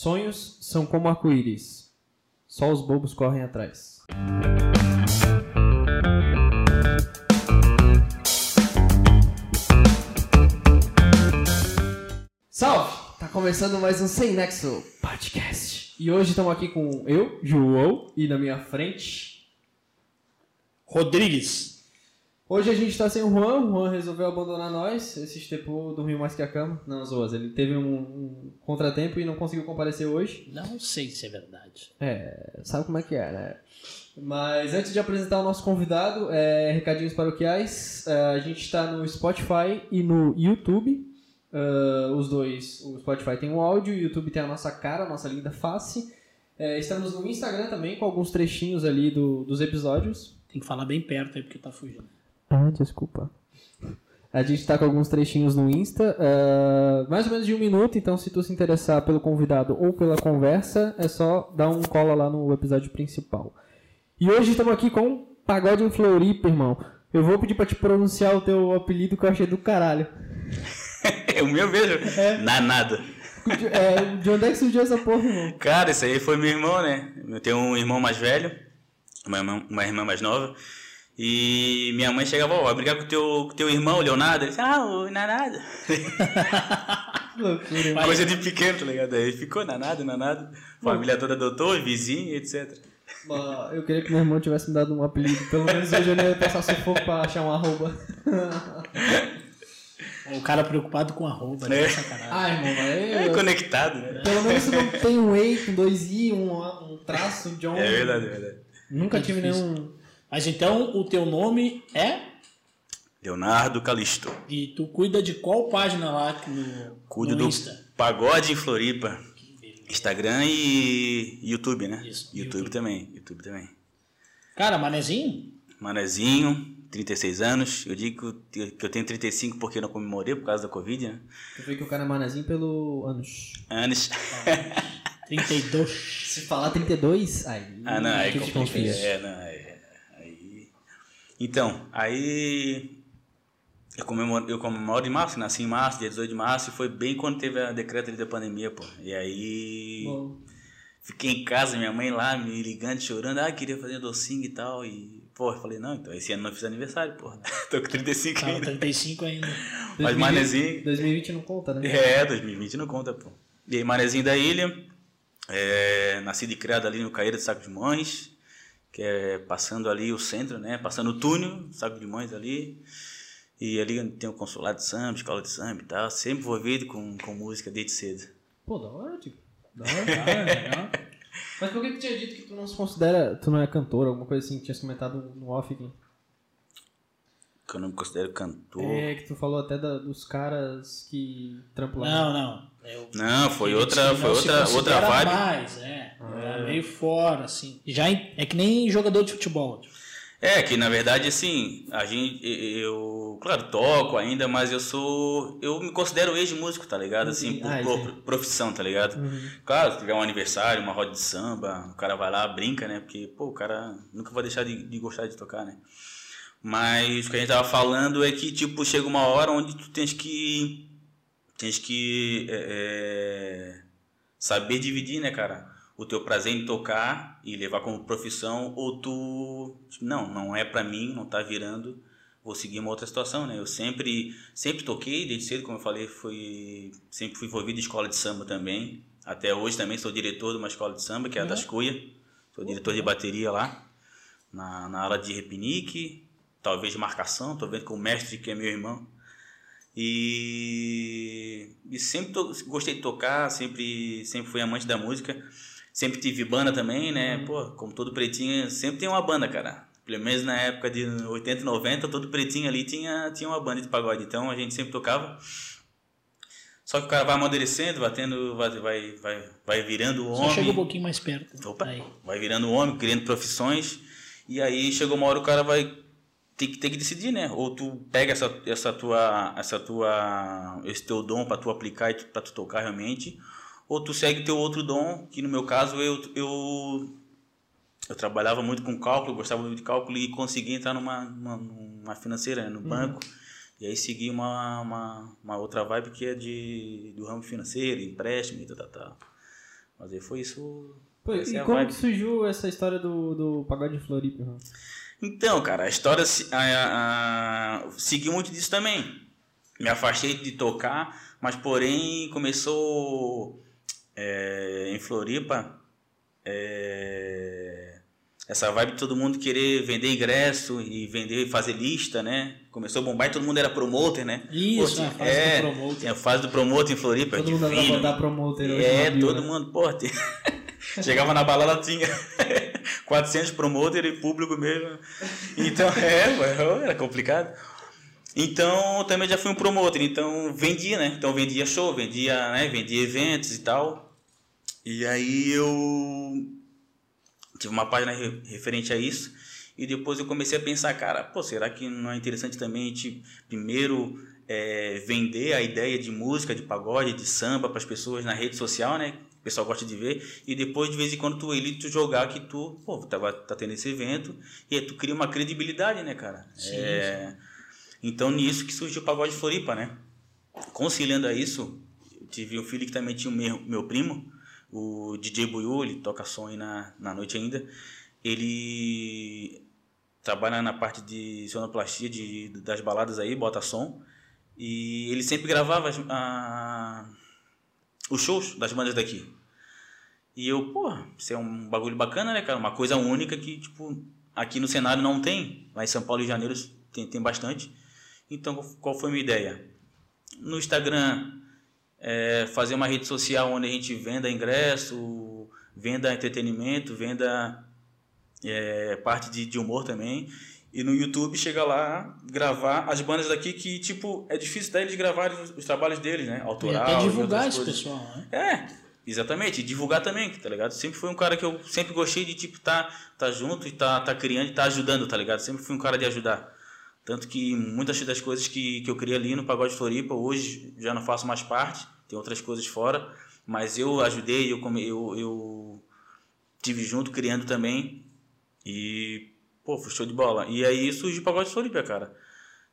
Sonhos são como arco-íris. Só os bobos correm atrás. Salve! Tá começando mais um Sem Nexo Podcast. E hoje estamos aqui com eu, João, e na minha frente. Rodrigues. Hoje a gente tá sem o Juan, o Juan resolveu abandonar nós. Esses tempos dormiu mais que a cama. Não, Zoas, ele teve um, um contratempo e não conseguiu comparecer hoje. Não sei se é verdade. É, sabe como é que é, né? Mas antes de apresentar o nosso convidado, é, recadinhos paroquiais. É, a gente está no Spotify e no YouTube. É, os dois, o Spotify tem o áudio, o YouTube tem a nossa cara, a nossa linda face. É, estamos no Instagram também, com alguns trechinhos ali do- dos episódios. Tem que falar bem perto aí porque tá fugindo. Ah, desculpa. A gente tá com alguns trechinhos no Insta, ah, mais ou menos de um minuto, então se tu se interessar pelo convidado ou pela conversa, é só dar um cola lá no episódio principal. E hoje estamos aqui com Pagode em Floripa, irmão. Eu vou pedir pra te pronunciar o teu apelido que eu achei do caralho. É o meu mesmo? De, é, de onde é que surgiu essa porra, irmão? Cara, esse aí foi meu irmão, né? Eu tenho um irmão mais velho, uma irmã, uma irmã mais nova. E minha mãe chegava, ó, vai brigar com o teu, com teu irmão, Leonardo. Ele disse, ah, o Nanada. Que loucura, irmão. Coisa de pequeno, tá ligado? Aí ficou Nanada, Nanada. Família toda adotou, vizinho, etc. Mas Eu queria que meu irmão tivesse me dado um apelido. Pelo menos hoje eu não ia passar sufoco pra achar um arroba. O cara preocupado com arroba, né? É. Sacanagem. Ah, irmão, É mas... conectado, né? Pelo menos não tem um E com dois I, um, um traço, John. É verdade, é verdade. Nunca É tive difícil. nenhum. Mas então o teu nome é? Leonardo Calisto. E tu cuida de qual página lá que no, Cuido no do Insta? Pagode em Floripa. Instagram e YouTube, né? Isso, YouTube, YouTube. também. YouTube também. Cara, manezinho? Manezinho, 36 anos. Eu digo que eu tenho 35 porque não comemorei por causa da Covid, né? Tu vê que o cara é manezinho pelo anos. Anos. 32. Se falar 32, aí. ah, não, aí que te complica. confia. É, não, é, aí... Então, aí... Eu comemoro, eu comemoro em março, nasci em março, dia 18 de março, e foi bem quando teve a decreto ali da pandemia, pô. E aí... Bom, Fiquei em casa, minha mãe lá me ligando, chorando, ah, queria fazer docinho e tal. E, pô, eu falei, não, então esse ano não fiz aniversário, pô. Tô com 35 Tá, ainda. 35 ainda. Mas 2020 manezinho. 2020 não conta, né? É, 2020 não conta, pô. E aí, Manezinho da Ilha, é, nascido e criado ali no Caíra de Saco de Mães, que é passando ali o centro, né? Passando o túnel, Saco de Mães ali. E ali tem o consulado de samba, escola de samba e tal. Sempre envolvido com, com música desde cedo. Pô, da hora, tipo. Da hora. legal. Mas por que tu tinha dito que tu não se considera. Tu não é cantor, alguma coisa assim que tinhas comentado no off aqui? Que eu não me considero cantor. É, que tu falou até da- dos caras que trampam. Não, não. Eu, Não, foi outra, não foi outra, outra vibe. mais, é. Tá meio fora, assim. Já em- é que nem jogador de futebol. É, que na verdade, assim, a gente, eu, claro, toco ainda, mas eu sou, eu me considero ex-músico, tá ligado? Assim, por Ah, por- profissão, tá ligado? Uhum. Claro, se tiver um aniversário, uma roda de samba, o cara vai lá, brinca, né? Porque, pô, o cara nunca vai deixar de, de gostar de tocar, né? Mas o que a gente tava falando é que, tipo, chega uma hora onde tu tens que, tens que é, é, saber dividir, né, cara? O teu prazer em tocar e levar como profissão, ou tu, não, não é pra mim, não tá virando, vou seguir uma outra situação, né? Eu sempre, sempre toquei, desde cedo, como eu falei, fui, sempre fui envolvido em escola de samba também. Até hoje também sou diretor de uma escola de samba, que é a das Cuia. Sou diretor de bateria lá, na, na aula de repinique, talvez marcação, tô vendo com o mestre, que é meu irmão. E, e sempre to- gostei de tocar, sempre, sempre fui amante da música. Sempre tive banda também, né? Pô, como todo pretinho, sempre tem uma banda, cara. Pelo menos na época de 80, 90, todo pretinho ali tinha, tinha uma banda de pagode. Então a gente sempre tocava. Só que o cara vai amadurecendo, vai tendo, vai, vai, vai, vai virando o Só homem. chega um pouquinho mais perto. Opa, vai virando homem, criando profissões. E aí chegou uma hora o cara vai ter que, ter que decidir, né? Ou tu pega essa, essa tua, essa tua, esse teu dom para tu aplicar e tu, pra tu tocar realmente, ou tu segue teu outro dom, que no meu caso eu, eu, eu trabalhava muito com cálculo, gostava muito de cálculo e consegui entrar numa, numa, numa financeira, né? no banco. E aí segui uma, uma, uma outra vibe que é de, do ramo financeiro, empréstimo e tal, tal, tal. Mas aí foi isso. Pô, e é como vibe. que surgiu essa história do, do pagode de Floripa? irmão? Então, cara, a história a, a, a, segui muito disso também. Me afastei de tocar, mas porém começou é, em Floripa é, essa vibe de todo mundo querer vender ingresso e vender fazer lista, né? Começou a bombar e todo mundo era promoter, né? Isso, Pô, a fase é, do promoter. Tinha a fase do promoter em Floripa. Todo mundo andava divino. da promoter É, todo né? mundo, pô, chegava na balada, tinha 400 promoter e público mesmo. Então, é, era complicado. Então, também já fui um promoter, então vendia, né? Então vendia show, vendia, né? vendia eventos e tal. E aí eu tive uma página re- referente a isso. E depois eu comecei a pensar, cara, pô, será que não é interessante também a gente primeiro é, vender a ideia de música, de pagode, de samba para as pessoas na rede social, né? O pessoal gosta de ver. E depois, de vez em quando, tu ele tu jogar que tu, pô, tá, tá tendo esse evento. E aí tu cria uma credibilidade, né, cara? É, Então, nisso que surgiu o Pagode Floripa, né? Conciliando a isso, eu tive um filho que também tinha o meu, meu primo, o DJ Buiu, ele toca som aí na, na noite ainda. Ele trabalha na parte de sonoplastia de, das baladas aí, bota som. E ele sempre gravava as- a- os shows das bandas daqui. E eu, pô, isso é um bagulho bacana, né, cara? Uma coisa única que, tipo, aqui no cenário não tem. Em São Paulo e Janeiro tem, tem bastante. Então, qual foi a minha ideia? No Instagram, é, fazer uma rede social onde a gente venda ingresso, venda entretenimento, venda é, parte de, de humor também. E no YouTube chega lá, gravar as bandas daqui que, tipo, é difícil até eles gravarem os, os trabalhos deles, né? E Autoral. até e divulgar outras esse coisas. pessoal, né? É, exatamente. E divulgar também, tá ligado? Sempre fui um cara que eu sempre gostei de, tipo, tá, tá junto e tá, tá criando e tá ajudando, tá ligado? Sempre fui um cara de ajudar. Tanto que muitas das coisas que, que eu criei ali no Pagode Floripa, hoje já não faço mais parte, tem outras coisas fora, mas eu ajudei, eu, eu, eu tive junto criando também e, pô, foi show de bola. E aí surgiu o Pagode Floripa, cara.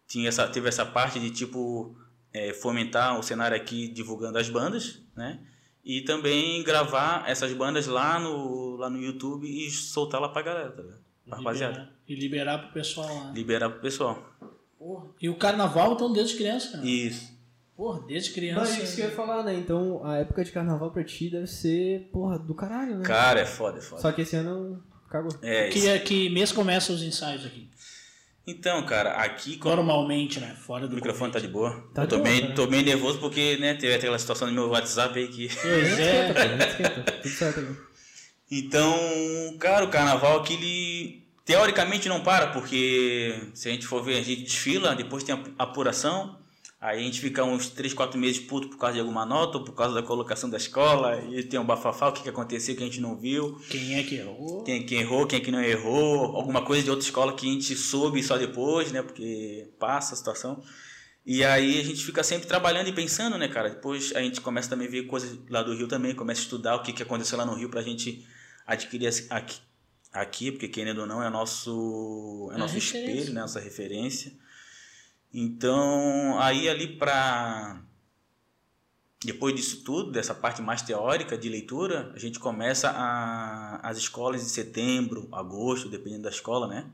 Tinha essa, teve essa parte de, tipo, é, fomentar o cenário aqui divulgando as bandas, né? E também gravar essas bandas lá no, lá no YouTube e soltar lá pra galera, tá ligado? Pra rapaziada. Liberar- E liberar pro pessoal lá. Liberar pro pessoal. Porra. E o carnaval, então, desde criança, cara. Isso. Porra, desde Mas criança. isso que eu ia falar, né? Então a época de carnaval pra ti deve ser, porra, do caralho, né? Cara, é foda, é foda. Só que esse ano cagou. É, Que, isso. é- que mês começam os ensaios aqui? Então, cara, aqui Normalmente, né? Fora o do microfone tá de boa. Tá eu tô de boa, bem, né? tô bem nervoso porque, né, teve aquela situação no meu WhatsApp aí que. Pois é. Tudo certo. Então, cara, o carnaval aqui ele teoricamente não para, porque se a gente for ver, a gente desfila, depois tem a apuração, aí a gente fica uns 3, 4 meses puto por causa de alguma nota, ou por causa da colocação da escola, e tem um bafafá, o que, que aconteceu que a gente não viu, Quem é que errou? quem, quem errou, quem é que não errou, alguma coisa de outra escola que a gente soube só depois, né, porque passa a situação. E aí a gente fica sempre trabalhando e pensando, né, cara? Depois a gente começa também a ver coisas lá do Rio também, começa a estudar o que, que aconteceu lá no Rio pra gente adquirir aqui, aqui porque querendo ou não é nosso, é É nosso espelho, né, nossa referência. Então, aí ali pra depois disso tudo, dessa parte mais teórica de leitura, a gente começa a, as escolas em setembro, agosto, dependendo da escola, né?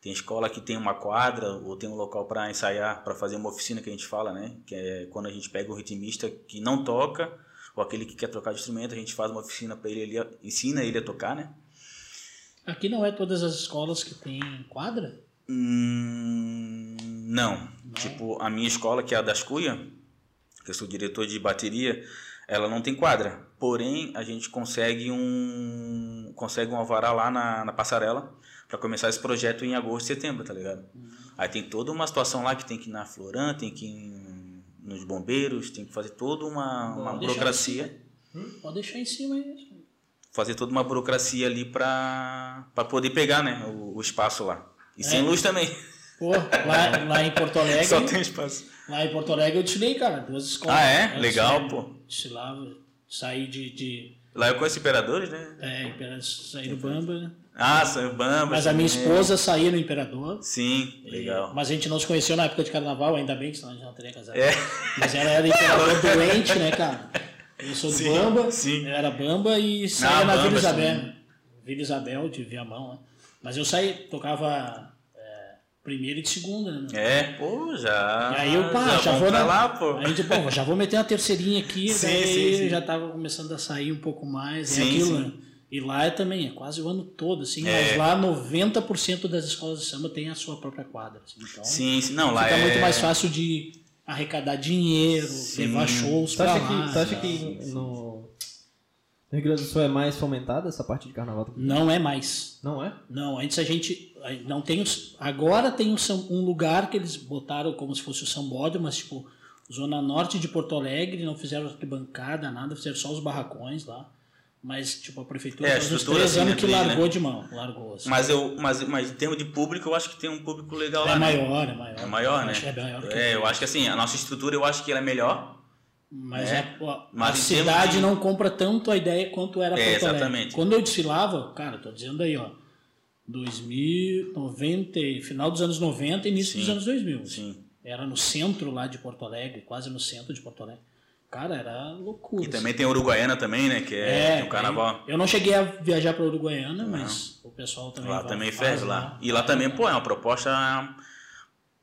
Tem escola que tem uma quadra ou tem um local para ensaiar, para fazer uma oficina que a gente fala, né? Que é quando a gente pega o ritmista que não toca ou aquele que quer trocar de instrumento, a gente faz uma oficina para ele ali, ensina ele a tocar, né? Aqui não é todas as escolas que tem quadra? Hum, não. Tipo, a minha escola, que é a das Cunha, que eu sou diretor de bateria, ela não tem quadra. Porém, a gente consegue um consegue um alvará lá na, na passarela para começar esse projeto em agosto, setembro, tá ligado? Aí tem toda uma situação lá que tem que ir na Floran, tem que ir nos bombeiros, tem que fazer toda uma, uma Pode burocracia. Pode deixar em cima aí. Fazer toda uma burocracia ali para poder pegar né, o, o espaço lá. E sem É. luz também. Pô, lá, lá em Porto Alegre. Só tem espaço. Lá em Porto Alegre eu desfilei, cara. Duas escolas. Ah, é? Legal, desfilei- pô. Desfilava, saí de. de Lá eu conheço Imperadores, né? é, Impera- saí do Bamba. né? Ah, saiu Bamba. Mas a minha também. esposa saía no Imperador. Sim, legal. Mas a gente não se conheceu na época de carnaval, ainda bem que senão a gente não teria casado. É. Mas ela era Imperador doente, né, cara? Eu sou do Sim, Bamba, sim. eu era Bamba e saía na Bamba, Vila sim. Isabel. Vila Isabel de Viamão, né? Mas eu saí, tocava é, primeira e de segunda, né? É, pô, já. E aí eu, pá, já, vamos vou na... lá, pô. Aí tipo, pô, já vou meter uma terceirinha aqui, Sim, daí sim, sim. já tava começando a sair um pouco mais, Sim, é aquilo, sim. né? E lá é também, é quase o ano todo, assim, É. mas lá 90% das escolas de samba tem a sua própria quadra. assim, então Sim, sim, não, lá fica é. muito mais fácil de arrecadar dinheiro, levar shows Tu pra acha lá. que, tu acha que no no Rio Grande do Sul é mais fomentada essa parte de carnaval? Não é mais. Não é? Não, antes a gente não tem os, agora tem um, um lugar que eles botaram como se fosse o sambódromo, mas tipo zona norte de Porto Alegre, não fizeram arquibancada, nada, fizeram só os barracões lá. Mas tipo a prefeitura É, a faz uns três assim, anos né, que tem, largou né? de mão, largou. Assim. Mas, eu, mas, mas em termos de público, eu acho que tem um público legal lá. é né? maior, é maior. É maior, né? É maior que É, eu acho que assim, a nossa estrutura eu acho que ela é melhor. Mas É. a- a, Mas a cidade não compra tanto a ideia quanto era É, Porto Alegre. exatamente. Quando eu desfilava, cara, tô dizendo aí, ó, 2090, final dos anos 90 e início Sim. dos anos 2000. Sim. Era no centro lá de Porto Alegre, quase no centro de Porto Alegre. Cara, era loucura. E também tem a Uruguaiana também, né? Que é, tem o carnaval. Eu não cheguei a viajar para Uruguaiana, mas o pessoal também Lá vai- também faz fez lá. E lá também, pô, é uma proposta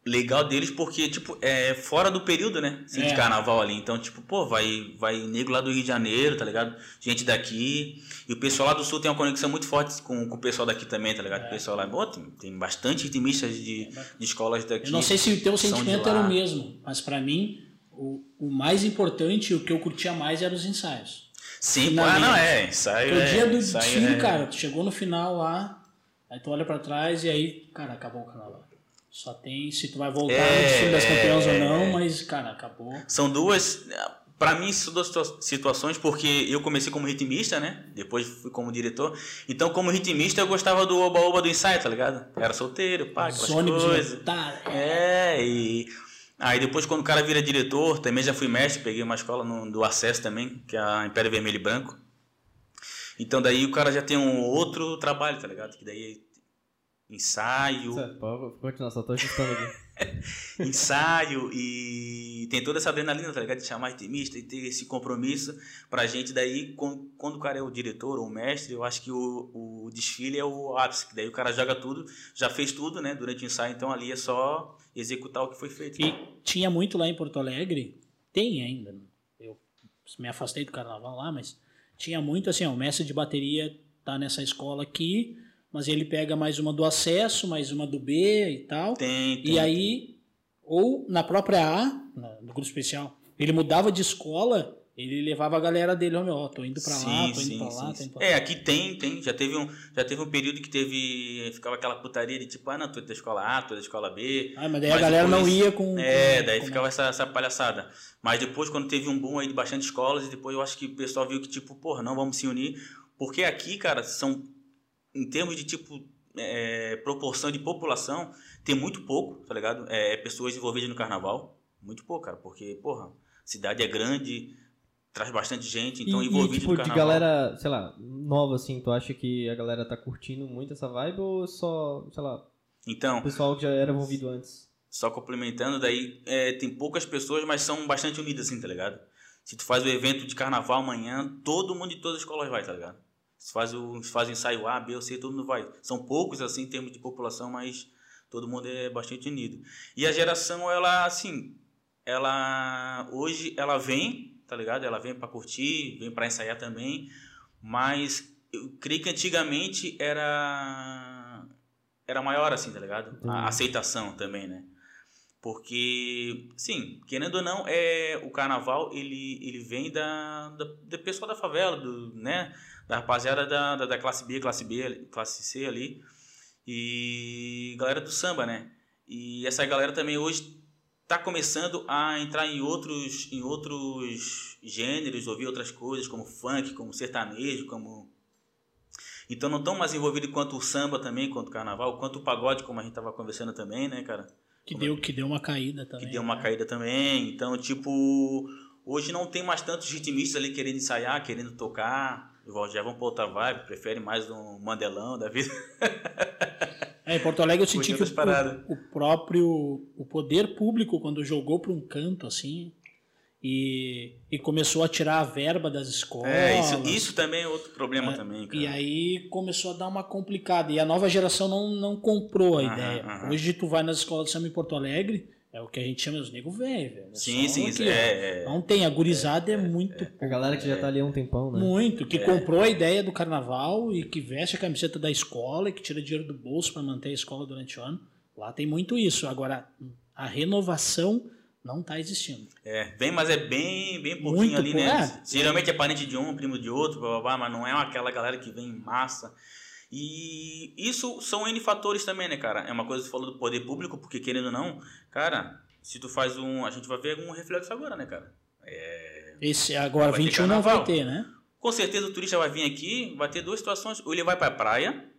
legal deles, porque, tipo, é fora do período, né? Assim, É. De carnaval ali. Então, tipo, pô, vai, vai nego lá do Rio de Janeiro, tá ligado? Gente daqui. E o pessoal lá do Sul tem uma conexão muito forte com, com o pessoal daqui também, tá ligado? O pessoal lá, pô, tem, tem bastante ritmistas de, de escolas daqui. Eu não sei se o teu sentimento era o mesmo, mas para mim o, o mais importante, o que eu curtia mais eram os ensaios. Sim, pô, ah, não, é. Ensaio o é. dia do ensaio é- cara, tu chegou no final lá, aí tu olha pra trás e aí, cara, acabou o carnaval. Só tem se tu vai voltar É, no das campeãs ou é. não, mas, cara, acabou. São duas. Pra mim, são duas situa- situações, porque eu comecei como ritmista, né? Depois fui como diretor. Então, como ritmista, eu gostava do oba-oba do ensaio, tá ligado? Era solteiro, pá, aquelas ônibus coisas. lotados. É, e. Aí depois, quando o cara vira diretor, também já fui mestre, peguei uma escola no- do Acesso também, que é a Império Vermelho e Branco. Então, daí o cara já tem um outro trabalho, tá ligado? Que daí ensaio, pode continuar, só tô ajustando aqui. ensaio e tem toda essa adrenalina, tá ligado? De chamar ritmista e ter esse compromisso pra gente. Daí, com- quando o cara é o diretor ou o mestre, eu acho que o, o desfile é o ápice. que Daí o cara joga tudo, já fez tudo, né? Durante o ensaio, então ali é só executar o que foi feito. E tinha muito lá em Porto Alegre, tem ainda. Eu me afastei do carnaval lá, mas tinha muito assim, ó, o mestre de bateria tá nessa escola aqui, mas ele pega mais uma do acesso, mais uma do B e tal. Tem, tem. E aí, ou na própria A, no grupo especial, ele mudava de escola, ele levava a galera dele, ó, meu, ó, tô indo pra lá, tô indo pra lá, tô indo pra lá. É, aqui tem, tem. Já teve um, já teve um período que teve. Ficava aquela putaria de tipo, ah, não, tu é da escola A, tu é da escola B. Ah, mas daí a Mas galera não depois- ia com. É, com- daí com- ficava essa, essa palhaçada. Mas depois, quando teve um boom aí de bastante escolas, e depois eu acho que o pessoal viu que, tipo, porra, não vamos se unir. Porque aqui, cara, são. Em termos de, tipo, é, proporção de população, tem muito pouco, tá ligado? É, pessoas envolvidas no carnaval. Muito pouco, cara. Porque, porra, cidade é grande, traz bastante gente, então e, envolvido e, tipo, no de carnaval. galera, sei lá, nova, assim, tu acha que a galera tá curtindo muito essa vibe ou só, sei lá, Então, o pessoal que já era envolvido antes? Só complementando, daí é, tem poucas pessoas, mas são bastante unidas, assim, tá ligado? Se tu faz o evento de carnaval amanhã, todo mundo de todas as escolas vai, tá ligado? Se faz o, se faz o ensaio A, B ou C, todo mundo vai. São poucos, assim, em termos de população, mas todo mundo é bastante unido. E a geração, ela, assim, ela, hoje, ela vem, tá ligado? Ela vem pra curtir, vem pra ensaiar também, mas eu creio que antigamente era, era maior, assim, tá ligado? A aceitação também, né? Porque, sim, querendo ou não, é, o carnaval ele, ele vem da, da, do pessoal da favela, do, né? Da rapaziada da, da, da classe B, classe B, classe C ali. E galera do samba, né? E essa galera também hoje tá começando a entrar em outros, em outros gêneros, ouvir outras coisas, como funk, como sertanejo, como. Então não estão mais envolvidos quanto o samba também, quanto o carnaval, quanto o pagode, como a gente tava conversando também, né, cara? Que deu, que deu uma caída também. que deu uma né? caída também. Então, tipo, hoje não tem mais tantos ritmistas ali querendo ensaiar, querendo tocar. Já vão pra outra vibe, prefere mais um mandelão da vida. É, em Porto Alegre eu senti que o, o, o próprio o poder público, quando jogou para um canto assim, e, e começou a tirar a verba das escolas. É, isso, isso também é outro problema É, também, cara. E aí começou a dar uma complicada. E a nova geração não, não comprou a Aham, ideia. aham. Hoje tu vai nas escolas de samba em Porto Alegre, é o que a gente chama os nego velho, velho. É Sim, só sim, ó. é, é. Não tem, a gurizada é, muito A galera que já tá ali há um tempão, né? muito, que É. comprou a ideia do carnaval e que veste a camiseta da escola e que tira dinheiro do bolso para manter a escola durante o ano. Lá tem muito isso. Agora, a renovação não está existindo. É, vem, mas é bem, bem pouquinho Muito ali, pou- né? é. Geralmente é parente de um, primo de outro, blá, blá, blá, mas não é aquela galera que vem em massa. E isso são N fatores também, né, cara? É uma coisa que você falou do poder público, porque querendo ou não, cara, se tu faz um. A gente vai ver algum reflexo agora, né, cara? Esse agora Vai ter 21 não vai ter, né? Com certeza o turista vai vir aqui, vai ter duas situações. Ou ele vai pra praia,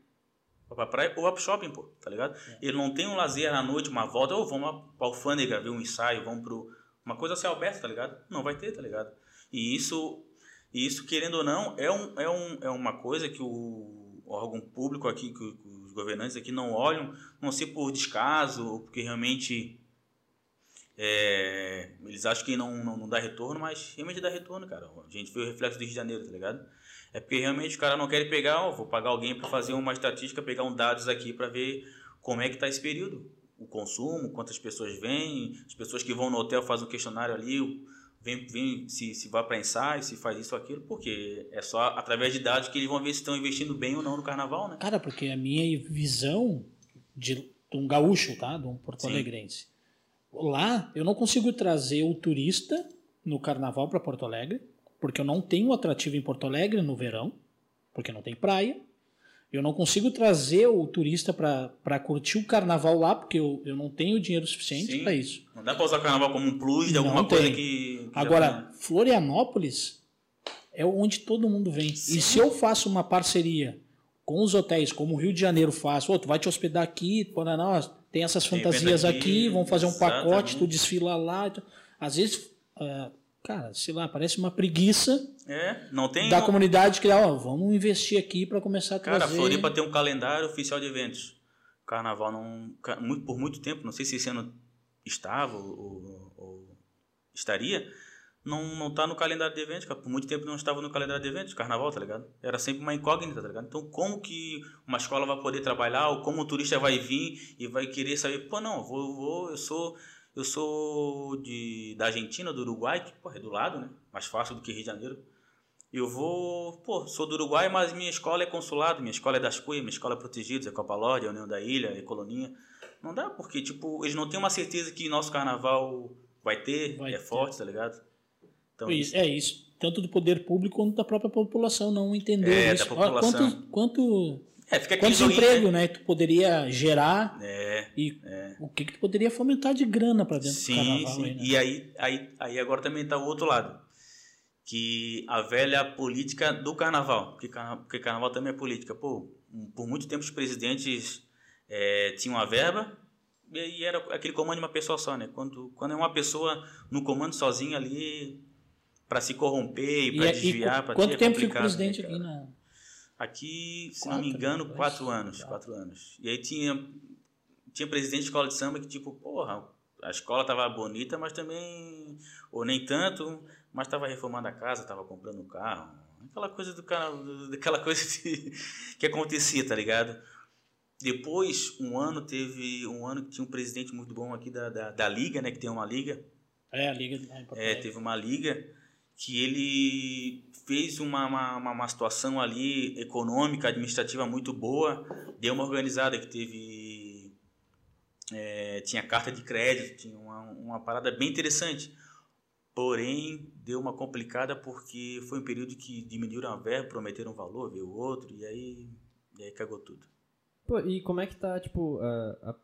vai pra praia ou vai pro shopping, pô, tá ligado? Ele não tem um lazer à noite, uma volta, ou vamos pra alfândega ver um ensaio, vamos pro. Uma coisa a céu aberto, tá ligado? Não vai ter, tá ligado? E isso, isso querendo ou não, é, um, é, um, é uma coisa que o órgão público aqui, que, os governantes aqui não olham, não sei por descaso, ou porque realmente é, eles acham que não, não, não dá retorno, mas realmente dá retorno, cara. A gente viu o reflexo do Rio de Janeiro, tá ligado? É porque realmente os caras não querem pegar, ó, vou pagar alguém para fazer uma estatística, pegar um dados aqui para ver como é que tá esse período. O consumo, quantas pessoas vêm, as pessoas que vão no hotel fazem um questionário ali, vem, vem se, se vai para ensaio, se faz isso ou aquilo, porque é só através de dados que eles vão ver se estão investindo bem ou não no carnaval, né? Cara, porque a minha visão de, de um gaúcho, tá? De um porto Sim. alegrense. Lá, eu não consigo trazer o turista no carnaval para Porto Alegre, porque eu não tenho atrativo em Porto Alegre no verão, porque não tem praia. Eu não consigo trazer o turista para curtir o carnaval lá, porque eu, eu não tenho dinheiro suficiente para isso. Não dá para usar o carnaval como um plus de Não alguma tem. coisa que. que já tá- Agora, Florianópolis é onde todo mundo vem. Sim. E se eu faço uma parceria com os hotéis, como o Rio de Janeiro faz, ô, tu vai te hospedar aqui, Paraná, tem essas Tem fantasias evento aqui, aqui, vamos fazer um pacote, tu desfila lá. Às vezes, ah, cara, sei lá, parece uma preguiça É, não tem. da comunidade que, ó, vamos investir aqui para começar a Cara, trazer. Floripa tem um calendário oficial de eventos. Carnaval não. Por muito tempo, não sei se esse ano estava ou, ou- estaria, não, não tá no calendário de eventos, cara. Por muito tempo não estava no calendário de eventos, carnaval, tá ligado? Era sempre uma incógnita, tá ligado? Então, como que uma escola vai poder trabalhar, ou como o turista vai vir e vai querer saber, pô, não, vou, vou eu sou. Eu sou de, da Argentina, do Uruguai, que pô, é do lado, né? Mais fácil do que Rio de Janeiro. Eu vou, pô, sou do Uruguai, mas minha escola é consulado, minha escola é das Cuias, minha escola é protegida, é Copa Lorde, é União da Ilha, é Coloninha. Não dá, porque, tipo, eles não têm uma certeza que nosso carnaval vai ter, Vai é ter. forte, tá ligado? Então, Isso- É isso. Tanto do poder público quanto da própria população não entendeu É, da isso. Ó, população. Quanto, quanto, é, fica quantos empregos né, tu poderia gerar né? É, E o que, que tu poderia fomentar de grana para dentro sim, do carnaval sim. aí, né? E aí, aí, aí agora também tá o outro lado. Que a velha política do carnaval. Porque, carna- porque carnaval também é política. Pô, por muito tempo os presidentes é, tinham a verba e era aquele comando de uma pessoa só, né? Quando, quando é uma pessoa no comando sozinha ali para se corromper e para e desviar, para quanto ter, é tempo fica o complicado, presidente né, aqui na. Aqui, se Quatro, não me engano, né? quatro anos, Tá. quatro anos. E aí tinha, tinha presidente de escola de samba que, tipo, porra, a escola tava bonita, mas também, ou nem tanto, mas tava reformando a casa, tava comprando um carro. Aquela coisa do cara, aquela coisa de- que acontecia, tá ligado? Depois, um ano, teve um ano que tinha um presidente muito bom aqui da, da, da Liga, né? Que tem uma liga, É, a Liga. É, Alegre. teve uma liga que ele fez uma, uma, uma- uma situação ali econômica, administrativa muito boa, deu uma organizada que teve é, tinha carta de crédito, tinha uma, uma parada bem interessante. Porém, deu uma complicada porque foi um período que diminuíram a verba, prometeram um valor, veio outro, e aí, e aí cagou tudo. Pô, e como é que tá, tipo, a,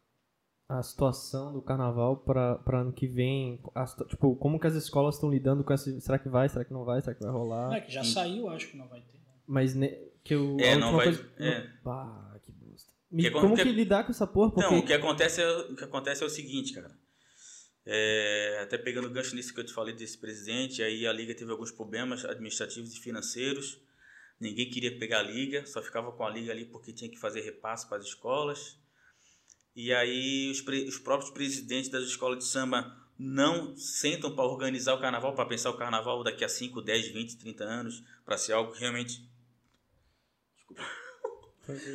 a, a situação do carnaval pra, pra ano que vem? A tipo, como que as escolas estão lidando com essa... Será que vai? Será que não vai? Será que vai rolar? É que já saiu, acho que não vai ter. né? Mas ne, que eu... É, não vai- Coisa, é. Bah, que bosta. Me- Que- como que- que lidar com essa porra? Porque... Não, o que acontece é, o que acontece é o seguinte, cara. É, até pegando o gancho nisso que eu te falei desse presidente, aí a liga teve alguns problemas administrativos e financeiros. Ninguém queria pegar a liga, só ficava com a liga ali porque tinha que fazer repasse para as escolas. E aí os, pre- os próprios presidentes das escolas de samba não sentam para organizar o carnaval, para pensar o carnaval daqui a 5, 10, 20, 30 anos, para ser algo realmente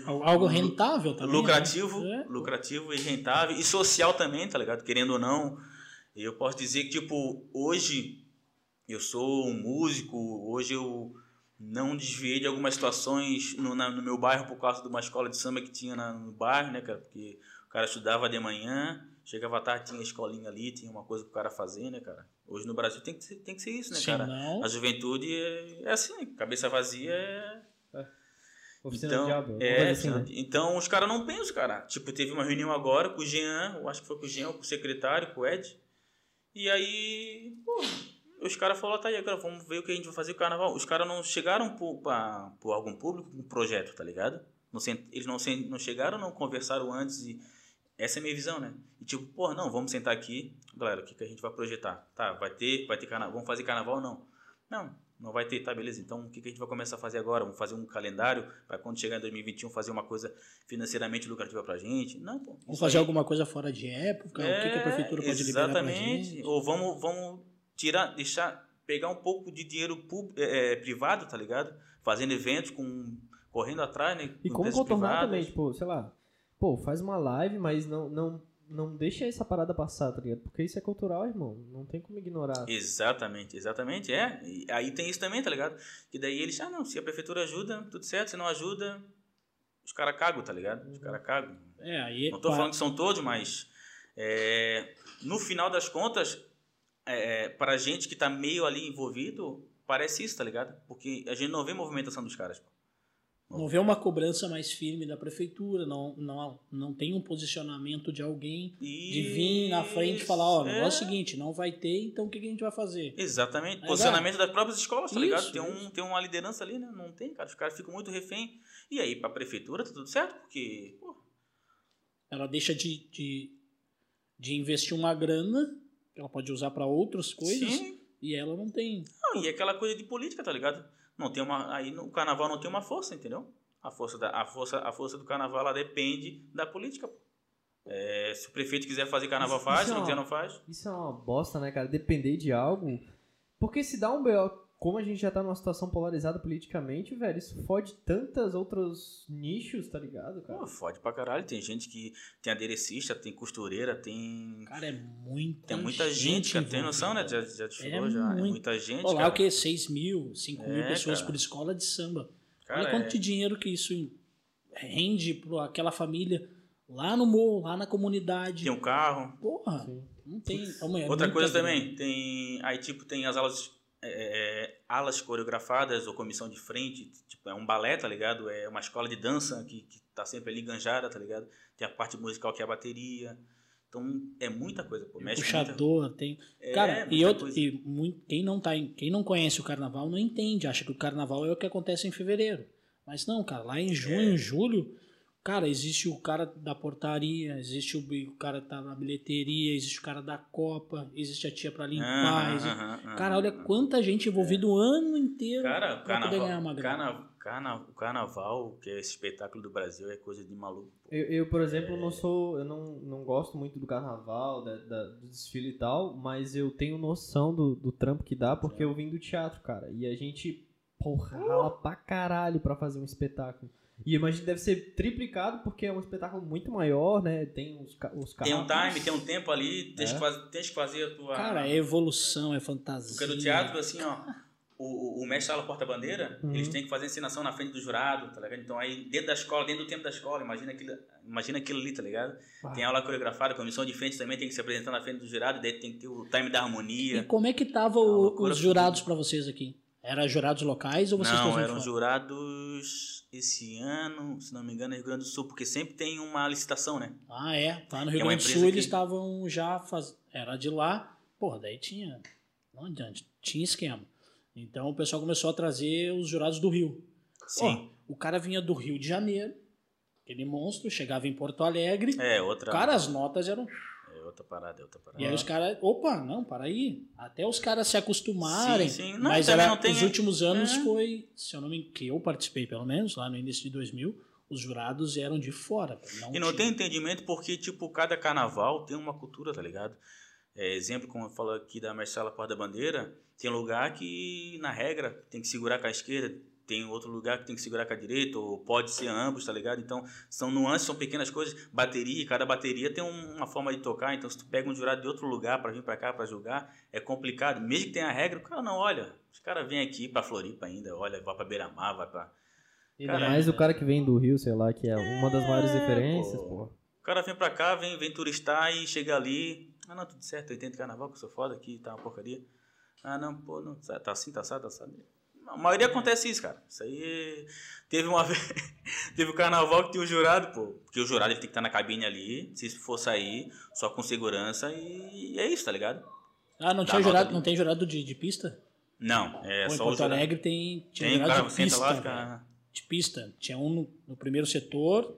Algo rentável também. lucrativo, né? É. lucrativo e rentável e social também, tá ligado? Querendo ou não, eu posso dizer que tipo hoje eu sou um músico, hoje eu não desviei de algumas situações no, na- no meu bairro por causa de uma escola de samba que tinha na- no bairro, né, cara? Porque o cara estudava de manhã, chegava à tarde, tinha escolinha ali, tinha uma coisa pro cara fazer, né, cara? Hoje no Brasil tem que ser, tem que ser isso, né, cara? não- A juventude é, é assim, cabeça vazia é Oficina então, diabo. é, assim, né? então os caras não pensam, cara. Tipo, teve uma reunião agora com o Jean, eu acho que foi com o Jean, com o secretário, com o Ed. E aí, pô, os caras falaram, tá aí, agora vamos ver o que a gente vai fazer com o carnaval. Os caras não chegaram por, pra, por algum público um projeto, tá ligado? Não, eles não, não chegaram, não conversaram antes e essa é a minha visão, né? E tipo, pô, não, vamos sentar aqui, galera, o que, que a gente vai projetar? Tá, vai ter, vai ter carnaval, vamos fazer carnaval ou não? Não, não vai ter, tá, beleza. Então, o que, que a gente vai começar a fazer agora? Vamos fazer um calendário para quando chegar em 2021 fazer uma coisa financeiramente lucrativa pra gente? Não, pô. Vamos fazer aí- alguma coisa fora de época? o que, que a prefeitura pode liberar pra Exatamente. gente? Ou vamos, vamos tirar, deixar, pegar um pouco de dinheiro pub, é, é, privado, tá ligado? Fazendo eventos com correndo atrás, né? E com como contornar privadas. também, tipo, sei lá, pô, faz uma live, mas não, não, não deixa essa parada passar, tá ligado? Porque isso é cultural, irmão. Não tem como ignorar. Exatamente, exatamente, é. E aí tem isso também, tá ligado? Que daí eles, ah, não, se a prefeitura ajuda, tudo certo, se não ajuda, os caras cagam, tá ligado? Os caras cagam. É, aí. Não tô falando que são todos, mas é, no final das contas, é, pra gente que tá meio ali envolvido, parece isso, tá ligado? Porque a gente não vê movimentação dos caras. pô. Não vê uma cobrança mais firme da prefeitura, não, não, não tem um posicionamento de alguém de vir na frente e falar, ó, o É. negócio é o seguinte, não vai ter, então o que, que a gente vai fazer? Exatamente. É, Posicionamento das próprias escolas, tá Isso, ligado? Tem, um, isso. tem uma liderança ali, né? Não tem, cara. Os caras ficam muito refém. E aí, pra prefeitura, tá tudo certo? Porque, pô, Ela deixa de, de, de investir uma grana, que ela pode usar para outras coisas, sim. e ela não tem. Não, e aquela coisa de política, tá ligado? Não tem uma, aí no carnaval não tem uma força, entendeu? A força, da, a força, a força do carnaval ela depende da política. É, se o prefeito quiser fazer carnaval Isso- faz, isso se não é quiser uma- não faz. Isso é uma bosta, né, cara? Depender de algo. Porque se dá um BO, como a gente já tá numa situação polarizada politicamente, velho, isso fode tantas outros nichos, tá ligado, cara? Pô, fode pra caralho. Tem gente que tem aderecista, tem costureira, tem. Cara, é muita Tem muita gente, cara. Tem noção, né? Já, já desfilou, já. É muito. muita gente. Olha lá, cara. o que? 6 mil, 5 mil É, pessoas cara. por escola de samba. Cara, Olha quanto é- de dinheiro que isso rende para aquela família lá no morro, lá na comunidade. Tem um carro. Porra, Sim. não tem. Amanhã, Outra coisa também, tem. Aí, tipo, tem as aulas. É, é, alas coreografadas ou comissão de frente, tipo, é um balé, tá ligado? É uma escola de dança que, que tá sempre ali enganjada, tá ligado? Tem a parte musical que é a bateria. Então, é muita coisa, pô. Mexe com muita- Puxador, tem. É, Cara, e, outro, coisa. e muito, quem, não tá em, quem não conhece o carnaval não entende, acha que o carnaval é o que acontece em fevereiro. Mas não, cara, lá em junho, É. julho, cara, existe o cara da portaria, existe o, cara que tá na bilheteria, existe o cara da copa, existe a tia pra limpar. Existe- Cara, olha quanta gente envolvida o ano inteiro Cara, o pra poder ganhar carnaval, uma grana. carna, carna, o carnaval, que é esse espetáculo do Brasil, é coisa de maluco. Eu, eu, por exemplo, não sou. Eu não, não gosto muito do carnaval, da, da- do desfile e tal, mas eu tenho noção do, do trampo que dá, porque eu vim do teatro, cara. E a gente, porra, rala pra caralho pra fazer um espetáculo. E imagino que deve ser triplicado, porque é um espetáculo muito maior, né? Tem os, os Tem um carros. time, tem um tempo ali, tens, É. que, fazer, tens que fazer a tua... Cara, é evolução, é fantasia. Porque no teatro, assim, ó, o, o, mestre sala porta-bandeira, Uhum. eles têm que fazer encenação na frente do jurado, tá ligado? Então aí, dentro da escola, dentro do tempo da escola, imagina aquilo, imagina aquilo ali, tá ligado? Ah. Tem aula coreografada, comissão de frente também tem que se apresentar na frente do jurado, daí tem que ter o time da E harmonia. como é que tava o- loucura os jurados pra vocês aqui? Era jurados locais ou vocês Não, eram fora? jurados esse ano, se não me engano, no Rio Grande do Sul, porque sempre tem uma licitação, né? Ah, é. Lá no Rio É uma Grande do Sul que- eles estavam já faz... Era de lá. Porra, daí tinha. Não adianta, tinha esquema. Então o pessoal começou a trazer os jurados do Rio. Sim. Ó, o cara vinha do Rio de Janeiro, aquele monstro, chegava em Porto Alegre. é, outra. Cara, as notas eram. É outra parada, é outra parada. E aí os caras. Opa, não, para aí. Até os caras se acostumarem. Sim, sim. Não, mas era, não tem- os últimos anos É. foi, se eu não me que eu participei pelo menos, lá no início de 2000, os jurados eram de fora. E não tinha- tem entendimento porque, tipo, cada carnaval tem uma cultura, tá ligado? É, exemplo, como eu falo aqui da Marcela Porta da Bandeira, tem lugar que, na regra, tem que segurar com a esquerda, tem outro lugar que tem que segurar com a direita, ou pode ser ambos, tá ligado? Então, são nuances, são pequenas coisas. Bateria, cada bateria tem uma forma de tocar, então se tu pega um jurado de outro lugar para vir para cá para julgar, é complicado. Mesmo que tenha regra, o cara não olha. Os caras vêm aqui para Floripa ainda, olha, vai para Beira-Mar, vai para Ainda mais o cara que vem do Rio, sei lá, que é uma das maiores referências, pô. pô. O cara vem pra cá, vem, vem turistar e chega ali. Ah, não, tudo certo, eu entendo carnaval, que eu sou foda aqui, tá uma porcaria. Ah, não, pô, não, tá assim, tá assado, tá assado. A maioria acontece isso, cara. Isso aí. Teve uma vez. teve o carnaval que tinha o jurado, pô. Porque o jurado ele tem que estar na cabine ali, se for sair, só com segurança e é isso, tá ligado? Ah, não Dá tinha jurado, ali. não tem jurado de, de pista? Não, é Pô, em só o Porto. Alegre tem, tinha Tem, o jurado cara de pista. lá fica. De pista. Tinha um no, no primeiro setor,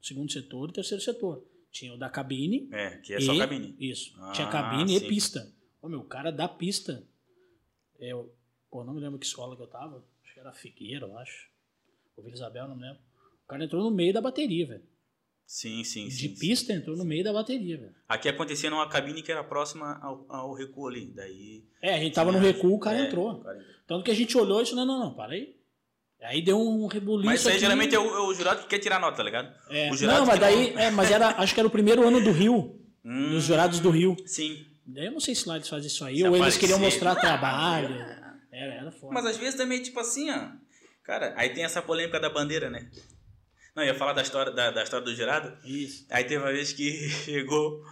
segundo setor e terceiro setor. Tinha o da cabine. É, que é só e- cabine. Isso. Ah, tinha cabine sim. e pista. Ô, meu, o cara da pista. Eu, pô, não me lembro que escola que eu tava. Acho que era Figueira, eu acho. Ou Vila Isabel, não me lembro. O cara entrou no meio da bateria, velho. Sim, sim, De sim. sim. pista entrou no meio da bateria, velho. Aqui acontecia numa cabine que era próxima ao, ao recuo ali. Daí. É, a gente tava no recuo, o cara é, entrou. o cara entrou. Tanto que a gente olhou e disse, não, não, não, para aí. Aí deu um rebuliço Mas isso aí aqui. geralmente é o, é o jurado que quer tirar nota, tá ligado? É, o jurado não, mas daí, não- é, mas era, acho que era o primeiro ano do Rio, Hum, dos jurados do Rio. Sim. Daí eu não sei se lá eles fazem isso aí, Se ou eles aparecer. queriam mostrar trabalho. Era, era foda. Mas às vezes também, tipo assim, ó. Cara, aí tem essa polêmica da bandeira, né? Não, eu ia falar da história, da, da história do jurado. Isso. Aí teve uma vez que chegou.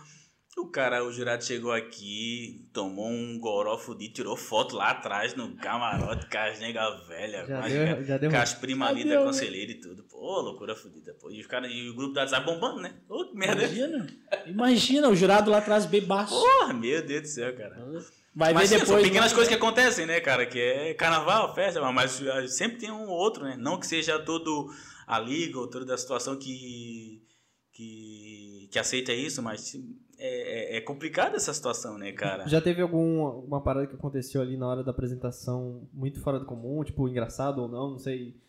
O cara, o jurado chegou aqui, tomou um goró fudido, tirou foto lá atrás no camarote com as nega velha, Já com as, deu- já deu com as primas ali da conselheira e tudo. Pô, loucura fudida, pô. E os caras, e o grupo da WhatsApp bombando, né? Ô, que merda. Imagina. Imagina, o jurado lá atrás bebaço. Porra, meu Deus do céu, cara. Vai Mas ver sim, depois. são pequenas né? coisas que acontecem, né, cara? Que é carnaval, festa, mas ah, sempre tem um ou outro, né? Não que seja todo a liga ou toda a situação que, que, que aceita isso, mas é, é- é complicada essa situação, né, cara? Já teve alguma parada que aconteceu ali na hora da apresentação muito fora do comum, tipo, engraçado ou não, não sei.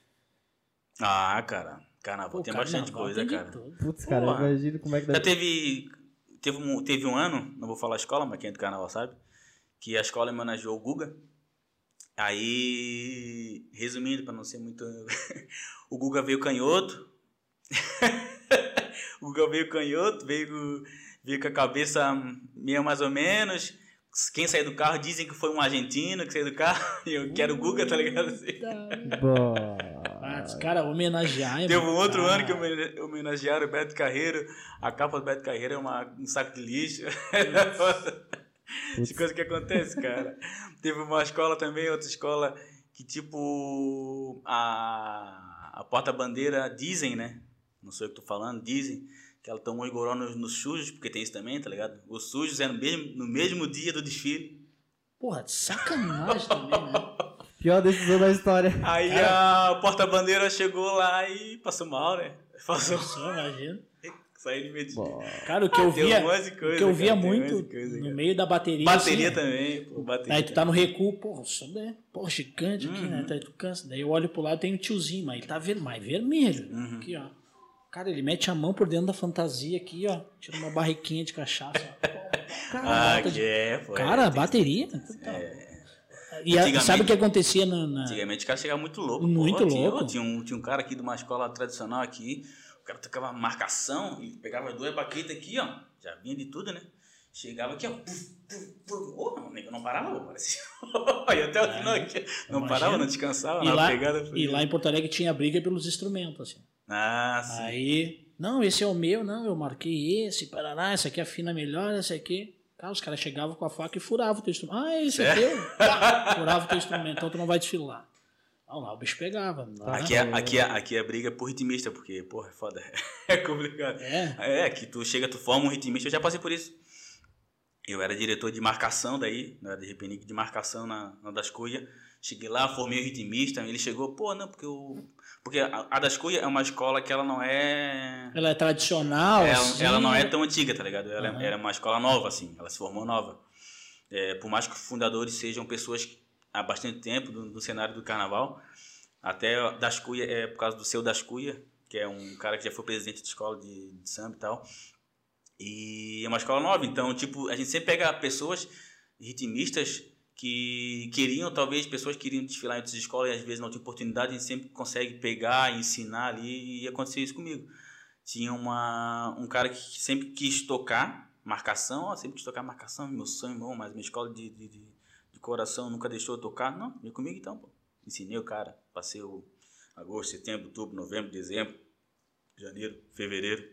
Ah, cara, carnaval Pô, tem carnaval bastante coisa, cara. Putz, cara, imagina como é que Já deve teve, teve, um, teve um ano, não vou falar a escola, mas quem é do carnaval sabe, que a escola homenageou o Guga. Aí, resumindo, para não ser muito. o Guga veio canhoto. o Guga veio canhoto, veio, veio com a cabeça meio mais ou menos. Quem saiu do carro dizem que foi um argentino que saiu do carro. E eu quero o Guga, tá ligado? Assim. Bom, Ah, os caras homenagear. Teve um outro ano que homenagearam o Beto Carreiro. A capa do Beto Carreiro é uma, um saco de lixo. As coisas que acontecem, cara. Teve uma escola também, outra escola, que tipo. A, a porta-bandeira dizem, né? Não sei o que tô falando, dizem que ela tomou igoró nos, nos sujos, porque tem isso também, tá ligado? Os sujos é no mesmo, no mesmo dia do desfile. Porra, de sacanagem também, né? pior decisão da história. Aí a porta-bandeira chegou lá e passou mal, né? Passou Só imagina. Saiu de. Bom, Cara, o que eu Tem um via, coisa, o que eu via cara, um muito coisa, no meio da bateria. Bateria assim, também, pô, bateria. Aí tu tá no recuo, porra, isso é, porra, gigante aqui, Uhum. né? Daí tu cansa. Daí eu olho pro lado tem um tiozinho, mas ele tá ver, mais vermelho. Uhum. Aqui, ó. Cara, ele mete a mão por dentro da fantasia aqui, ó. Tira uma barriquinha de cachaça. ó. Cara, Ah, que de- é, pô. Cara, é, bateria. E sabe o que acontecia na. na- Antigamente o cara chegava muito louco. Muito pô. Tinha- louco. Tinha, um, tinha um cara aqui de uma escola tradicional aqui, o cara tocava marcação, e pegava as duas baquetas aqui, ó. Já vinha de tudo, né? Chegava aqui, ó. Puf, puf, puf. Ô, o nego não parava, parecia. até o final aqui. Não parava, não descansava, E lá, pegada. e lá em Porto Alegre tinha briga pelos instrumentos, assim. Ah, sim. Aí, não, esse é o meu, não, eu marquei esse, parará, esse aqui afina melhor, esse aqui. Cara, os caras chegavam com a faca e furavam o teu instrumento. Ah, esse é, É? teu? Pá, furava o teu instrumento, então tu não vai desfilar. Não, lá o bicho pegava. Lá, Aqui é, aqui, é, aqui é briga por ritmista, porque, porra, é foda. É complicado. É, É, que tu chega, tu forma um ritmista, eu já passei por isso. Eu era diretor de marcação daí, não era de repenique de marcação na, na das Cuia. Cheguei lá, formei o ritmista, ele chegou, pô, não, porque eu. Porque a, a das Cuia é uma escola que ela não é. ela é tradicional, Ela, assim. ela não é tão antiga, tá ligado? Ela Aham. é, era uma escola nova, assim, ela se formou nova. É, por mais que os fundadores sejam pessoas há bastante tempo do, do cenário do carnaval, até das Cuia é por causa do seu das Cuia, que é um cara que já foi presidente de escola de, de samba e tal. E é uma escola nova, então, tipo, a gente sempre pega pessoas ritmistas que queriam, talvez, pessoas que queriam desfilar em outras escolas e às vezes não tinha oportunidade, a gente sempre consegue pegar, ensinar ali e aconteceu isso comigo. Tinha uma, um cara que sempre quis tocar marcação, ó, sempre quis tocar marcação, meu sonho, bom, mas minha escola de, de, de coração nunca deixou tocar. Não, vem comigo então, pô. Ensinei o cara, passei o agosto, setembro, outubro, novembro, dezembro, janeiro, fevereiro.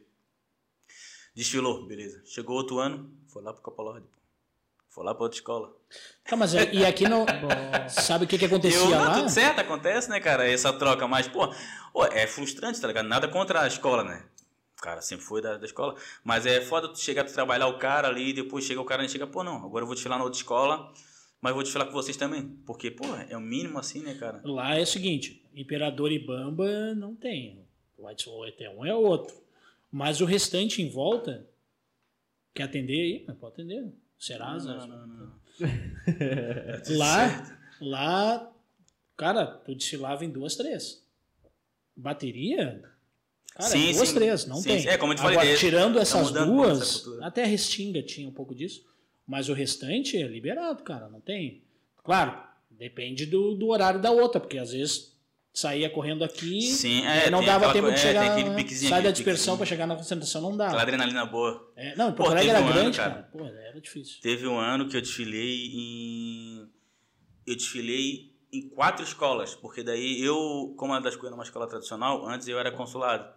Desfilou, beleza. Chegou outro ano, foi lá pro Capolorde, pô. Foi lá pra outra escola. Tá, mas é- e aqui não. Sabe o que, que acontecia Eu, não, lá? tudo certo, acontece, né, cara? Essa troca, mas, pô, é frustrante, tá ligado? Nada contra a escola, né? O cara sempre foi da, da escola. Mas é foda tu chegar, tu trabalhar o cara ali, depois chega o cara e chega, pô, não, agora eu vou desfilar na outra escola, mas vou desfilar com vocês também. Porque, pô, é o mínimo assim, né, cara? Lá é o seguinte: Imperador e Bamba não tem. Vai ter um é outro. Mas o restante em volta, quer atender aí? Mas Pode atender. Serasa. Não, não, não. Lá, lá, cara, tu desfilava em duas, três. Bateria, cara, Sim, duas, sim. três, não Sim, tem. É, como eu te Agora, falei, tirando tá essas essa duas, cultura. até a Restinga tinha um pouco disso, mas o restante é liberado, cara, não tem. Claro, depende do, do horário da outra, porque às vezes saía correndo aqui, Sim, é, não dava aquela tempo de é, chegar, piquezinho, sai da dispersão para chegar na concentração, não dava. Aquela adrenalina boa. É, não, Porto Alegre era um ano, grande, cara. cara. Pô, era difícil. Teve um ano que eu desfilei em. Eu desfilei em quatro escolas, porque daí eu, como a das coisas numa escola tradicional, antes eu era consulado.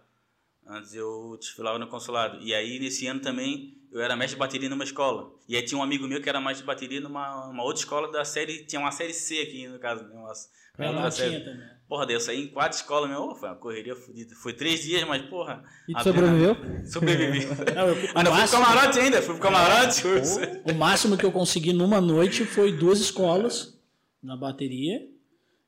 Antes eu desfilava no consulado. E aí nesse ano também eu era mestre de bateria numa escola. E aí tinha um amigo meu que era mestre de bateria numa uma outra escola da série. Tinha uma série C aqui no caso, né? Uma, Pra outra série. também. Porra, daí eu saí em quatro escolas, meu. Foi uma correria fodida. Foi três dias, mas porra. E tu sobreviveu? Sobrevivi. Não, eu, o Ainda fui pro camarote ainda, fui pro camarote. O máximo que eu consegui numa noite foi duas escolas na bateria.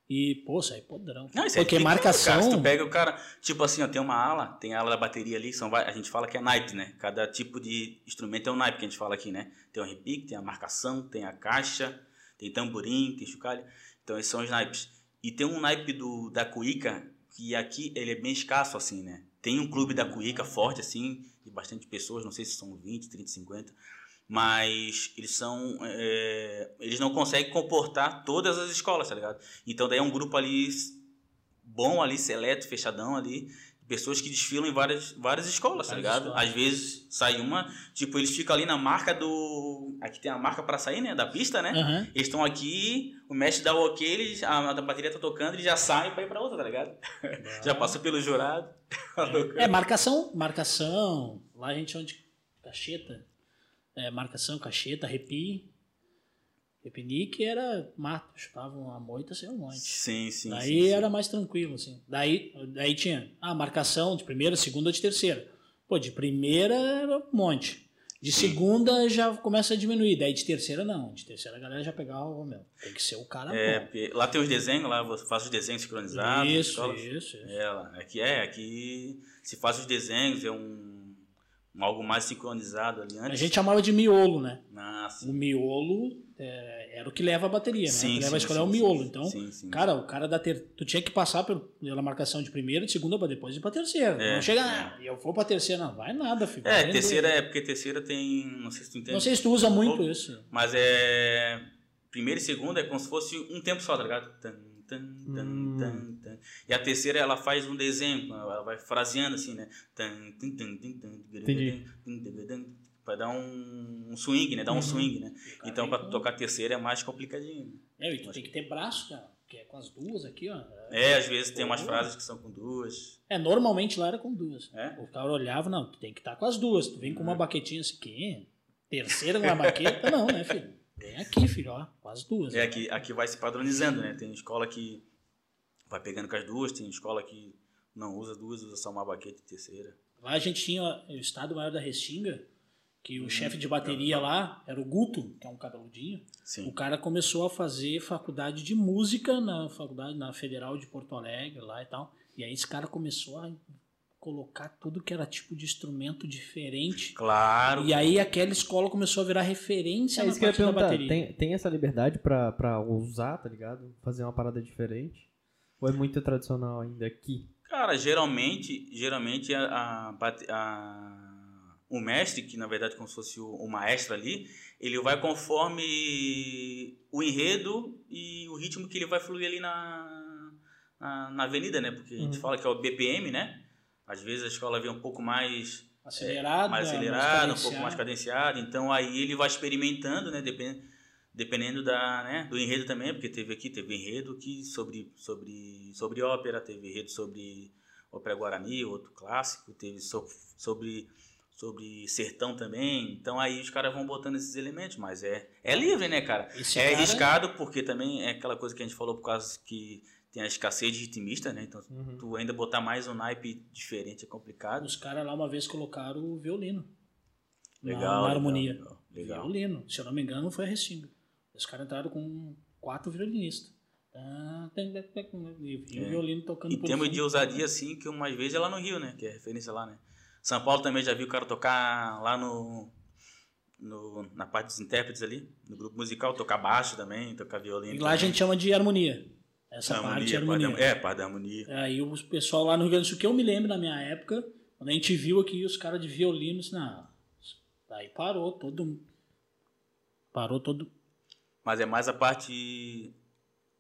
E, pô, saí podrão. Não, isso é Porque tricão, marcação. Cara, se tu pega o cara, tipo assim, ó, tem uma ala, tem a ala da bateria ali, são, vai- a gente fala que é naipe, né? Cada tipo de instrumento é um naipe que a gente fala aqui, né? Tem o repique, tem a marcação, tem a caixa, tem tamborim, tem chocalho. Então esses são os naipes. E tem um naipe do, da cuíca, que aqui ele é bem escasso, assim, né? Tem um clube da cuíca forte, assim, de bastante pessoas, não sei se são 20, 30, 50. Mas eles são. é, eles não conseguem comportar todas as escolas, tá ligado? Então daí é um grupo ali bom ali, seleto, fechadão ali, pessoas que desfilam em várias, várias escolas, tá Várias ligado? escolas. Às vezes sai uma, tipo, eles ficam ali na marca do. Aqui tem a marca pra sair, né? Da pista, né? Aham. Eles estão aqui, o mestre dá o ok, eles, a, a bateria tá tocando, ele já sai pra ir pra outra, tá ligado? já passou pelo jurado. É, marcação, marcação. Lá a gente chama de cacheta. É, marcação, cacheta, repi. Repinique era mato, chutava uma moita sem um monte. Sim, sim. Daí sim, sim. era mais tranquilo, assim. Daí, daí tinha a marcação de primeira, segunda de terceira. Pô, de primeira era um monte. De segunda já começa a diminuir. Daí de terceira não. De terceira a galera já pegava, ô, meu, tem que ser o cara É, bom. lá tem os desenhos, lá você faz os desenhos sincronizados. Isso, isso, isso. É, aqui é, aqui se faz os desenhos, é um algo mais sincronizado ali antes. A gente chamava de miolo, né? Nossa. O miolo é, era o que leva a bateria, né? Sim, o que leva a sim, escolher é o sim, miolo. sim, então, sim, sim. cara, o cara da ter... tu tinha que passar pela marcação de primeira, de segunda pra depois ir pra terceira. É, não chega, é. ah, eu vou pra terceira, não vai nada, filho. É, terceira é porque terceira tem. Não sei se tu entende. Não sei se tu usa muito isso. Mas é. Primeira e segunda é como se fosse um tempo só, tá ligado? Tan, tan, tan, Hum. tan, tan. E a terceira ela faz um desenho, ela vai fraseando assim, né? Tan, tan, tan, tan, tan, Entendi. Pra dar um, um swing, né? Dar um swing, né? cara Então pra tocar terceira é mais complicadinho. É, e tu tem que ter braço, cara, que é com as duas aqui, ó. É, às vezes tem umas frases que são com duas. É, normalmente lá era com duas. É? O cara olhava, não, tu tem que estar com as duas. Tu vem com uma Uhum. baquetinha assim, que? Terceira com uma baqueta? Não, né, filho? Vem aqui, filho, ó, as duas. É, aqui, aqui vai se padronizando, né? Tem escola que vai pegando com as duas, tem escola que não usa duas, usa só uma baqueta e terceira. Lá a gente tinha o Estado Maior da Restinga, que o Hum, chefe de bateria lá era o Guto, que é um cabeludinho. Sim. O cara começou a fazer faculdade de música na faculdade na Federal de Porto Alegre lá e tal. E aí esse cara começou a colocar tudo que era tipo de instrumento diferente. Claro. E aí aquela escola começou a virar referência É na isso que eu ia da perguntar. bateria. Tem, tem essa liberdade pra, pra usar, tá ligado? Fazer uma parada diferente? Ou é muito tradicional ainda aqui? Cara, geralmente, geralmente a, a, a- o mestre, que na verdade é como se fosse o, o maestro ali, ele vai conforme o enredo e o ritmo que ele vai fluir ali na, na, na avenida, né? Porque a gente Uhum. fala que é o BPM, né? Às vezes a escola vem um pouco mais Acelerada, mais mais acelerado, um pouco mais cadenciada. cadenciado. Então aí ele vai experimentando, né? Depend, dependendo da, né? do enredo também, porque teve aqui, teve enredo que sobre, sobre, sobre ópera, teve enredo sobre ópera Guarani, outro clássico, teve so, sobre, sobre sertão também. Então aí os caras vão botando esses elementos, mas é, é livre, né, cara? Esse é cara- arriscado, porque também é aquela coisa que a gente falou por causa que tem a escassez de ritmista, né? Então, Uhum. tu ainda botar mais um naipe diferente é complicado. Os caras lá uma vez colocaram o violino. na- Legal, na, legal, harmonia. legal, legal. Violino. Se eu não me engano, foi a Restinga. Os caras entraram com quatro violinistas. Tem- E o É. violino tocando E temos de ousadia, assim, que umas vezes é lá no Rio, né? Que é referência lá, né? São Paulo também já viu o cara tocar lá no, no na parte dos intérpretes ali, no grupo musical, tocar baixo também, tocar violino. E lá a gente chama de harmonia. Essa parte é harmonia. parte da- é, parte da harmonia. Aí o pessoal lá no Rio Grande do Sul, que eu me lembro na minha época, quando a gente viu aqui os caras de violino, assim, não, aí parou todo. Parou todo. Mas é mais a parte.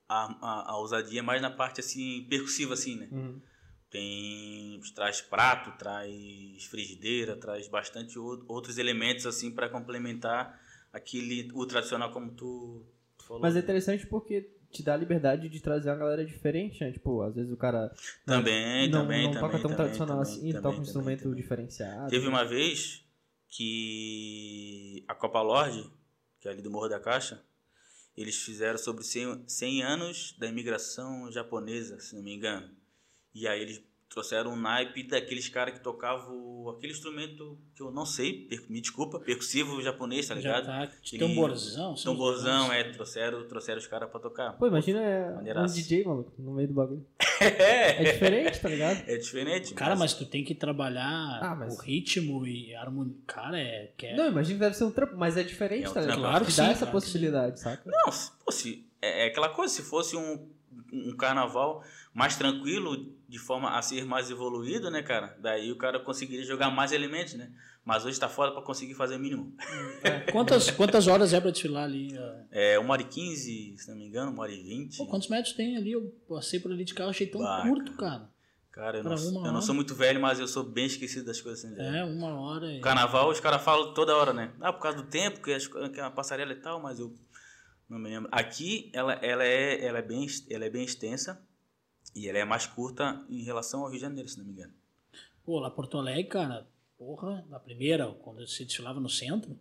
A, a, a ousadia é mais na parte assim, percussiva, assim, né? Uhum. Tem. Traz prato, traz frigideira, traz bastante ou- outros elementos, assim, para complementar aquele. o tradicional, como tu, tu falou. Mas é interessante porque te dá a liberdade de trazer uma galera diferente, né? Tipo, às vezes o cara Também, não, também, não também. toca tão também, tradicional também, assim, também, toca um também, instrumento também. diferenciado. Teve uma vez que a Copa Lorde, que é ali do Morro da Caixa, eles fizeram sobre 100, 100 anos da imigração japonesa, se não me engano. E aí eles trouxeram um naipe daqueles caras que tocavam aquele instrumento que eu não sei, per- me desculpa, percussivo japonês, tá Já ligado? tá. Aquele Tamborzão. Tamborzão, é, trouxeram, trouxeram os caras pra tocar. Pô, imagina é, um. DJ, maluco, no meio do bagulho. É, É diferente, tá ligado? é diferente. Cara, mas tu tem que trabalhar Ah, mas- o ritmo e a harmonia. Cara, é. Que é... Não, imagina que deve ser um trampo, mas é diferente, É um tá ligado? Claro que dá sim, essa claro que possibilidade, saca? Não, se- pô, se, é, é aquela coisa, se fosse um, um carnaval mais tranquilo, de forma a ser mais evoluído, né, cara? Daí o cara conseguiria jogar mais elementos, né? Mas hoje tá foda pra conseguir fazer mínimo. Quantas, quantas horas é pra desfilar ali? ó? É uma hora e quinze, se não me engano, uma hora e vinte. Quantos metros tem ali? Eu passei por ali de carro, achei tão Bah, curto, cara. Cara, eu não, eu não sou muito velho, mas eu sou bem esquecido das coisas assim. É, uma hora. e- Carnaval, os caras falam toda hora, né? Ah, por causa do tempo, que, as, que a passarela e tal, mas eu não me lembro. Aqui, ela, ela, é, ela, é bem, ela é bem extensa e ela é mais curta em relação ao Rio de Janeiro, se não me engano. Pô, lá Porto Alegre, cara, porra, na primeira, quando você desfilava no centro,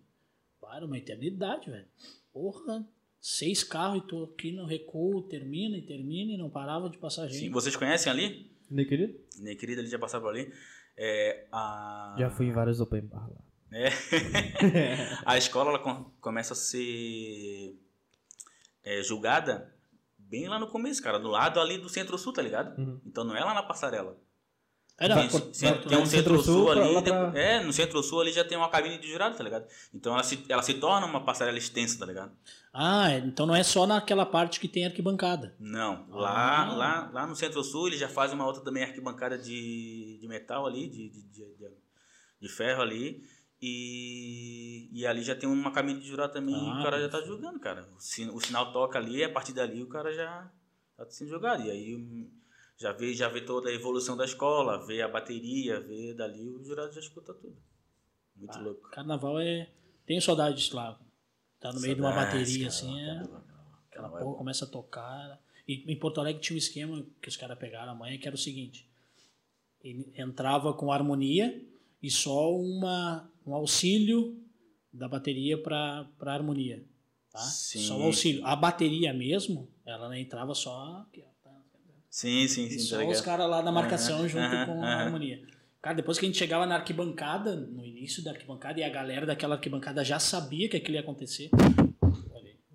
pá, era uma eternidade, velho. Porra, seis carros e tô aqui no recuo, termina e termina e não parava de passar gente. Sim, vocês conhecem ali? Né, querido? Minha querida ali já passaram por ali. É, a... Já fui em vários open bar lá. É. a escola ela com- começa a ser é, julgada bem lá no começo, cara, do lado ali do Centro-Sul, tá ligado? Uhum. Então não é lá na passarela. Tem, Porto- tem- Porto tem um. Centro-Sul pra- ali. lá pra- É, no Centro-Sul ali já tem uma cabine de jurado, tá ligado? Então ela se, ela se torna uma passarela extensa, tá ligado? Ah, é, então não é só naquela parte que tem arquibancada. Não, lá, Ah. lá, lá no Centro-Sul eles já fazem uma outra também arquibancada de, de metal ali, de, de, de- de ferro ali. E, e ali já tem uma cabine de jurado também e Ah, o cara já tá jogando, cara. O, sin- o sinal toca ali e a partir dali o cara já tá sendo jogado. E aí hum, já vê, já vê toda a evolução da escola, vê a bateria, vê dali o jurado já escuta tudo. Muito Ah, louco. Carnaval é. Tenho saudade disso lá. Tá no meio de uma Saudades, bateria cara, assim, é. Aquela é porra bom. começa a tocar. E em Porto Alegre tinha um esquema que os caras pegaram amanhã, que era o seguinte: ele entrava com harmonia e só uma, um auxílio da bateria para harmonia. Tá? Sim. Só o auxílio. A bateria mesmo, ela entrava só. tá? Sim, sim, sim, só tá os caras lá na marcação Aham, junto aham, com a harmonia. Cara, depois que a gente chegava na arquibancada, no início da arquibancada, e a galera daquela arquibancada já sabia que aquilo ia acontecer.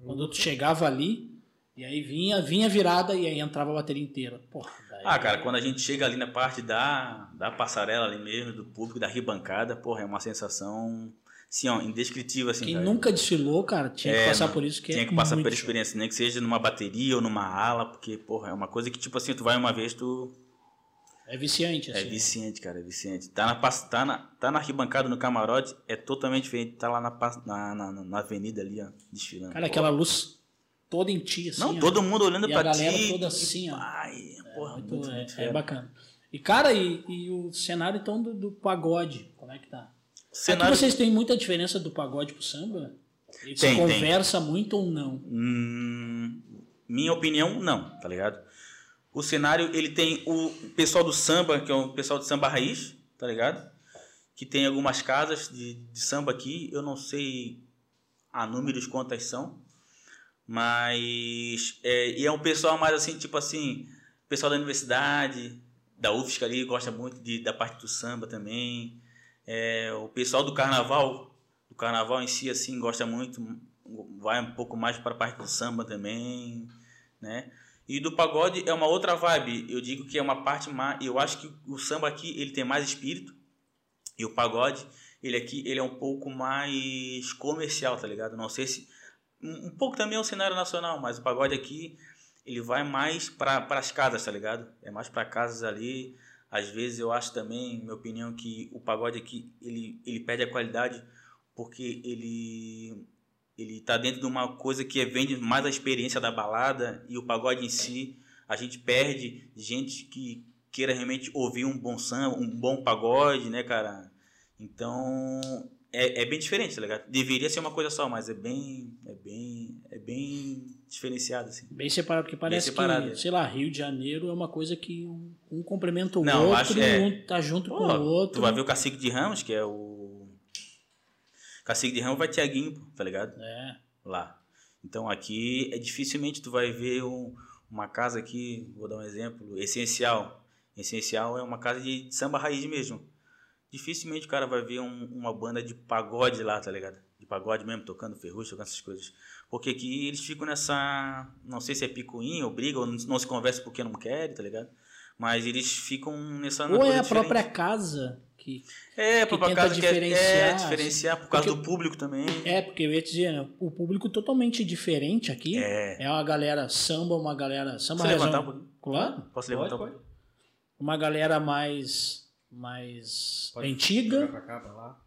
Quando tu chegava ali, e aí vinha, vinha virada e aí entrava a bateria inteira. Porra, daí- Ah, cara, quando a gente chega ali na parte da, da passarela ali mesmo, do público, da ribancada, porra, é uma sensação, assim, ó, indescritível, assim, Quem cara. nunca desfilou, cara, tinha que É, passar mano, por isso. Que Tinha é que passar pela experiência, nem que seja numa bateria ou numa ala, porque, porra, é uma coisa que, tipo assim, tu vai uma vez, tu... É viciante, assim. É viciante, cara, é viciante. Tá na, tá na, tá na arquibancada, no camarote, é totalmente diferente. Tá lá na, na, na, na avenida ali, ó, desfilando. Cara, Pô. aquela luz toda em ti, assim. Não, ó. todo mundo olhando E a pra galera ti. toda que assim, ó. pai, porra, Muito- muito, é, muito é bacana. E, cara, e, e o cenário, então, do, do pagode, como é que tá? Cenário- Aqui vocês têm muita diferença do pagode pro samba? E se Tem, tem. conversa muito ou não? Hum, minha opinião, não, tá ligado? O cenário, ele tem o pessoal do samba, que é o pessoal do samba raiz, tá ligado? Que tem algumas casas de, de samba aqui, eu não sei a números quantas são, mas é, e é um pessoal mais assim, tipo assim, pessoal da universidade, da UFSC ali, gosta muito de, da parte do samba também. É, o pessoal do carnaval, do carnaval em si, assim, gosta muito, vai um pouco mais para a parte do samba também, né? E do pagode é uma outra vibe. Eu digo que é uma parte mais. Eu acho que o samba aqui ele tem mais espírito e o pagode ele aqui ele é um pouco mais comercial, tá ligado? Não sei se um um pouco também é o cenário nacional, mas o pagode aqui ele vai mais para as casas, tá ligado? É mais para casas ali. Às vezes eu acho também, minha opinião, que o pagode aqui ele ele perde a qualidade porque ele ele tá dentro de uma coisa que vende mais a experiência da balada e o pagode em si a gente perde gente que queira realmente ouvir um bom samba, um bom pagode, né, cara? Então é, é bem diferente, tá ligado? Deveria ser uma coisa só, mas é bem é bem é bem diferenciado assim. Bem separado, porque parece separado, que, é. sei lá, Rio de Janeiro é uma coisa que um, um complementa o Não, outro acho- é. um tá junto Pô, com o outro. Tu vai ver o Cacique de Ramos, que é o Cacique de Ramos vai Tiaguinho, tá ligado? É. lá. Então aqui é dificilmente tu vai ver um- uma casa aqui, vou dar um exemplo, essencial. Essencial é uma casa de samba raiz mesmo. Dificilmente o cara vai ver um- uma banda de pagode lá, tá ligado? De pagode mesmo, tocando ferrugem, tocando essas coisas. Porque aqui eles ficam nessa. Não sei se é picuinha ou briga, ou não, se conversa porque não querem, tá ligado? Mas eles ficam nessa. Ou é a própria diferente. casa que. É, a que própria tenta casa que é, é diferenciar, diferenciar por causa porque- do público também. É, porque eu ia te dizer, né, o público totalmente diferente aqui. É. É uma galera samba, uma galera. Samba Posso levantar um pouquinho? Claro. Posso Pode, levantar um pode. pouquinho? Uma galera mais. mais Pode antiga. Pra cá, pra lá.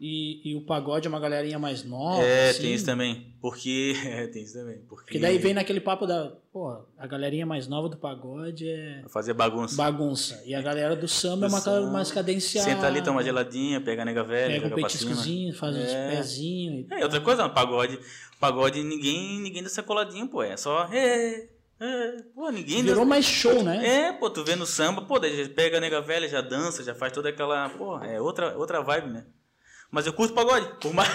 E, e o pagode é uma galerinha mais nova. É, assim. tem isso também. Porque. É, tem isso também. Porque, Porque daí vem naquele papo da. Pô, a galerinha mais nova do pagode é Fazer bagunça. bagunça. E a galera do samba é Do uma samba. galera mais cadenciada. Senta ali, toma geladinha, pega a nega velha, Pega um pra cima. petiscozinho, faz uns É. pezinhos. e É, outra coisa, pagode. Pagode, ninguém, ninguém dá coladinho, pô. É só. É, é, pô, ninguém Virou mais show, né? É, pô, tu vê no samba, pô, daí pega a nega velha, já dança, já faz toda aquela. Pô, é outra, outra vibe, né? Mas eu curto pagode, por mais.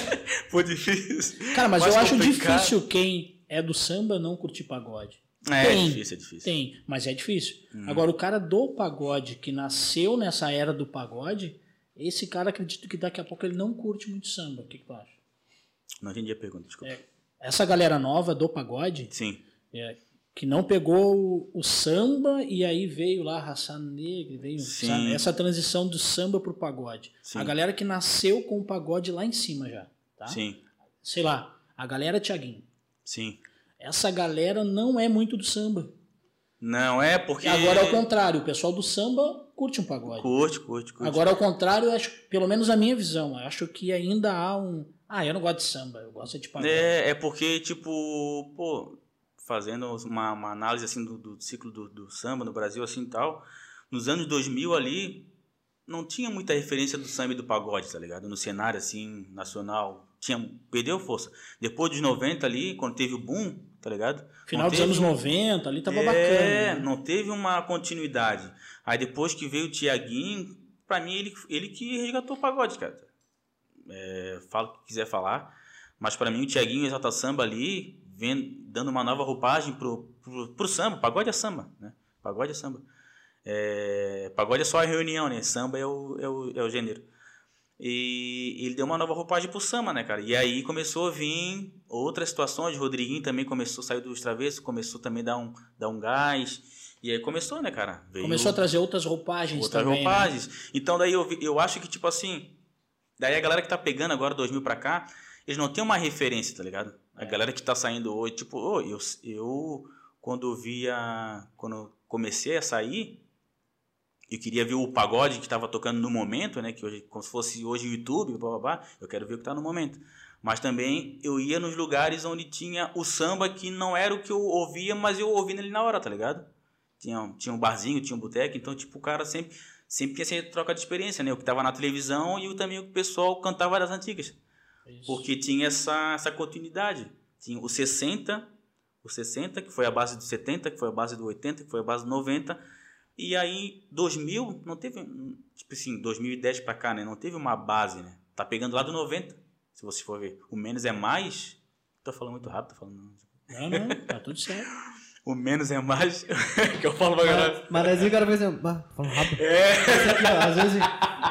por difícil. Cara, mas eu acho complicado. difícil quem é do samba não curtir pagode. É, Tem. é difícil, é difícil. Tem, mas é difícil. Uhum. Agora, o cara do pagode, que nasceu nessa era do pagode, esse cara acredito que daqui a pouco ele não curte muito samba. O que, que tu acha? Não entendi a pergunta, desculpa. É. Essa galera nova do pagode, Sim. é, que não pegou o, o samba e aí veio lá a raça negra, veio sabe, essa transição do samba pro pagode. Sim. A galera que nasceu com o pagode lá em cima já, tá? Sim. Sei lá, a galera Tiaguinho. Sim. Essa galera não é muito do samba. Não, é porque. Agora é o contrário, o pessoal do samba curte um pagode. Curte, curte, curte. Agora ao contrário, acho, pelo menos a minha visão, acho que ainda há um, ah, eu não gosto de samba, eu gosto de pagode. É, é porque, tipo, pô, fazendo uma, uma análise assim do, do ciclo do, do samba no Brasil assim tal, nos anos 2000 ali, não tinha muita referência do samba e do pagode, tá ligado? No cenário assim, nacional, tinha, perdeu força. Depois dos 90 ali, quando teve o boom, tá ligado? Final Não dos teve anos um- 90, ali tava é, bacana. né? não teve uma continuidade. Aí depois que veio o Tiaguinho, pra mim ele, ele que resgatou o pagode, cara. É, fala o que quiser falar, mas pra mim o Tiaguinho e o Exalta Samba ali, vem, dando uma nova roupagem pro, pro, pro samba. Pagode é samba, né? Pagode é samba. É, pagode é só a reunião, né? Samba é o, é o, é o gênero. E ele deu uma nova roupagem pro samba, né, cara? E aí começou a vir outras situações. O Rodriguinho também começou a sair dos travessos, começou também a dar um, dar um gás. E aí começou, né, cara? Veio Começou a trazer outras roupagens outras também. né? roupagens. Então daí eu, eu acho que, tipo assim, daí a galera que tá pegando agora 2000 pra cá, eles não têm uma referência, tá ligado? A galera que tá saindo hoje, tipo, ô, eu, eu quando via, quando comecei a sair, eu queria ver o pagode que estava tocando no momento, né? Que hoje, como se fosse hoje o YouTube, blá, blá, blá, eu quero ver o que está no momento. Mas também eu ia nos lugares onde tinha o samba que não era o que eu ouvia, mas eu ouvia ali na hora, tá ligado? Tinha, tinha um barzinho, tinha um boteco, então, tipo, o cara sempre, sempre tinha essa troca de experiência, né? O que tava na televisão e o, também o pessoal cantava das antigas. Isso. Porque tinha essa, essa continuidade. Tinha o 60, o 60, que foi a base do 70, que foi a base do 80, que foi a base do 90. E aí, 2000, não teve, tipo assim, 2010 pra cá, né? Não teve uma base, né? Tá pegando lá do 90, se você for ver. O menos é mais. Tô falando muito rápido, tô falando. Não, não, tá tudo certo. O menos é mais. que eu falo pra galera. Manezinho, o cara assim, "Bah, falando rápido. É. Aqui, ó, às vezes,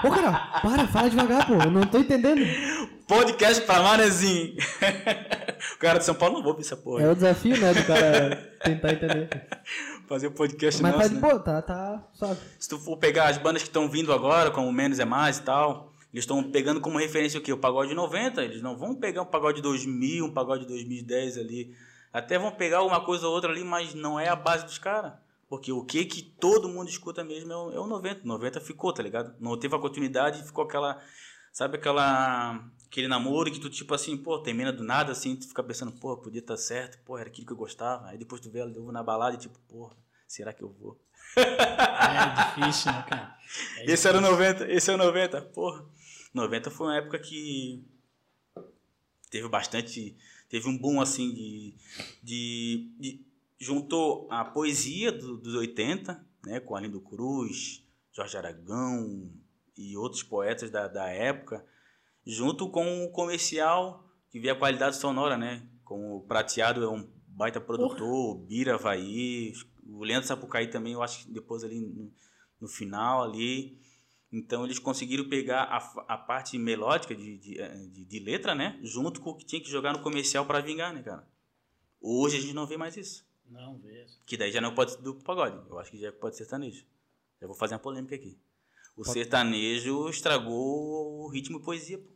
ô cara, para, fala devagar, pô, eu não tô entendendo. Podcast pra Manezinho. o cara de São Paulo não vou ver essa porra. É o desafio, né, do cara tentar entender. Fazer o podcast Mas nosso, faz, né? pô, tá, tá, sabe. Se tu for pegar as bandas que estão vindo agora, como o Menos é Mais e tal, eles estão pegando como referência o quê? O pagode 90. Eles não vão pegar um pagode 2000, um pagode 2010 ali. Até vão pegar uma coisa ou outra ali, mas não é a base dos caras. Porque o que que todo mundo escuta mesmo é o, é o 90. 90 ficou, tá ligado? Não teve a continuidade, ficou aquela... Sabe aquela... Aquele namoro que tu, tipo assim, pô, termina do nada, assim, tu fica pensando, pô, podia estar certo, pô, era aquilo que eu gostava. Aí depois tu vê ela de novo na balada e tipo, porra, será que eu vou? É difícil, né, cara? É Esse era o 90, esse é o 90, porra. 90 foi uma época que teve bastante, teve um boom assim de, de, de- juntou a poesia do- dos 80, né, com Arlindo Cruz, Jorge Aragão e outros poetas da, da época, junto com o comercial que via a qualidade sonora, né, com o Prateado é um baita produtor, o Bira Havaí, o Leandro Sapucaí também, eu acho que depois ali no, no final ali, então eles conseguiram pegar a, a parte melódica de, de, eh, de, de letra, né? Junto com o que tinha que jogar no comercial para vingar, né, cara? Hoje a gente não vê mais isso. Não, vê. Que daí já não pode ser do pagode. Eu acho que já pode ser sertanejo. Já vou fazer uma polêmica aqui. O sertanejo estragou o ritmo e poesia, pô.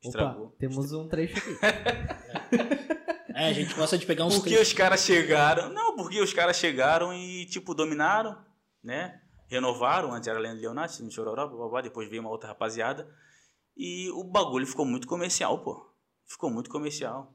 Opa, Estragou. temos um trecho aqui. É, a gente gosta de pegar uns Porque trechos. os caras chegaram. Não, porque os caras chegaram e, tipo, dominaram, né? Renovaram. Antes era Leandro Leonati, no Chororó, depois veio uma outra rapaziada. E o bagulho ficou muito comercial, pô. Ficou muito comercial.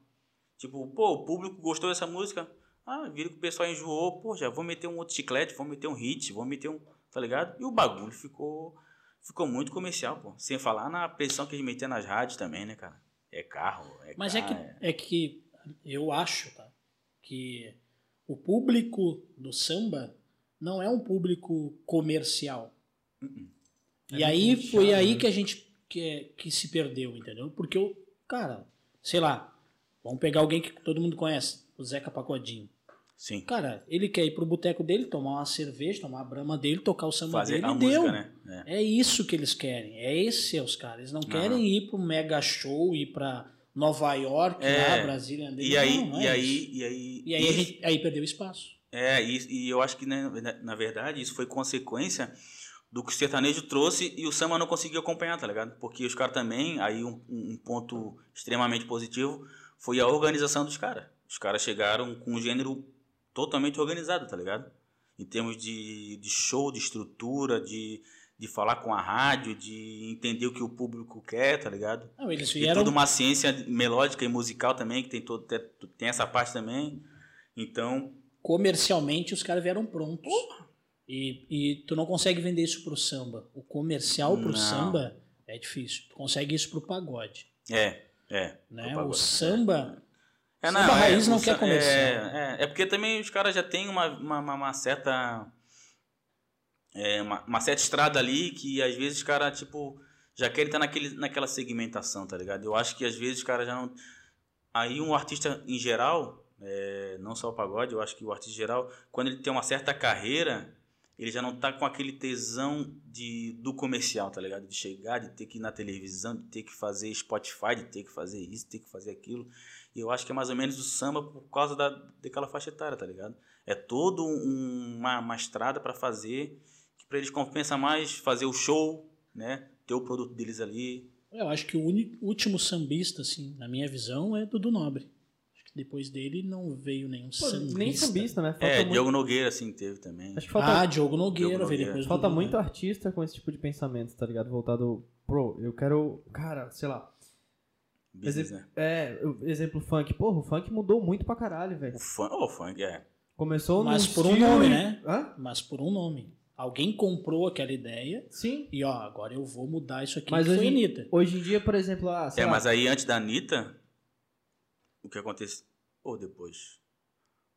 Tipo, pô, o público gostou dessa música. Ah, viram que o pessoal enjoou. Pô, já vou meter um outro chiclete, vou meter um hit, vou meter um. Tá ligado? E o bagulho ficou. Ficou muito comercial, pô. Sem falar na pressão que eles metem nas rádios também, né, cara? É carro, é Mas é carro, que, é que eu acho, tá? Que o público do samba não é um público comercial. E É aí muito foi nichado, aí né? que a gente que, que se perdeu, entendeu? Porque o cara, sei lá, vamos pegar alguém que todo mundo conhece, o Zeca Pagodinho. Sim. Cara, ele quer ir pro boteco dele, tomar uma cerveja, tomar a brama dele, tocar o samba Fazer dele a e deu. música, né? É. É isso que eles querem. É esse é os caras. Eles não querem ir pro mega show, ir pra Nova York, É. lá, Brasília. E aí, não, não e é aí, e aí, E aí, a gente, aí perdeu espaço. é, e, e eu acho que né, na, na verdade isso foi consequência do que o sertanejo trouxe e o samba não conseguiu acompanhar, tá ligado? Porque os caras também, aí um, um ponto extremamente positivo foi a organização dos caras. Os caras chegaram com um gênero totalmente organizado, tá ligado? Em termos de, de show, de estrutura, de, de falar com a rádio, de entender o que o público quer, tá ligado? Não, eles E vieram. toda uma ciência melódica e musical também, que tem, todo, tem, essa parte também. Então, Comercialmente, os caras vieram prontos. E, e tu não consegue vender isso pro samba. O comercial pro Não. samba é difícil. Tu consegue isso pro pagode. é, é. Né? pro O pagode. samba. É, raiz não o quer sa- comercial. É, é, é porque também os caras já têm uma, uma, uma- certa. é, uma, uma certa estrada ali que às vezes os caras, tipo, já querem estar naquele, naquela segmentação, tá ligado? Eu acho que às vezes os caras já não. Aí um artista em geral, é, não só o pagode, eu acho que o artista em geral, quando ele tem uma certa carreira, ele já não tá com aquele tesão de, do comercial, tá ligado? De chegar, de ter que ir na televisão, de ter que fazer Spotify, de ter que fazer isso, de ter que fazer aquilo. E eu acho que é mais ou menos o samba por causa da, daquela faixa etária, tá ligado? É todo um- uma, uma estrada para fazer, que para eles compensa mais fazer o show, né? Ter o produto deles ali. Eu acho que o último sambista, assim, na minha visão, é Dudu Nobre. Acho que Depois dele não veio nenhum Pô, sambista. nem sambista, né? Falta É, muito, Diogo Nogueira, assim, teve também. Acho que falta, Ah, Diogo Nogueira, Diogo Nogueira. depois falta muito artista com esse tipo de pensamento, tá ligado? Voltado pro, eu quero, cara, sei lá. Business, né? É, exemplo funk. Porra, o funk mudou muito pra caralho, velho. O funk, oh, o funk, é. Começou Mas no por um nome, e- né? Hã? Mas por um nome. Alguém comprou aquela ideia Sim. e, ó, agora eu vou mudar isso aqui. Mas que foi hoje, a Anitta. hoje em dia, por exemplo, ah, sei É, lá, mas aí antes da Anitta, o que acontece? Ou depois?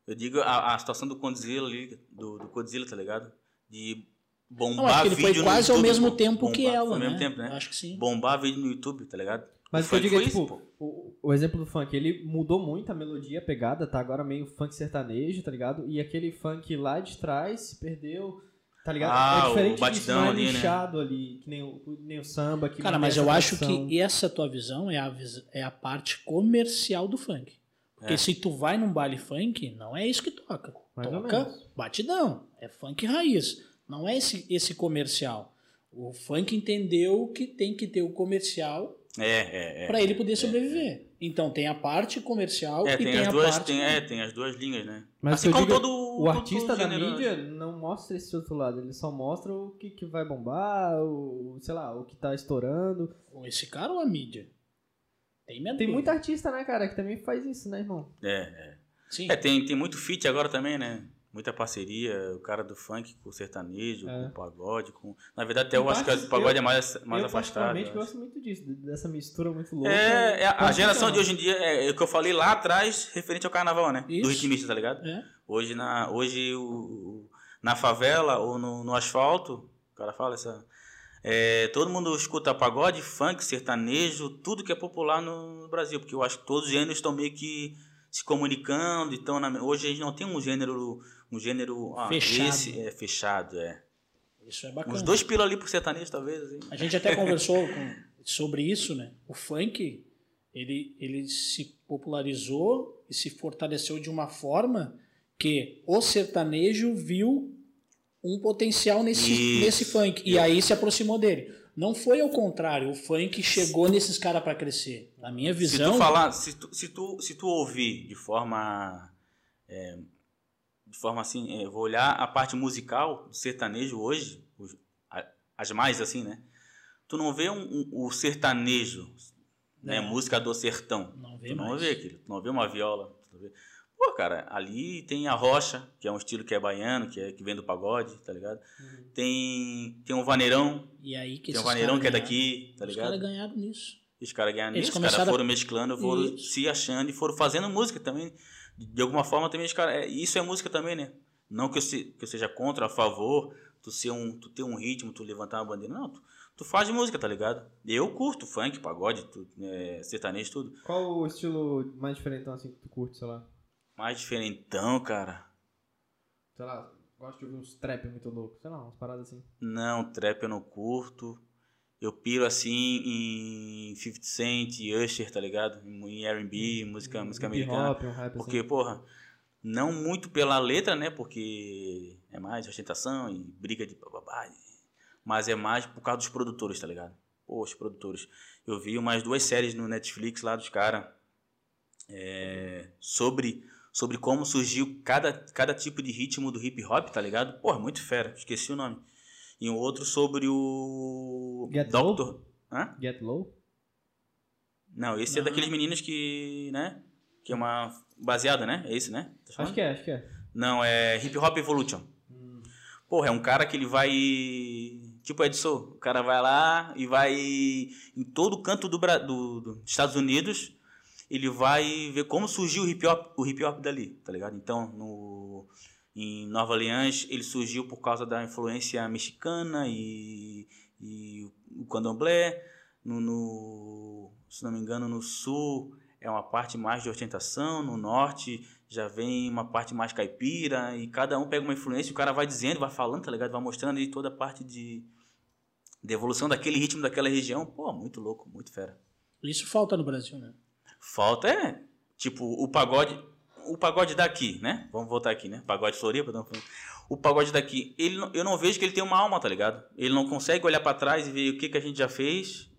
Eu digo a, a situação do Godzilla ali, do, do Godzilla, tá ligado? De bombar Não, acho que ele vídeo foi no quase ao mesmo tempo que Bombar- ela, foi ao né? mesmo tempo, né? Acho que sim. Bombar vídeo no YouTube, tá ligado? Mas O o que eu digo é, foi tipo, isso, o, o exemplo do funk, ele mudou muito a melodia, a pegada, tá agora meio funk sertanejo, tá ligado? E aquele funk lá de trás se perdeu, tá ligado? Ah, é o diferente disso, batidão é ali, né? nichado ali, que nem o, nem o samba. Que Cara, mas eu acho que essa tua visão é a, vis- é a parte comercial do funk. Porque É. se tu vai num baile funk, não é isso que toca. Mais toca batidão. É funk raiz. Não é esse, esse comercial. O funk entendeu que tem que ter o comercial É, é, é. para ele poder sobreviver. Então tem a parte comercial É, e tem, tem, as a duas, parte. tem, é, tem as duas linhas, né? Mas assim como digo, todo o todo artista da mídia não mostra esse outro lado, ele só mostra o que, que vai bombar, o, sei lá, o que tá estourando. Ou Esse cara ou a mídia? Tem Tem muito artista, né, cara, que também faz isso, né, irmão? É, é. Sim. É, tem, tem muito feat agora também, né? Muita parceria, o cara do funk com o sertanejo, É. com o pagode, com... Na verdade, até eu Eu acho que o pagode eu- é mais, mais eu afastado. eu gosto muito disso, dessa mistura muito louca. É, é a geração de hoje em dia, é, é o que eu falei lá atrás, referente ao carnaval, né? Isso. Do ritmista, tá ligado? É. Hoje, na, hoje o, o- na favela ou no, no asfalto, o cara fala essa... é, todo mundo escuta pagode, funk, sertanejo, tudo que é popular no Brasil, porque eu acho que todos os gêneros estão meio que se comunicando, então na- hoje a gente não tem um gênero, um gênero ah, Fechado. esse é fechado, é. Isso é bacana. Uns dois pila ali pro sertanejo, talvez. Assim. A gente até conversou com- sobre isso, né? O funk, ele, ele se popularizou e se fortaleceu de uma forma que o sertanejo viu um potencial nesse, Isso. nesse funk. E aí se aproximou dele. Não foi ao contrário, o funk chegou nesses caras para crescer. Na minha Se visão, tu falar, se tu, se tu, se tu ouvir de forma, é, de forma assim, é, vou olhar a parte musical do sertanejo hoje, os- a- as mais assim, né? Tu não vê um, um- o sertanejo, né? Não. Música do sertão. não vê Tu não mais. vê aquilo, tu não vê uma viola. tu não vê- Pô, cara, ali tem a rocha, que é um estilo que é baiano, que, é, que vem do pagode, tá ligado? Uhum. Tem, tem um vaneirão, E aí que tem um vaneirão que é daqui, tá Os ligado? caras ganharam nisso. Os caras ganharam nisso, os caras a- foram mesclando, foram Isso. se achando e foram fazendo música também. De alguma forma também os caras. é, Isso é música também, né? Não que eu, se- que eu seja contra, a favor, tu, ser um, tu ter um ritmo, tu levantar uma bandeira. Não, tu, tu faz música, tá ligado? Eu curto funk, pagode, tu, é, sertanejo, tudo. Qual o estilo mais diferentão assim que tu curte, sei lá? Mais diferentão, cara. Sei lá, gosto de ouvir uns trap muito loucos, sei lá, umas paradas assim. Não, trap eu não curto. Eu piro assim em 50 Cent, Usher, tá ligado? Em R&B, música, música Hip americana. hop, um rap Porque, assim. porra, não muito pela letra, né? Porque é mais ostentação e briga de bababá. Mas é mais por causa dos produtores, tá ligado? Pô, os produtores. Eu vi umas duas séries no Netflix lá dos caras é, sobre, sobre como surgiu cada, cada tipo de ritmo do hip hop, tá ligado? Porra, muito fera. Esqueci o nome. E um outro sobre o. Get Doctor. Hã? Get Low? Não, esse é Não. daqueles meninos que, né? Que é uma baseada, né? É esse, né? Tá? Acho que é, acho que é. Não, é Hip Hop Evolution. Porra, é um cara que ele vai. Tipo Edson, o cara vai lá e vai em todo canto do, do, do- dos Estados Unidos. Ele vai ver como surgiu o hip hop, o hip hop dali, tá ligado? Então, no, em Nova Orleans, ele surgiu por causa da influência mexicana e, e o candomblé. No, no- se não me engano, no sul é uma parte mais de ostentação, no norte já vem uma parte mais caipira e cada um pega uma influência, o cara vai dizendo, vai falando, tá ligado? Vai mostrando aí toda a parte de, de evolução daquele ritmo daquela região. Pô, muito louco, muito fera. Isso falta no Brasil, né? Falta é, tipo, o pagode, o pagode daqui, né? Vamos voltar aqui, né? Pagode Floripa, não, o pagode daqui, ele, eu não vejo que ele tem uma alma, tá ligado? Ele não consegue olhar pra trás e ver o que, que a gente já fez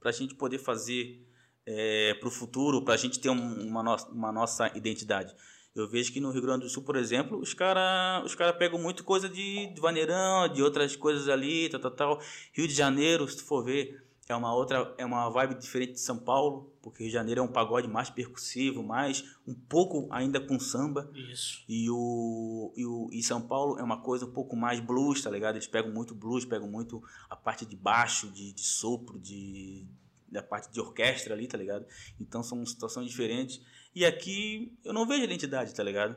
pra gente poder fazer é, para o futuro, para a gente ter um, uma, no uma nossa identidade. Eu vejo que no Rio Grande do Sul, por exemplo, os caras os cara pegam muito coisa de, de vaneirão, de outras coisas ali, tal, tal, tal. Rio de Janeiro, se tu for ver, é uma outra, é uma vibe diferente de São Paulo, porque Rio de Janeiro é um pagode mais percussivo, mais um pouco ainda com samba. Isso. E o, e o e São Paulo é uma coisa um pouco mais blues, tá ligado? Eles pegam muito blues, pegam muito a parte de baixo, de, de sopro, de da parte de orquestra ali, tá ligado? Então são situações diferentes. E aqui eu não vejo identidade, tá ligado?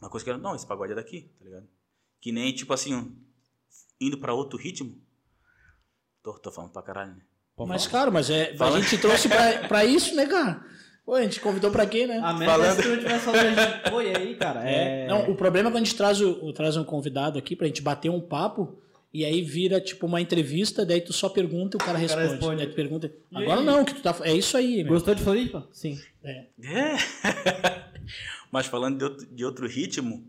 Uma coisa que eu, não, esse pagode é daqui, tá ligado? Que nem, tipo assim, indo para outro ritmo. Tô, tô falando pra caralho, né? Pode mas, falar. cara, mas é, Fala. a gente trouxe pra, pra isso, né, cara? Pô, a gente convidou pra quê, né? A meta Falando... é se tu tivesse falando, pô, e aí, cara? É... Não, o problema é quando a gente traz, o, traz um convidado aqui pra gente bater um papo, e aí vira tipo uma entrevista, daí tu só pergunta e o cara responde. O cara responde. Daí tu pergunta. Agora não, que tu tá. É isso aí. Meu. Gostou de Floripa? Sim. É. é. Mas falando de outro, de outro, ritmo,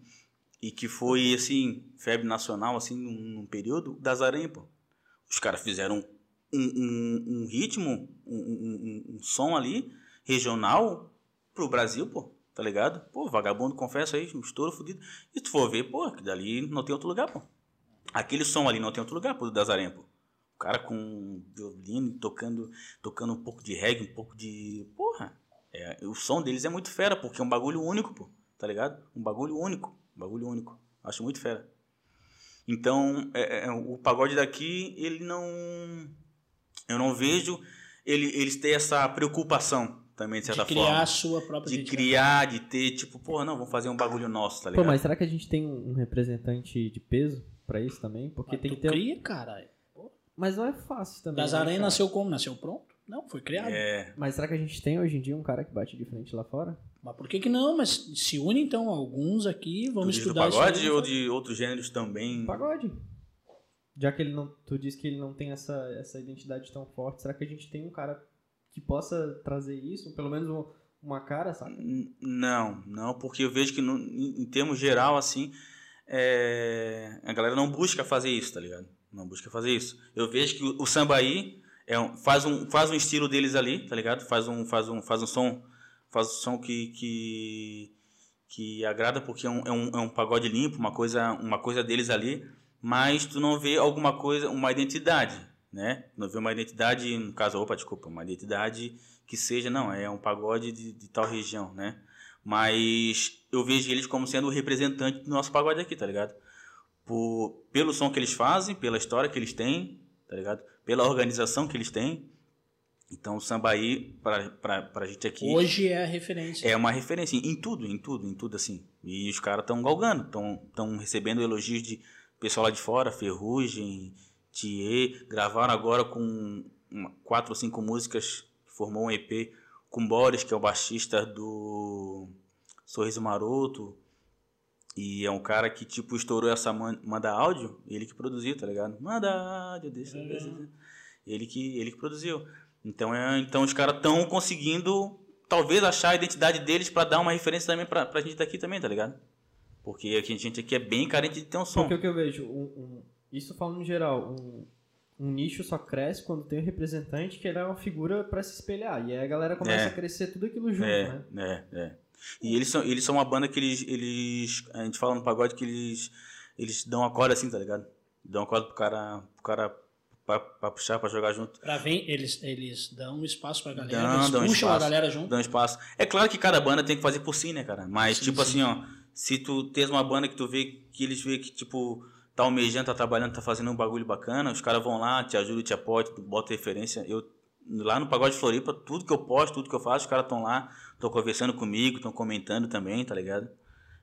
e que foi assim, febre nacional, assim, num, num período, das aranhas, pô. Os caras fizeram um, um, ritmo, um, um, som ali, regional, pro Brasil, pô. Tá ligado? Pô, vagabundo, confesso aí, um estouro fodido. E tu for ver, pô, que dali não tem outro lugar, pô. Aquele som ali não tem outro lugar pro Dazarem, pô. O cara com violino, tocando, tocando um pouco de reggae, um pouco de. Porra! É, o som deles é muito fera, porque é um bagulho único, pô. Tá ligado? Um bagulho único. Um bagulho único. Acho muito fera. Então, é, é, o pagode daqui, ele não. Eu não vejo ele, eles ter essa preocupação também, de certa de criar forma. a sua própria De criar, de ter, tipo, porra, não, vamos fazer um bagulho nosso, tá ligado? Pô, mas será que a gente tem um representante de peso? para isso também, porque Mas tem que ter. Cria, cara. Mas não é fácil também. Das né, Aranha nasceu como? Nasceu pronto? Não, foi criado. É. Mas será que a gente tem hoje em dia um cara que bate de frente lá fora? Mas por que que não? Mas se une então alguns aqui, vamos tu estudar do pagode ou de outros gêneros também? Pagode. Já que ele não, tu diz que ele não tem essa, essa identidade tão forte, será que a gente tem um cara que possa trazer isso, pelo menos um, uma cara, sabe? Não, não, porque eu vejo que no, em termos geral assim, é, a galera não busca fazer isso, tá ligado? Não busca fazer isso. Eu vejo que o, o samba aí é um, faz, um, faz um estilo deles ali, tá ligado? Faz um, faz um, faz um som, faz um som que, que, que agrada porque é um, é, um, é um pagode limpo, uma coisa, uma coisa deles ali, mas tu não vê alguma coisa, uma identidade, né? Não vê uma identidade, no caso, opa, desculpa, uma identidade que seja, não, é um pagode de, de tal região, né? Mas eu vejo eles como sendo o representante do nosso pagode aqui, tá ligado? Por, pelo som que eles fazem, pela história que eles têm, tá ligado? Pela organização que eles têm. Então o samba aí, pra, pra, pra gente aqui. Hoje é a referência. É uma referência em tudo, em tudo, em tudo assim. E os caras estão galgando, estão recebendo elogios de pessoal lá de fora, Ferrugem, Thier. Gravaram agora com uma, quatro ou cinco músicas, formou um EP com Boris, que é o baixista do Sorriso Maroto. E é um cara que, tipo, estourou essa Manda Áudio, ele que produziu, tá ligado? Manda áudio, deixa, deixa. Ele que, ele que produziu. Então, é, então os caras estão conseguindo, talvez, achar a identidade deles para dar uma referência também pra, pra gente daqui também, tá ligado? Porque a gente aqui é bem carente de ter um som. Porque o que eu vejo, um, um, isso falando em geral, um, um nicho só cresce quando tem um representante que ele é uma figura para se espelhar. E aí a galera começa é. a crescer tudo aquilo junto, é, né? É, é. E eles são, eles são uma banda que eles, eles. A gente fala no pagode que eles. Eles dão uma corda assim, tá ligado? Dão uma corda pro cara. Pro cara pra, pra puxar, pra jogar junto. Pra ver, eles, eles dão espaço pra galera. Dão, eles dão puxam espaço, a galera junto. Dão espaço. É claro que cada banda tem que fazer por si, né, cara? Mas, sim, tipo sim. assim, ó. Se tu tens uma banda que tu vê que eles vê que, tipo tá almejando, tá trabalhando, tá fazendo um bagulho bacana, os caras vão lá, te ajudam, te apoiam, bota referência. Eu, lá no Pagode Floripa, tudo que eu posto, tudo que eu faço, os caras estão lá, estão conversando comigo, estão comentando também, tá ligado?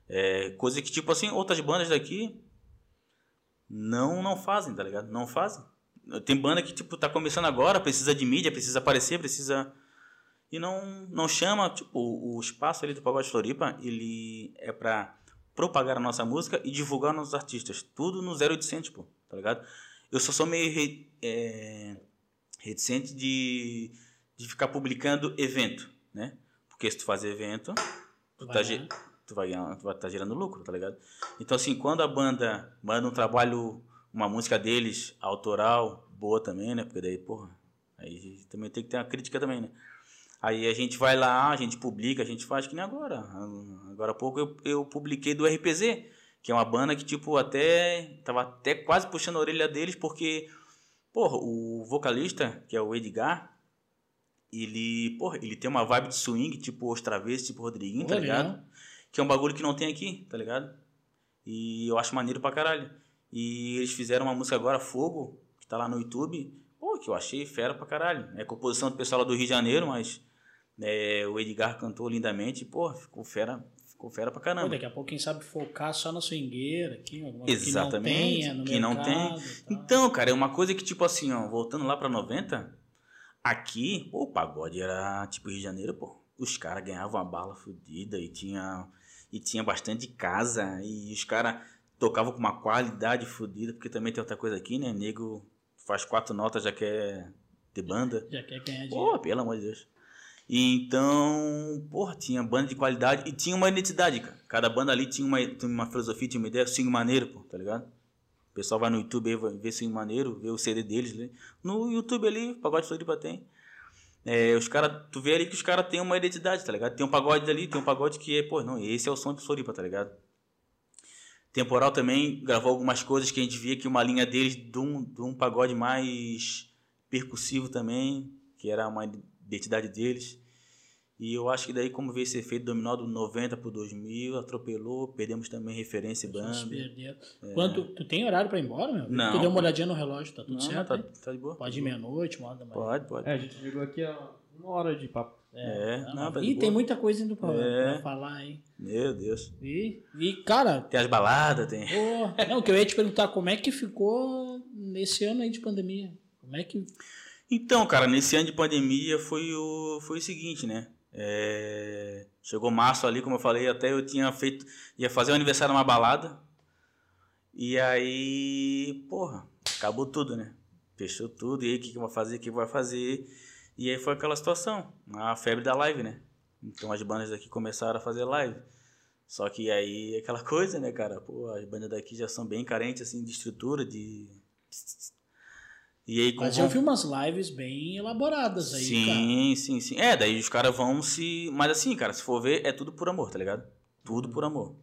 É, coisa que, tipo assim, outras bandas daqui não não fazem, tá ligado? Não fazem. Tem banda que, tipo, tá começando agora, precisa de mídia, precisa aparecer, precisa... E não, não chama, tipo, o espaço ali do Pagode Floripa, ele é pra propagar a nossa música e divulgar nossos artistas. Tudo no 0800, pô, tá ligado? Eu só sou meio re, é, reticente de, de ficar publicando evento, né? Porque se tu fazer evento, tu, tá, tu vai tu vai tá gerando lucro, tá ligado? Então, assim, quando a banda manda um trabalho, uma música deles, autoral, boa também, né? Porque daí, porra, aí também tem que ter uma crítica também, né? Aí a gente vai lá, a gente publica, a gente faz que nem agora. Agora há pouco eu, eu publiquei do RPZ, que é uma banda que, tipo, até. Tava até quase puxando a orelha deles, porque, porra, o vocalista, que é o Edgar, ele, porra, ele tem uma vibe de swing, tipo os travessos, tipo Rodriguinho, tá ligado? Que é um bagulho que não tem aqui, tá ligado? E eu acho maneiro pra caralho. E eles fizeram uma música agora, Fogo, que tá lá no YouTube, pô, que eu achei fera pra caralho. É composição do pessoal lá do Rio de Janeiro, mas é, o Edgar cantou lindamente, pô, ficou fera, ficou fera pra Pô, caramba. daqui a pouco, quem sabe focar só na swingueira aqui, alguma Exatamente, que não tenha que não mercado tem. e tal. Então, cara, é uma coisa que, tipo assim, ó, voltando lá pra 90, aqui, pô, o pagode era tipo Rio de Janeiro, pô. Os caras ganhavam uma bala fodida e tinha, e tinha bastante casa. E os caras tocavam com uma qualidade fodida, porque também tem outra coisa aqui, né? Nego faz quatro notas, já quer ter banda. Já quer ganhar Pô, dinheiro. pelo amor de Deus. E Então, porra, tinha banda de qualidade e tinha uma identidade, cara. Cada banda ali tinha uma, tinha uma filosofia, tinha uma ideia, swing maneiro, pô, tá ligado? O pessoal vai no YouTube aí, vai ver swing maneiro, ver o CD deles ali. No YouTube ali, Pagode Floripa tem. É, os cara, tu vê ali que os caras têm uma identidade, tá ligado? Tem um pagode ali, tem um pagode que é, pô, não, esse é o som de Floripa, tá ligado? Temporal também gravou algumas coisas que a gente via que uma linha deles de um, de um pagode mais percussivo também, que era uma identidade deles. E eu acho que daí, como veio esse efeito dominó do 90 pro 2000, atropelou, perdemos também referência e banda. perderam. Quanto, tu tem horário pra ir embora, meu? É. Não. Tu deu uma olhadinha no relógio, tá tudo Não, certo? tá, tá de boa. Pode ir meia-noite, uma hora da manhã. Pode, pode. É, a gente chegou aqui a uma hora de papo. É, Ah, não, tá de e boa. tem muita coisa indo pra, É. pra falar, hein? Meu Deus. E, e cara, Tem as baladas, tem. Pô, não, o que eu ia te perguntar, como é que ficou nesse ano aí de pandemia? Como é que. Então, cara, nesse ano de pandemia foi o, foi o seguinte, né? É, chegou março ali, como eu falei, até eu tinha feito. ia fazer o aniversário numa balada. E aí, porra, acabou tudo, né? Fechou tudo. E aí, o que, que vai fazer? O que vai fazer? E aí foi aquela situação, a febre da live, né? Então as bandas daqui começaram a fazer live. Só que aí, aquela coisa, né, cara? Pô, as bandas daqui já são bem carentes, assim, de estrutura, de. E aí, Mas eu vi umas lives bem elaboradas aí, cara. sim, sim, sim. É, daí os caras vão se. Mas assim, cara, se for ver, é tudo por amor, tá ligado? Tudo por amor.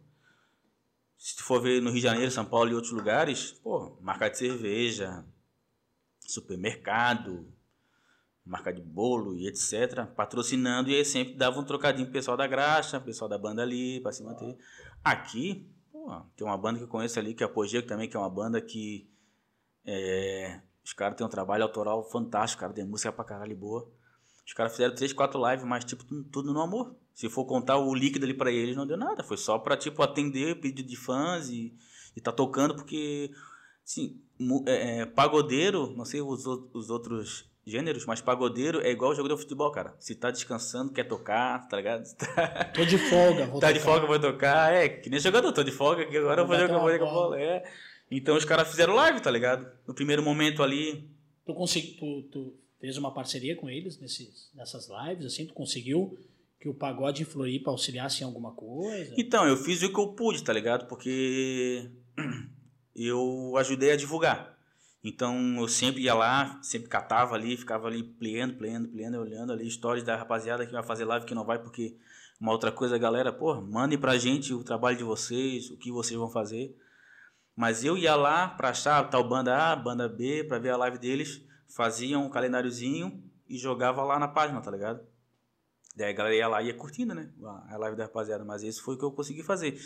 Se tu for ver no Rio de Janeiro, São Paulo e outros lugares, pô, marca de cerveja, supermercado, marca de bolo e etc. Patrocinando e aí sempre dava um trocadinho pro pessoal da graxa, pessoal da banda ali, pra se manter. Aqui, pô, tem uma banda que eu conheço ali, que é a Apogeu, que também, que é uma banda que. É, os caras têm um trabalho autoral fantástico, cara, tem música pra caralho boa. Os caras fizeram três, quatro lives, mas tipo, tudo, no amor. Se for contar o líquido ali pra eles, não deu nada. Foi só pra, tipo, atender pedido de fãs e, e tá tocando, porque, assim, é, pagodeiro, não sei os, os outros gêneros, mas pagodeiro é igual jogador de futebol, cara. Se tá descansando, quer tocar, tá ligado? Tá, Tô de folga, vou tá de tocar. folga, vou tocar. É, que nem jogador, tô de folga, que agora eu vou bater vou jogar bola. bola. É. Então os caras fizeram live, tá ligado? No primeiro momento ali, Tu, consegui, tu, tu fez uma parceria com eles nesses, nessas lives, assim, tu conseguiu que o pagode em Floripa auxiliasse em alguma coisa? Então, eu fiz o que eu pude, tá ligado? Porque eu ajudei a divulgar. Então, eu sempre ia lá, sempre catava ali, ficava ali playando, playando, playando, olhando ali stories da rapaziada que vai fazer live que não vai, porque uma outra coisa, galera, pô, mandem pra gente o trabalho de vocês, o que vocês vão fazer. Mas eu ia lá pra achar tal banda A, banda B, pra ver a live deles, fazia um calendáriozinho e jogava lá na página, tá ligado? Daí a galera ia lá e ia curtindo, né? A live da rapaziada. Mas esse foi o que eu consegui fazer.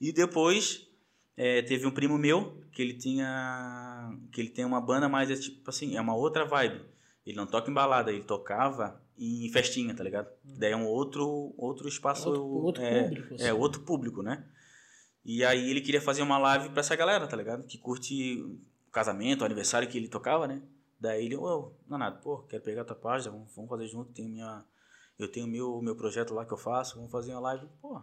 E depois é, teve um primo meu que ele tinha. que ele tem uma banda, mas é tipo assim, é uma outra vibe. Ele não toca em balada, ele tocava em festinha, tá ligado? Daí é um outro, outro espaço. Outro- outro é, público, assim. É, outro público, né? E aí ele queria fazer uma live pra essa galera, tá ligado? Que curte o casamento, o aniversário que ele tocava, né? Daí ele, ô, Nanado, pô, quero pegar a tua página, vamos, fazer junto, tem minha, eu tenho meu, meu projeto lá que eu faço, vamos fazer uma live, pô.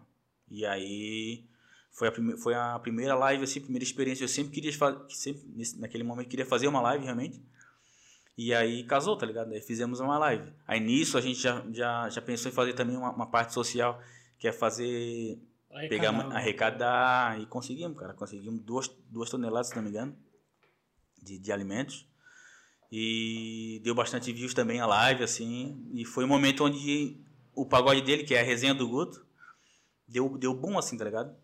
E aí foi a, prime, foi a primeira live, assim, primeira experiência, eu sempre queria fazer, sempre, naquele momento, queria fazer uma live, realmente. E aí casou, tá ligado? Aí fizemos uma live. Aí nisso a gente já, já, já pensou em fazer também uma, uma parte social, que é fazer Arrecadar. arrecadar e conseguimos, cara. Conseguimos duas, duas toneladas, se não me engano, de, de alimentos. E deu bastante views também a live, assim. E foi um momento onde o pagode dele, que é a resenha do Guto, deu, deu bom, assim, tá ligado?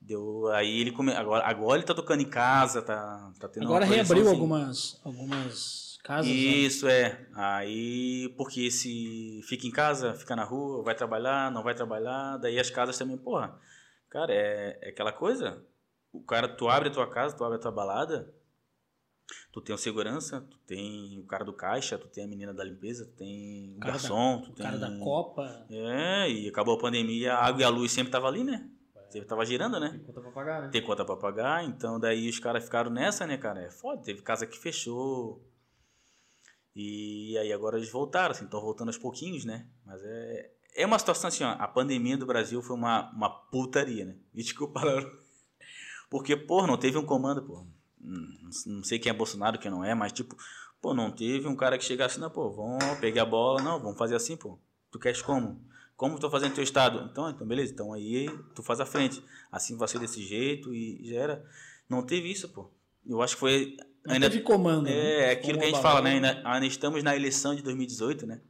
Deu, aí ele come, agora, agora ele tá tocando em casa, tá, tá tendo Agora reabriu projeçãozinha. algumas, algumas casas. né? Isso é. Aí, porque se fica em casa, fica na rua, vai trabalhar, não vai trabalhar, daí as casas também, porra. Cara, é, é aquela coisa. O cara, tu abre a tua casa, tu abre a tua balada, tu tem o segurança, tu tem o cara do caixa, tu tem a menina da limpeza, tu tem o cara da- garçom, tu O tem. cara da Copa. É, e acabou a pandemia, a água e a luz sempre tava ali, né? Sempre tava girando, né? Tem conta pra pagar, né? tem conta pra pagar, então daí os caras ficaram nessa, né, cara? É foda, teve casa que fechou. E aí agora eles voltaram, assim, estão voltando aos pouquinhos, né? Mas é, é uma situação assim, ó, a pandemia do Brasil foi uma, uma putaria, né? Me Desculpa. Porque, pô, não teve um comando, pô. Hum, Não sei quem é Bolsonaro, quem não é, mas tipo, pô, não teve um cara que chegasse, não, pô, vamos pegar a bola, não, vamos fazer assim, pô. Tu queres como? Como tá fazendo teu estado? Então, então, beleza, então aí tu faz a frente. Assim vai ser desse jeito e já era. Não teve isso, pô. Eu acho que foi. Não ainda, teve comando. né? é, é aquilo Como que a gente fala, né? Ainda, ainda estamos na eleição de 2018, né?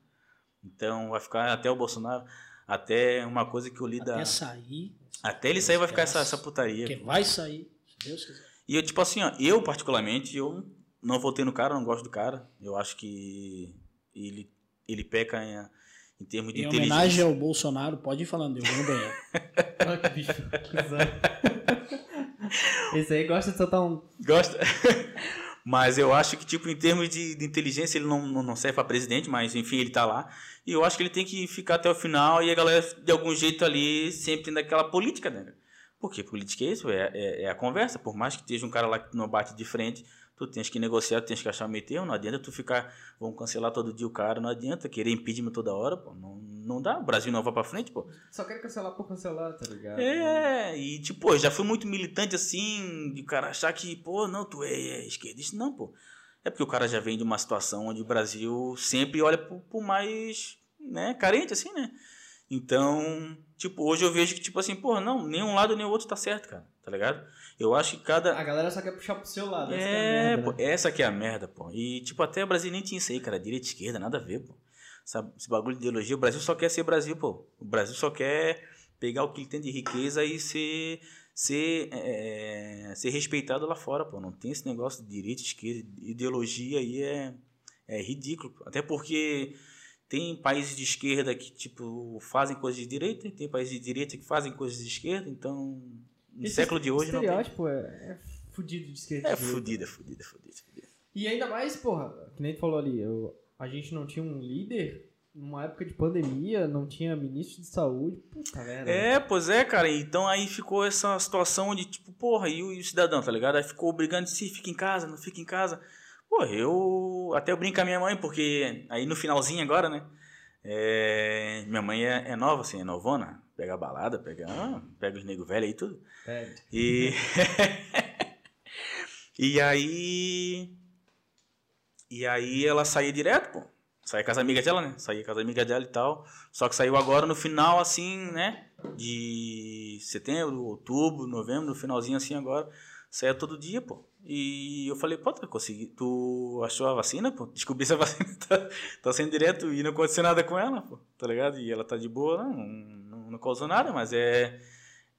Então vai ficar até o Bolsonaro. Até uma coisa que eu li da. Até sair. Até ele sair vai ficar essa, essa putaria. Porque vai sair, se Deus quiser. E eu, tipo assim, ó, eu particularmente, eu não votei no cara, não gosto do cara. Eu acho que ele, ele peca em, em termos de Em inteligência. homenagem ao Bolsonaro, pode ir falando, eu vou no banheiro. Olha que bicho. Esse aí gosta de soltar um. Gosta. mas eu acho que, tipo, em termos de, de inteligência, ele não, não serve pra presidente, mas enfim, ele tá lá. E eu acho que ele tem que ficar até o final e a galera, de algum jeito ali, sempre naquela política, né? Porque política é isso, é, é, é a conversa. Por mais que esteja um cara lá que não bate de frente, tu tens que negociar, tu tens que achar meio termo. Não adianta tu ficar, vamos cancelar todo dia o cara, não adianta querer impeachment toda hora, pô. Não, não dá, o Brasil não vai pra frente, pô. Só quer cancelar por cancelar, tá ligado? É, e tipo, pô, já fui muito militante assim, de o cara achar que, pô, não, tu é, é esquerdista. Não, pô. É porque o cara já vem de uma situação onde o Brasil sempre olha pro, pro mais, né, carente, assim, né? Então, tipo, hoje eu vejo que, tipo assim, pô, não, nem um lado nem o outro tá certo, cara, tá ligado? Eu acho que cada. A galera só quer puxar pro seu lado. essa que É, a merda, pô, né? essa que é a merda, pô. E, tipo, até o Brasil nem tinha isso aí, cara. Direita e esquerda, nada a ver, pô. Essa- esse bagulho de ideologia, o Brasil só quer ser Brasil, pô. O Brasil só quer pegar o que ele tem de riqueza e ser, ser, é, ser respeitado lá fora, pô. Não tem esse negócio de direita esquerda. Ideologia aí é, é ridículo. pô. Até porque tem países de esquerda que, tipo, fazem coisas de direita, e tem países de direita que fazem coisas de esquerda, então. No Esse século de hoje não tem. estereótipo é, é fudido de esquerda. É fudido, é fudido, é fudido, é fudido. E ainda mais, porra, que nem tu falou ali, eu- a gente não tinha um líder numa época de pandemia, não tinha ministro de saúde. Puta merda. É, pois é, cara. Então aí ficou essa situação onde, tipo, porra, e o, e o cidadão, tá ligado? Aí ficou brigando se fica em casa, não fica em casa. Pô, eu até eu brinco com a minha mãe, porque aí no finalzinho agora, né? é, minha mãe é, é nova, assim, é novona. Pega a balada, pega, ah, pega os nego velho aí tudo. É. E. e aí. E aí ela saía direto, pô. Saía com as amigas dela, né? Saía com as amigas dela e tal. Só que saiu agora no final, assim, né? De setembro, outubro, novembro, no finalzinho assim agora. Saía todo dia, pô. E eu falei, pô, tu, consegui, tu achou a vacina, pô? Descobri se a vacina tá, tá sendo direto e não aconteceu nada com ela, pô. Tá ligado? E ela tá de boa, não, não, não causou nada, mas é.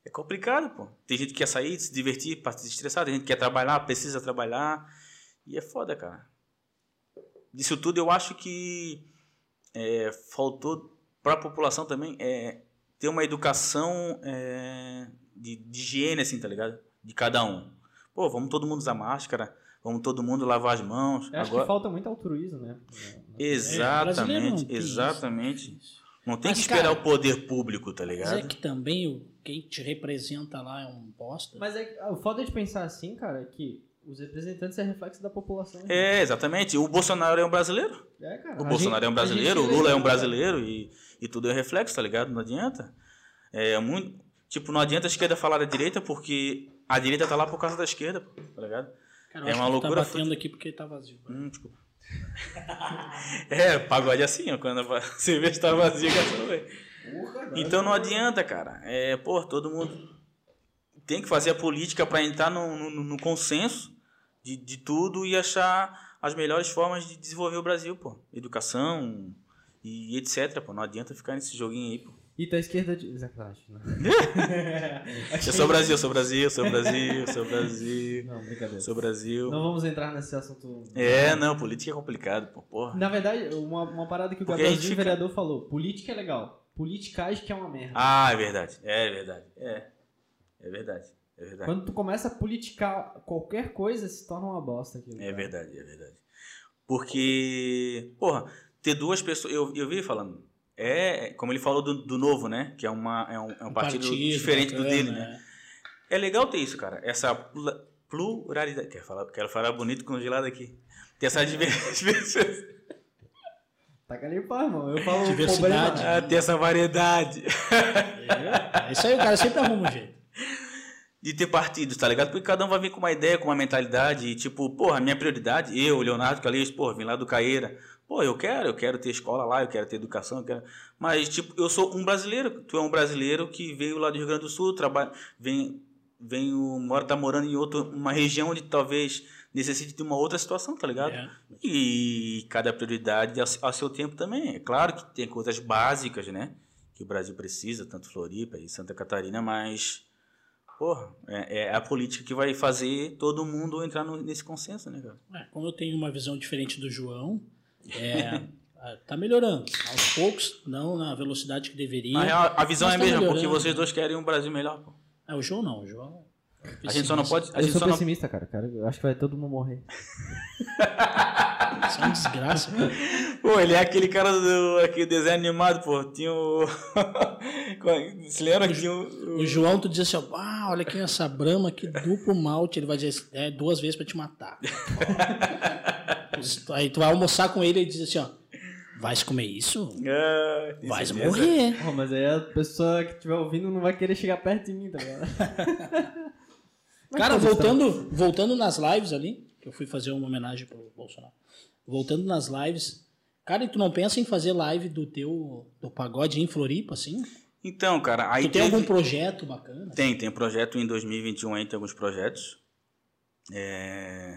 É complicado, pô. Tem gente que quer sair, se divertir, para se estressar, tem gente que quer trabalhar, precisa trabalhar. E é foda, cara. Disso tudo eu acho que é, faltou para a população também é, ter uma educação é, de, de higiene, assim, tá ligado? De cada um. Pô, vamos todo mundo usar máscara, vamos todo mundo lavar as mãos. Eu acho Agora... que falta muito altruísmo, né? É, Exatamente, exatamente. Não tem Mas, que esperar cara, o poder público, tá Mas ligado? é que também o, quem te representa lá é um bosta. Mas é, que- o foda de pensar assim, cara, é que os representantes é reflexo da população. né? É, exatamente. O Bolsonaro é um brasileiro. É, cara. O A Bolsonaro gente- é um brasileiro, o Lula é um brasileiro e, e tudo é reflexo, tá ligado? Não adianta. É muito. Tipo, não adianta a esquerda falar da direita porque a direita tá lá por causa da esquerda, tá ligado? Cara, eu é acho uma que loucura Tá batendo aqui porque tá vazio. Hum, desculpa. é, pagode é assim, ó, quando a cerveja tá vazia. Porra, agora Então não adianta, cara. É, pô, todo mundo tem que fazer a política para entrar no, no, no consenso de, de tudo e achar as melhores formas de desenvolver o Brasil, pô. Educação e etc, pô. Não adianta ficar nesse joguinho aí, pô. E da esquerda de. Sacanagem, né? Eu sou Brasil, sou Brasil, sou Brasil, sou Brasil, Não, brincadeira. sou Brasil. Não vamos entrar nesse assunto. É, não, política é complicado, pô. Porra. Na verdade, uma, uma parada que o Porque Gabrielzinho, fica- vereador, falou: política é legal. Politicagem que é uma merda. Ah, é verdade. É verdade. É. É verdade. É verdade. Quando tu começa a politicar qualquer coisa, se torna uma bosta aquilo. É cara. verdade, é verdade. Porque, porra, ter duas pessoas. Eu, eu vi falando. É, como ele falou do, do novo, né? Que é, uma, é, um, é um partido, diferente do bacana, dele, né? É legal ter isso, cara. Essa pluralidade. Quero falar, quero falar bonito congelado aqui. Ter essa diversidade. Taca ali pá, irmão. Eu falo Diversidade. ah, ter essa variedade. É, é isso aí, o cara sempre arruma um jeito. de ter partidos, tá ligado? Porque cada um vai vir com uma ideia, com uma mentalidade, e tipo, porra, a minha prioridade, eu, Leonardo Calixto, porra, vim lá do Caeira. Pô, eu quero, eu quero ter escola lá, eu quero ter educação, eu quero... Mas, tipo, eu sou um brasileiro, tu é um brasileiro que veio lá do Rio Grande do Sul, trabalha, vem, vem mora, tá morando em outra, uma região onde talvez necessite de uma outra situação, tá ligado? É. E cada prioridade ao, ao seu tempo também. É claro que tem coisas básicas, né? Que o Brasil precisa, tanto Floripa e Santa Catarina, mas, porra, é, é a política que vai fazer todo mundo entrar no- nesse consenso, né, cara? É, como eu tenho uma visão diferente do João, é, ah, tá melhorando. Aos poucos, não na velocidade que deveria. Na real, a visão é a tá mesma, porque vocês dois querem um Brasil melhor, pô. É, o João não, o João. é A gente só não pode. A Eu gente sou só não... pessimista, cara. cara. Eu acho que vai todo mundo morrer. Isso é uma desgraça. cara. Pô, ele é aquele cara do aquele desenho animado, pô. Tinha o. Se lembra que tinha o. O João, tu diz assim, ó, ah, olha aqui essa brama, que duplo malte. Ele vai dizer é duas vezes pra te matar. Aí tu vai almoçar com ele e diz assim, ó, vai se comer isso? Ah, tem Vai certeza? morrer. Pô, mas aí a pessoa que estiver ouvindo não vai querer chegar perto de mim, tá ligado? Cara, voltando, voltando nas lives ali, que eu fui fazer uma homenagem pro Bolsonaro. Voltando nas lives, cara, e tu não pensa em fazer live do teu do pagode em Floripa, assim? Então, cara, aí tu tem teve- algum projeto bacana? Tem, tem projeto em 2021 aí, tem alguns projetos. É,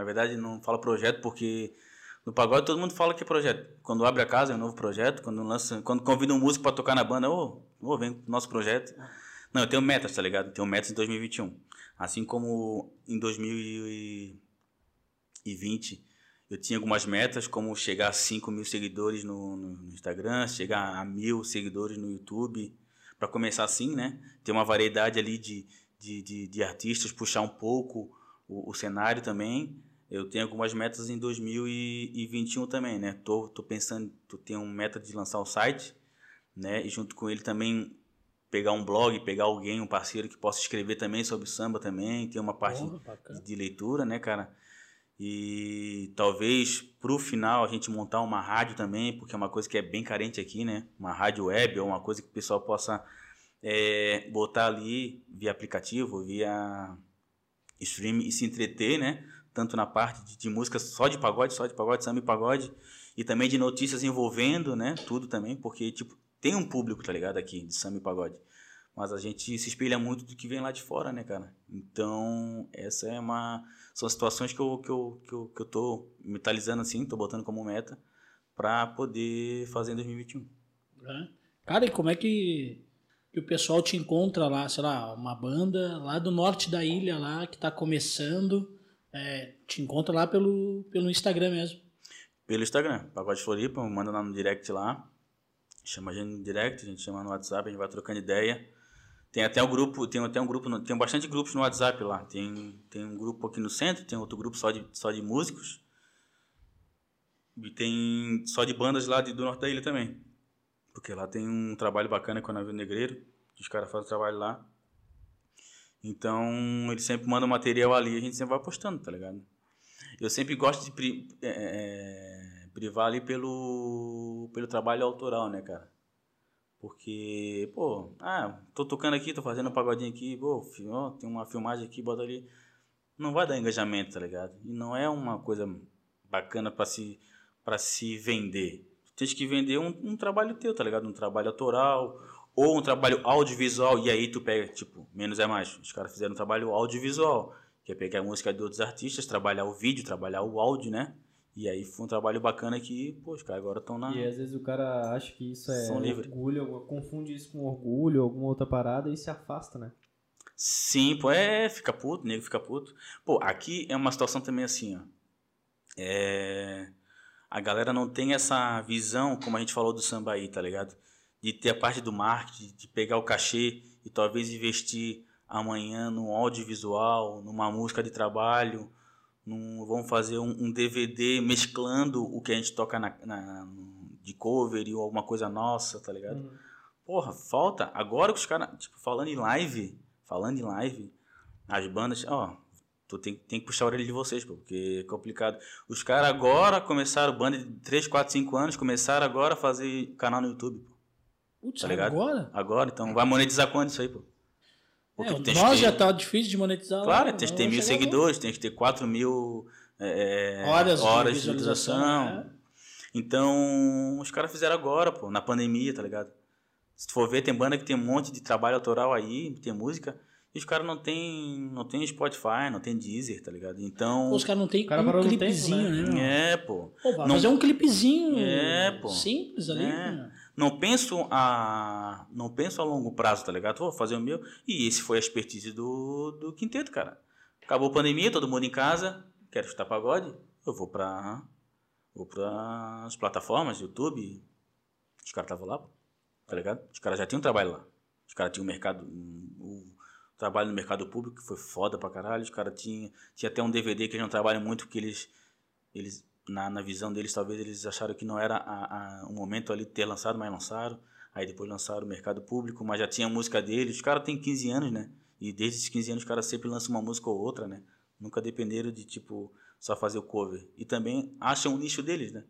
Na verdade, não falo projeto porque no pagode todo mundo fala que é projeto. Quando abre a casa é um novo projeto, quando lança, quando convida um músico pra tocar na banda, ô, ô, vem pro nosso projeto. Não, eu tenho metas, tá ligado? Eu tenho metas em 2021. Assim como em 2020 eu tinha algumas metas, como chegar a 5 mil seguidores no- no Instagram, chegar a mil seguidores no YouTube, para começar assim, né? Ter uma variedade ali de, de, de, de artistas, puxar um pouco o, o cenário também. Eu tenho algumas metas em 2021 também, né? Tô, tô pensando, tô tenho uma meta de lançar o site, né? E junto com ele também pegar um blog, pegar alguém, um parceiro que possa escrever também sobre samba também, ter uma parte bacana. de leitura, né, cara? E talvez pro final a gente montar uma rádio também, porque é uma coisa que é bem carente aqui, né? Uma rádio web ou uma coisa que o pessoal possa é, botar ali via aplicativo, via stream e se entreter, né? Tanto na parte de, de música só de pagode, só de pagode, samba e pagode, e também de notícias envolvendo, né? Tudo também, porque, tipo, tem um público, tá ligado? Aqui, de samba e pagode. Mas a gente se espelha muito do que vem lá de fora, né, cara? Então, essa é uma. São situações que eu, que eu, que eu, que eu tô mentalizando assim, tô botando como meta, pra poder fazer em 2021. né? Cara, e como é que, que o pessoal te encontra lá, sei lá, uma banda lá do norte da ilha lá, que tá começando, é, te encontra lá pelo, pelo Instagram mesmo. Pelo Instagram, Pagode Floripa, manda lá no direct lá. Chama a gente no direct, a gente chama no WhatsApp, a gente vai trocando ideia. Tem até um grupo, tem até um grupo, tem bastante grupos no WhatsApp lá. Tem, tem um grupo aqui no centro, tem outro grupo só de, só de músicos. E tem só de bandas lá de, do norte da ilha também. Porque lá tem um trabalho bacana com o Navio Negreiro, os caras fazem trabalho lá. Então, eles sempre mandam material ali a gente sempre vai postando, tá ligado? Eu sempre gosto de pri- é, é, privar ali pelo, pelo trabalho autoral, né, cara? Porque, pô, ah, tô tocando aqui, tô fazendo um pagodinho aqui, pô, ó, tem uma filmagem aqui, bota ali. Não vai dar engajamento, tá ligado? E não é uma coisa bacana pra se, pra se vender. Tu tens que vender um, um trabalho teu, tá ligado? Um trabalho autoral ou um trabalho audiovisual. E aí tu pega, tipo, menos é mais. Os caras fizeram um trabalho audiovisual, que é pegar a música de outros artistas, trabalhar o vídeo, trabalhar o áudio, né? E aí foi um trabalho bacana que, pô, os caras agora estão na. E às vezes o cara acha que isso é orgulho, confunde isso com orgulho, alguma outra parada e se afasta, né? Sim, pô, é, fica puto, nego fica puto. Pô, aqui é uma situação também assim, ó. É. A galera não tem essa visão, como a gente falou do samba aí, tá ligado? De ter a parte do marketing, de pegar o cachê e talvez investir amanhã num audiovisual, numa música de trabalho, num, vamos fazer um, um DVD mesclando o que a gente toca na, na- de cover ou alguma coisa nossa, tá ligado? Uhum. Porra, falta. Agora que os caras, tipo, falando em live, falando em live, as bandas, ó, tu tem, tem que puxar a orelha de vocês, pô, porque é complicado. Os caras agora começaram, banda de 3, 4, 5 anos, começaram agora a fazer canal no YouTube, pô. Putz, Tá ligado? agora? Agora, então vai monetizar quando isso aí, pô? Porque É, tu tens que nós ter- já tá difícil de monetizar. Claro, lá, tem que não ter mil chegar lá. seguidores, tem que ter 4 mil é, Horas, horas de de visualização. visualização. é. Então, os caras fizeram agora, pô, na pandemia, tá ligado? Se tu for ver, tem banda que tem um monte de trabalho autoral aí, tem música, e os caras não tem, não tem Spotify, não tem Deezer, tá ligado? Então, Pô, Os caras não tem cara um clipezinho, tempo, né? né? é, pô. Pô, vai Não- fazer um clipezinho É, pô. simples ali. É. né? Não penso a não penso a longo prazo, tá ligado? Vou fazer o meu. E esse foi a expertise do, do quinteto, cara. Acabou a pandemia, todo mundo em casa, quero escutar pagode, eu vou pra vou para as plataformas, YouTube. Os caras estavam lá, tá ligado? Os caras já tinham trabalho lá. Os caras tinham mercado o trabalho no mercado público que foi foda pra caralho. Os caras tinham tinha até um DVD que eles não trabalham muito porque eles eles na, na visão deles, talvez eles acharam que não era a, a, o momento ali de ter lançado, mas lançaram. Aí depois lançaram o mercado público, mas já tinha a música deles. Os caras têm 15 anos, né? E desde esses 15 anos os caras sempre lançam uma música ou outra, né? Nunca dependeram de, tipo, só fazer o cover. E também acham o nicho deles, né?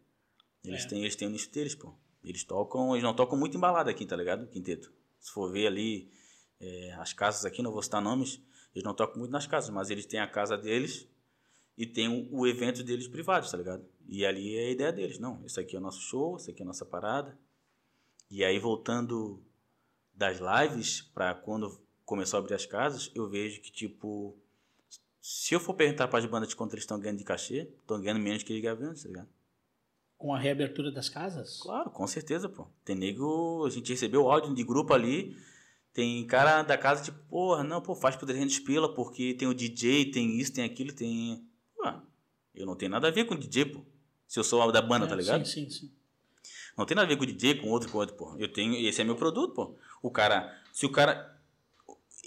Eles, É. têm, eles têm o nicho deles, pô. Eles tocam, eles não tocam muito embalado aqui, tá ligado? Quinteto. Se for ver ali é, as casas aqui, não vou citar nomes, eles não tocam muito nas casas, mas eles têm a casa deles e tem o, o evento deles privados, tá ligado? E ali é a ideia deles. Não, esse aqui é o nosso show, esse aqui é a nossa parada. E aí, voltando das lives para quando começou a abrir as casas, eu vejo que, tipo, se eu for perguntar para as bandas quanto eles estão ganhando de cachê, estão ganhando menos que eles antes, tá ligado? Com a reabertura das casas? Claro, com certeza, pô. Tem nego, a gente recebeu áudio de grupo ali, tem cara da casa tipo, porra, não, pô, faz por 300 pila porque tem o DJ, tem isso, tem aquilo, tem... Eu não tenho nada a ver com o DJ, pô. Se eu sou da banda, É, tá ligado? Sim, sim, sim. Não tem nada a ver com o DJ, com outro, com outro, pô. Eu tenho, esse é meu produto, pô. O cara, se o cara.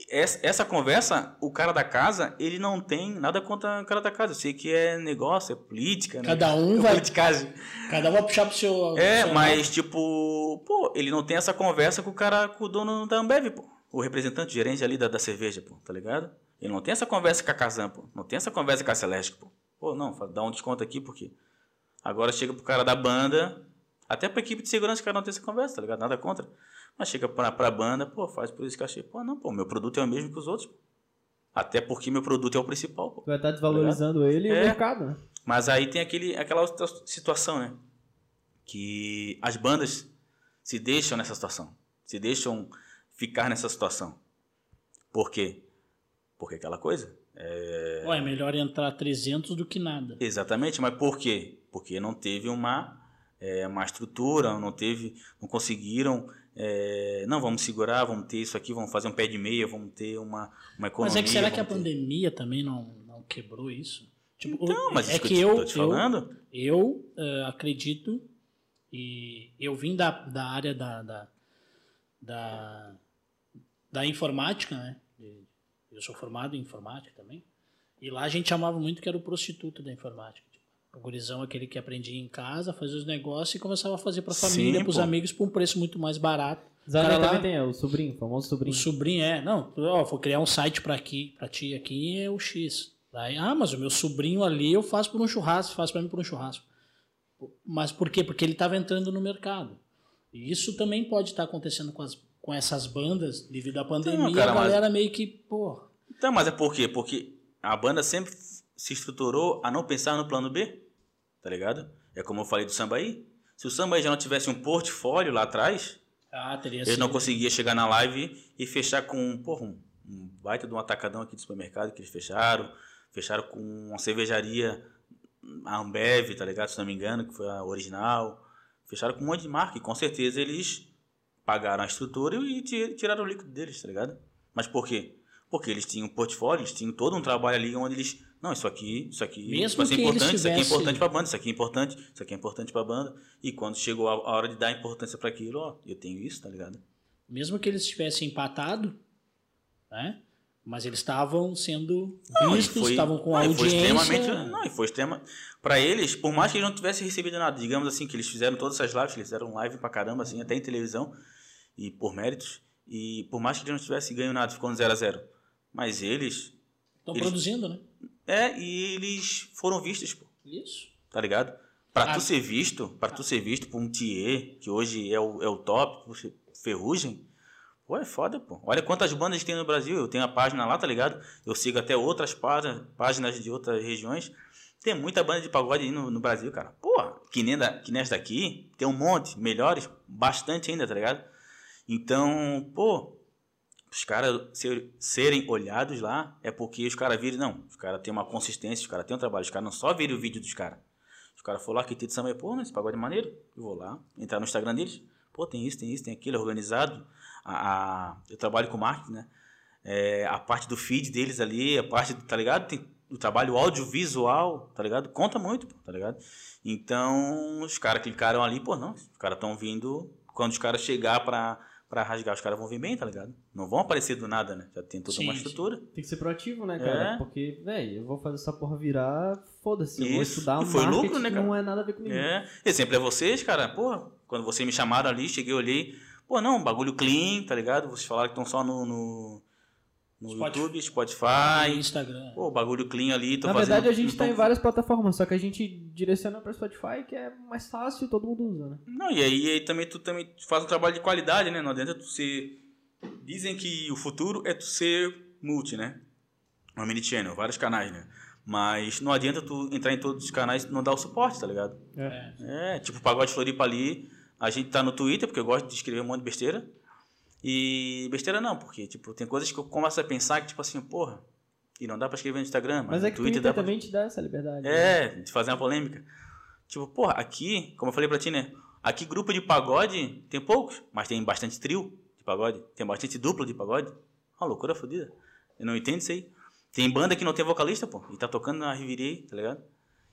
Essa, essa conversa, o cara da casa, ele não tem nada contra o cara da casa. Eu sei que é negócio, é política, né? Cada um é vai- politicagem. Cada um vai puxar pro seu. É, seu mas tipo, pô, ele não tem essa conversa com o cara, com o dono da Ambev, pô. O representante, o gerente ali da, da cerveja, pô, tá ligado? Ele não tem essa conversa com a Kazan, pô. Não tem essa conversa com a Celeste, pô. Pô, não, dá um desconto aqui, porque agora chega pro cara da banda, até pra equipe de segurança o cara não tem essa conversa, tá ligado? Nada contra. Mas chega pra, pra banda, pô, faz por esse cachê. Pô, não, pô, meu produto é o mesmo que os outros, pô. Até porque meu produto é o principal, pô. Vai estar desvalorizando ele e o É. mercado, né? Mas aí tem aquele, aquela outra situação, né? Que as bandas se deixam nessa situação. Se deixam ficar nessa situação. Por quê? Porque aquela coisa. É... Ó, é melhor entrar 300 do que nada. Exatamente, mas por quê? Porque não teve uma, é, uma estrutura, não teve, não conseguiram. é, não, vamos segurar, vamos ter isso aqui, vamos fazer um pé de meia, vamos ter uma, uma economia. Mas é que será que a ter- pandemia também não, não quebrou isso? Tipo, Não, mas é isso que eu eu, te eu, falando. eu eh, acredito e eu vim da, da área da, da, da, da informática, né? Eu sou formado em informática também. E lá a gente chamava muito que era o prostituto da informática. Tipo, o gurizão aquele que aprendia em casa, fazia os negócios e começava a fazer para a família, para os amigos, por um preço muito mais barato. Zé Cara lá- tem, é, o sobrinho, o famoso O sobrinho. sobrinho é, não, ó, vou criar um site para aqui, para ti aqui é o X. Daí, ah, mas o meu sobrinho ali eu faço por um churrasco, faz para mim por um churrasco. Mas por quê? Porque ele estava entrando no mercado. E isso também pode estar acontecendo com, as, com essas bandas devido à pandemia. cara, a mas- galera meio que, pô, Então, mas é por quê? Porque a banda sempre se estruturou a não pensar no plano B, tá ligado? É como eu falei do samba aí. Se o samba aí já não tivesse um portfólio lá atrás, ah, ele não sido- conseguia chegar na live e fechar com porra, um, um baita de um atacadão aqui do supermercado que eles fecharam, fecharam com uma cervejaria, a Ambev, tá ligado? Se não me engano, que foi a original. Fecharam com um monte de marca e com certeza eles pagaram a estrutura e ti- tiraram o líquido deles, tá ligado? Mas por quê? Porque eles tinham um portfólio, eles tinham todo um trabalho ali onde eles. Não, isso aqui, isso aqui Mesmo vai ser que eles importante, isso aqui é tivessem- importante pra banda, isso aqui é importante, isso aqui é importante pra banda. E quando chegou a, a hora de dar importância para aquilo, ó, eu tenho isso, tá ligado? Mesmo que eles tivessem empatado, né? Mas eles estavam sendo Não, vistos, foi- estavam com não, e foi audiência. extremamente, não, e foi extrema. Para eles, por mais que eles não tivessem recebido nada, digamos assim, que eles fizeram todas essas lives, eles fizeram live pra caramba, assim, até em televisão, e por méritos, e por mais que eles não tivessem ganho nada, ficou no 0 a 0 Mas eles, Estão produzindo, né? é, e eles foram vistos, pô, Isso. tá ligado? Pra Ah. tu ser visto, para tu ser visto por um Thier, que hoje é o, é o top, Ferrugem, pô, é foda, pô. Olha quantas bandas tem no Brasil, eu tenho a página lá, tá ligado? Eu sigo até outras páginas, páginas de outras regiões. Tem muita banda de pagode no, no Brasil, cara. Pô, que nem, da, que nem essa daqui, tem um monte, melhores, bastante ainda, tá ligado? Então, pô, os caras ser- serem olhados lá é porque os caras viram, não, os caras têm uma consistência, os caras têm um trabalho, os caras não só viram o vídeo dos caras. Os caras foram lá, que de samba, pô, esse pagode é maneiro, eu vou lá, entrar no Instagram deles, pô, tem isso, tem isso, tem aquilo, é organizado. A, a- eu trabalho com marketing, né? É, a parte do feed deles ali, a parte, tá ligado? Tem o trabalho audiovisual, tá ligado? Conta muito, tá ligado? Então, os caras clicaram ali, pô, não, os caras estão vindo, quando os caras chegar pra, pra rasgar, os caras vão vir bem, tá ligado? Não vão aparecer do nada, né? Já tem toda Sim, uma sim. estrutura. Tem que ser proativo, né, cara? É. Porque, velho, eu vou fazer essa porra virar, foda-se. Eu vou estudar E foi lucro, né, que cara? não é nada a ver comigo. É. Exemplo é vocês, cara. Porra, quando vocês me chamaram ali, cheguei, olhei. Pô, não, bagulho clean, tá ligado? Vocês falaram que estão só no, no, no Spotify. YouTube, Spotify. Instagram. Pô, bagulho clean ali. Tô Na fazendo, verdade, a gente tá em várias plataformas, só que a gente direciona pra Spotify, que é mais fácil e todo mundo usa, né? Não, e aí, aí também tu também faz um trabalho de qualidade, né? Não adianta tu ser. Dizem que o futuro é tu ser multi, né? Uma mini channel, vários canais, né? Mas não adianta tu entrar em todos os canais e não dar o suporte, tá ligado? É. É, tipo, Pagode Floripa ali, a gente tá no Twitter, porque eu gosto de escrever um monte de besteira. E besteira não, porque, tipo, tem coisas que eu começo a pensar que, tipo assim, porra, e não dá pra escrever no Instagram, mas, Mas é que Twitter Twitter dá pra... também te dá essa liberdade. né? É, de fazer uma polêmica. Tipo, porra, aqui, como eu falei pra ti, né? Aqui grupo de pagode tem poucos, mas tem bastante trio de pagode, tem bastante duplo de pagode. Uma loucura fodida. Eu não entendo isso aí. Tem banda que não tem vocalista, pô, e tá tocando na Riviera, tá ligado?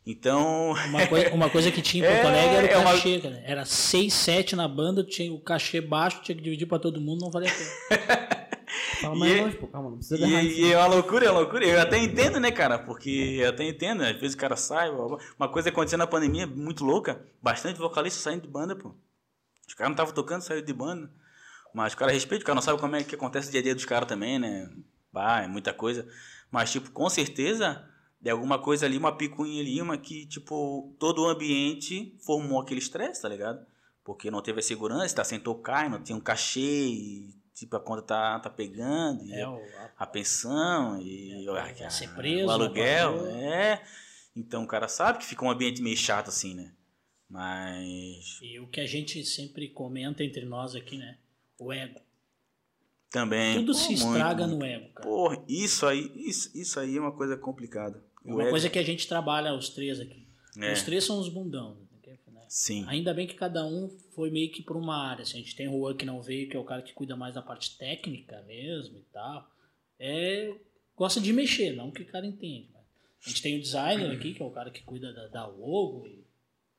Então, Uma, coi- uma coisa que tinha em Porto É, Alegre era o é uma- cachê, cara. Era 6, 7 na banda, tinha o cachê baixo, tinha que dividir pra todo mundo, não valia a pena. Fala mais E- longe, pô, calma, não precisa E, isso. e é uma loucura, é uma loucura. Eu até entendo, né, cara? Porque eu até entendo. Às vezes o cara sai. Uma coisa aconteceu na pandemia muito louca. Bastante vocalista saindo de banda, pô. Os caras não estavam tocando, saiu de banda. Mas o cara respeita, o cara não sabe como é que acontece o dia a dia dos caras também, né? Bah, é muita coisa. Mas, tipo, com certeza, de alguma coisa ali, uma picuinha ali, uma que, tipo, todo o ambiente formou aquele estresse, tá ligado? Porque não teve a segurança, tá sem tocar, não tinha um cachê, e, tipo, a conta tá, tá pegando. E É, o, a- a pensão e É, a- ser preso, o aluguel, é. Então o cara sabe que fica um ambiente meio chato assim, né? Mas e o que a gente sempre comenta entre nós aqui, né? O ego. também Tudo pô, se muito, estraga muito. no ego, cara. Porra, isso aí, isso, isso aí é uma coisa complicada. Uma coisa que a gente trabalha os três aqui. É. Os três são os bundão. né? Sim. Ainda bem que cada um foi meio que por uma área. assim, a gente tem o Juan que não veio, que é o cara que cuida mais da parte técnica mesmo e tal. É, gosta de mexer, não que o cara entende. a gente tem o designer aqui, que é o cara que cuida da, da logo e,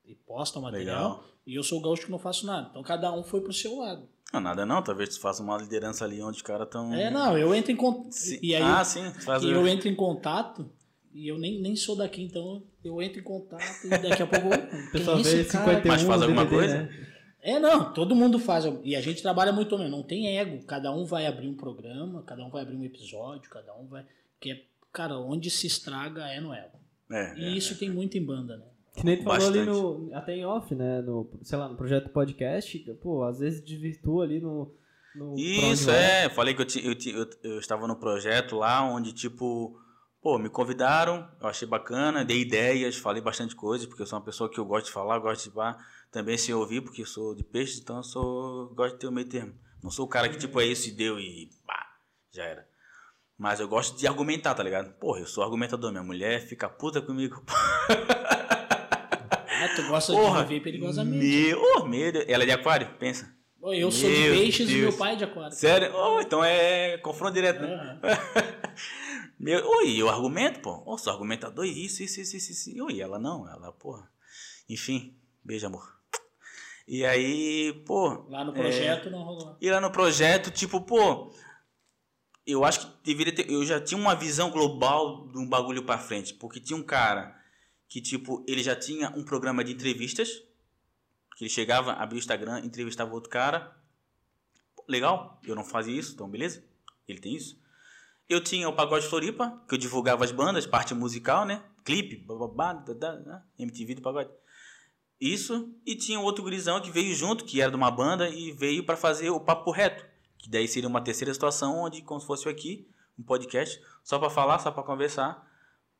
e posta o material. Legal. E eu sou o gaúcho que não faço nada. Então cada um foi pro seu lado. Não, nada não, talvez tu faça uma liderança ali onde os caras estão. É, não, eu entro em contato. E aí ah, sim. Faz e eu entro em contato e eu nem, nem sou daqui, então eu entro em contato e daqui a pouco. Pessoal é vê esse cara? 51 Mas faz alguma DVD, coisa? né? É, não, todo mundo faz. E a gente trabalha muito mesmo, não tem ego. Cada um vai abrir um programa, cada um vai abrir um episódio, cada um vai. Que é, cara, onde se estraga é no ego. É, E é. isso tem muito em banda, né? Que nem tu falou ali no. Até em off, né? No, sei lá, no projeto podcast, pô, às vezes desvirtua ali no. no Isso, é. Falei que eu, ti- eu, ti- eu, eu estava no projeto lá onde, tipo, pô, me convidaram, eu achei bacana, dei ideias, falei bastante coisa, porque eu sou uma pessoa que eu gosto de falar, gosto de pá, também se ouvir, porque eu sou de peixe, então eu sou, gosto de ter o meio termo. Não sou o cara que, tipo, é isso e deu e pá, já era. Mas eu gosto de argumentar, tá ligado? Porra, eu sou argumentador, minha mulher fica puta comigo. Ah, tu gosta Porra, de viver perigosamente. Meu, oh, meu Deus. Ela é de aquário, pensa. Pô, Eu sou de Meu peixes e Deus. meu pai é de aquário. Sério? Oh, então é confronto direto, né? Aham. Meu, oi, eu argumento, pô. Sou argumentador, isso, isso, isso, isso, isso. Oi, ela não, ela, porra. Enfim, beijo, amor. E aí, pô. Lá no é, projeto não rolou. E lá no projeto, tipo, pô, eu acho que deveria ter. Eu já tinha uma visão global de um bagulho pra frente. Porque tinha um cara que, tipo, ele já tinha um programa de entrevistas. Que ele chegava, abria o Instagram, entrevistava outro cara. Legal, eu não fazia isso, então beleza. Ele tem isso. Eu tinha o Pagode Floripa, que eu divulgava as bandas, parte musical, né? Clipe, bababá, dadá, né? MTV do Pagode. Isso, e tinha um outro gurizão que veio junto, que era de uma banda, e veio para fazer o Papo Reto. Que daí seria uma terceira situação, onde, como se fosse aqui, um podcast, só para falar, só para conversar,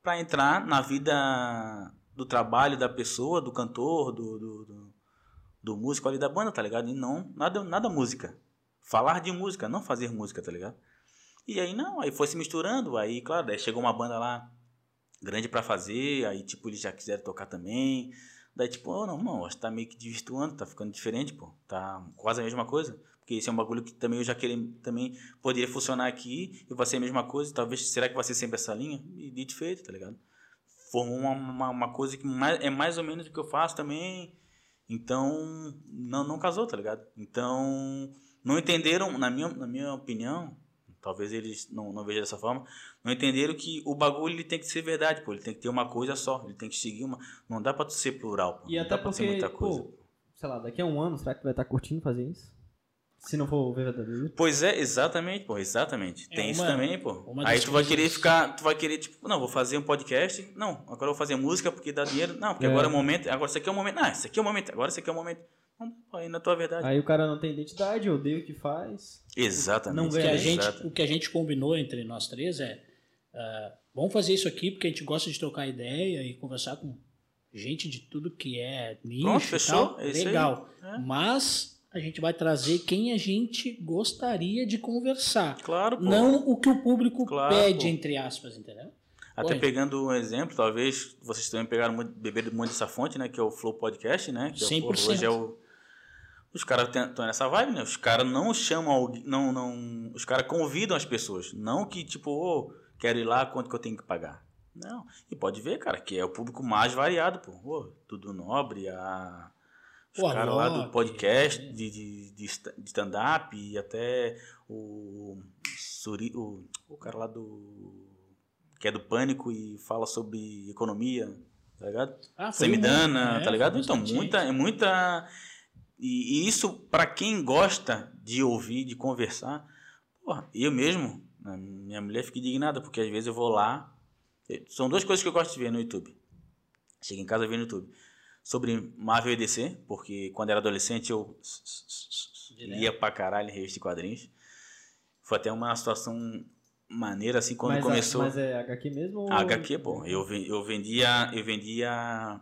para entrar na vida do trabalho da pessoa, do cantor, do, do, do, do músico ali da banda, tá ligado? E não, nada, nada música. Falar de música, não fazer música, tá ligado? E aí não, aí foi se misturando, aí claro, daí chegou uma banda lá grande pra fazer, aí tipo eles já quiseram tocar também. Daí tipo, oh, não, não, acho que tá meio que desvirtuando, tá ficando diferente, pô. Tá quase a mesma coisa. Porque esse é um bagulho que também eu já queria, também poderia funcionar aqui e vai ser a mesma coisa. Talvez, será que vai ser sempre essa linha? E dito e feito, tá ligado? Formou uma, uma, uma coisa que mais, é mais ou menos o que eu faço também. Então, não, não casou, tá ligado? Então, não entenderam, na minha, na minha opinião, talvez eles não, não vejam dessa forma, não entenderam que o bagulho ele tem que ser verdade, pô. Ele tem que ter uma coisa só, ele tem que seguir uma. Não dá pra tu ser plural, pô. E não até dá pra ser porque, muita coisa. pô, sei lá, daqui a um ano, será que tu vai estar curtindo fazer isso? Se não for verdadeiro. Pois é, exatamente, pô, exatamente. É Tem isso uma- também, pô. Aí tu vai querer ficar, tu vai querer, tipo, não, vou fazer um podcast. Não, agora eu vou fazer música porque dá dinheiro. Não, porque É. agora é o momento, agora isso aqui é o momento. Ah, isso aqui é o momento, agora isso aqui é o momento. Não, pô, aí na tua verdade. Aí o cara não tem identidade, odeia o que faz. Exatamente. Não O que, a gente, exato. o que a gente combinou entre nós três é ah, vamos fazer isso aqui porque a gente gosta de trocar ideia e conversar com gente de tudo que é nicho Pronto, e fechou, tal. é. Legal. É. Mas a gente vai trazer quem a gente gostaria de conversar. Claro, pô. Não o que o público Claro, pede, pô. entre aspas, entendeu? Até Oi. pegando um exemplo, talvez vocês também pegaram muito, beberam muito dessa fonte, né? Que é o Flow Podcast, né? Que é, o- 100%. hoje é o. Os caras estão nessa vibe, né? Os caras não chamam alguém. Não, não, os caras convidam as pessoas. Não que, tipo, ô, quero ir lá, quanto que eu tenho que pagar. Não. E pode ver, cara, que é o público mais variado, pô. Ô, tudo nobre, a. Os caras lá do podcast, é. de, de, de de stand-up e até o, Suri, o. O cara lá do. Que é do Pânico e fala sobre economia, tá ligado? Ah, foi Samidana, um- é, tá ligado? foi Então, muita, é muita. E, e isso, pra quem gosta de ouvir, de conversar, porra, eu mesmo, a minha mulher fica indignada, porque às vezes eu vou lá. São duas coisas que eu gosto de ver no YouTube. Chego em casa e vejo no YouTube. Sobre Marvel e DC, porque quando era adolescente eu Direto. lia pra caralho revista de quadrinhos. Foi até uma situação maneira assim quando mas, começou. Mas é HQ mesmo? Ou... HQ, pô. Eu, eu vendia. Eu vendia.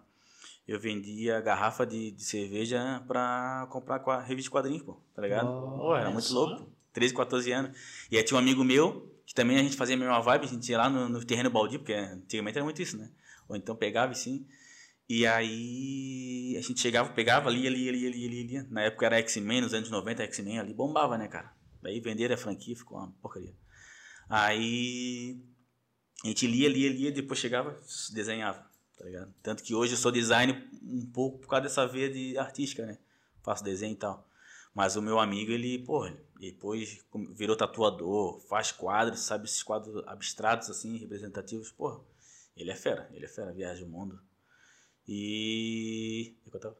Eu vendia garrafa de, de cerveja pra comprar com a revista de quadrinhos, pô. Tá ligado? Oh, era muito louco. pô. 13, 14 anos. E aí tinha um amigo meu, que também a gente fazia a mesma vibe, a gente ia lá no, no terreno baldio, porque antigamente era muito isso, né? Ou então pegava assim. E aí a gente chegava, pegava, lia, lia, lia, lia, lia, lia. Na época era X-Men, nos anos 90, X-Men ali bombava, né, cara? Daí venderam a franquia, ficou uma porcaria. Aí a gente lia, lia, lia, depois chegava, desenhava, tá ligado? Tanto que hoje eu sou design um pouco por causa dessa veia de artística, né? Faço desenho e tal. Mas o meu amigo, ele, porra, depois virou tatuador, faz quadros, sabe? Esses quadros abstratos, assim, representativos. Porra, ele é fera, ele é fera, viaja o mundo. E. O que eu tava?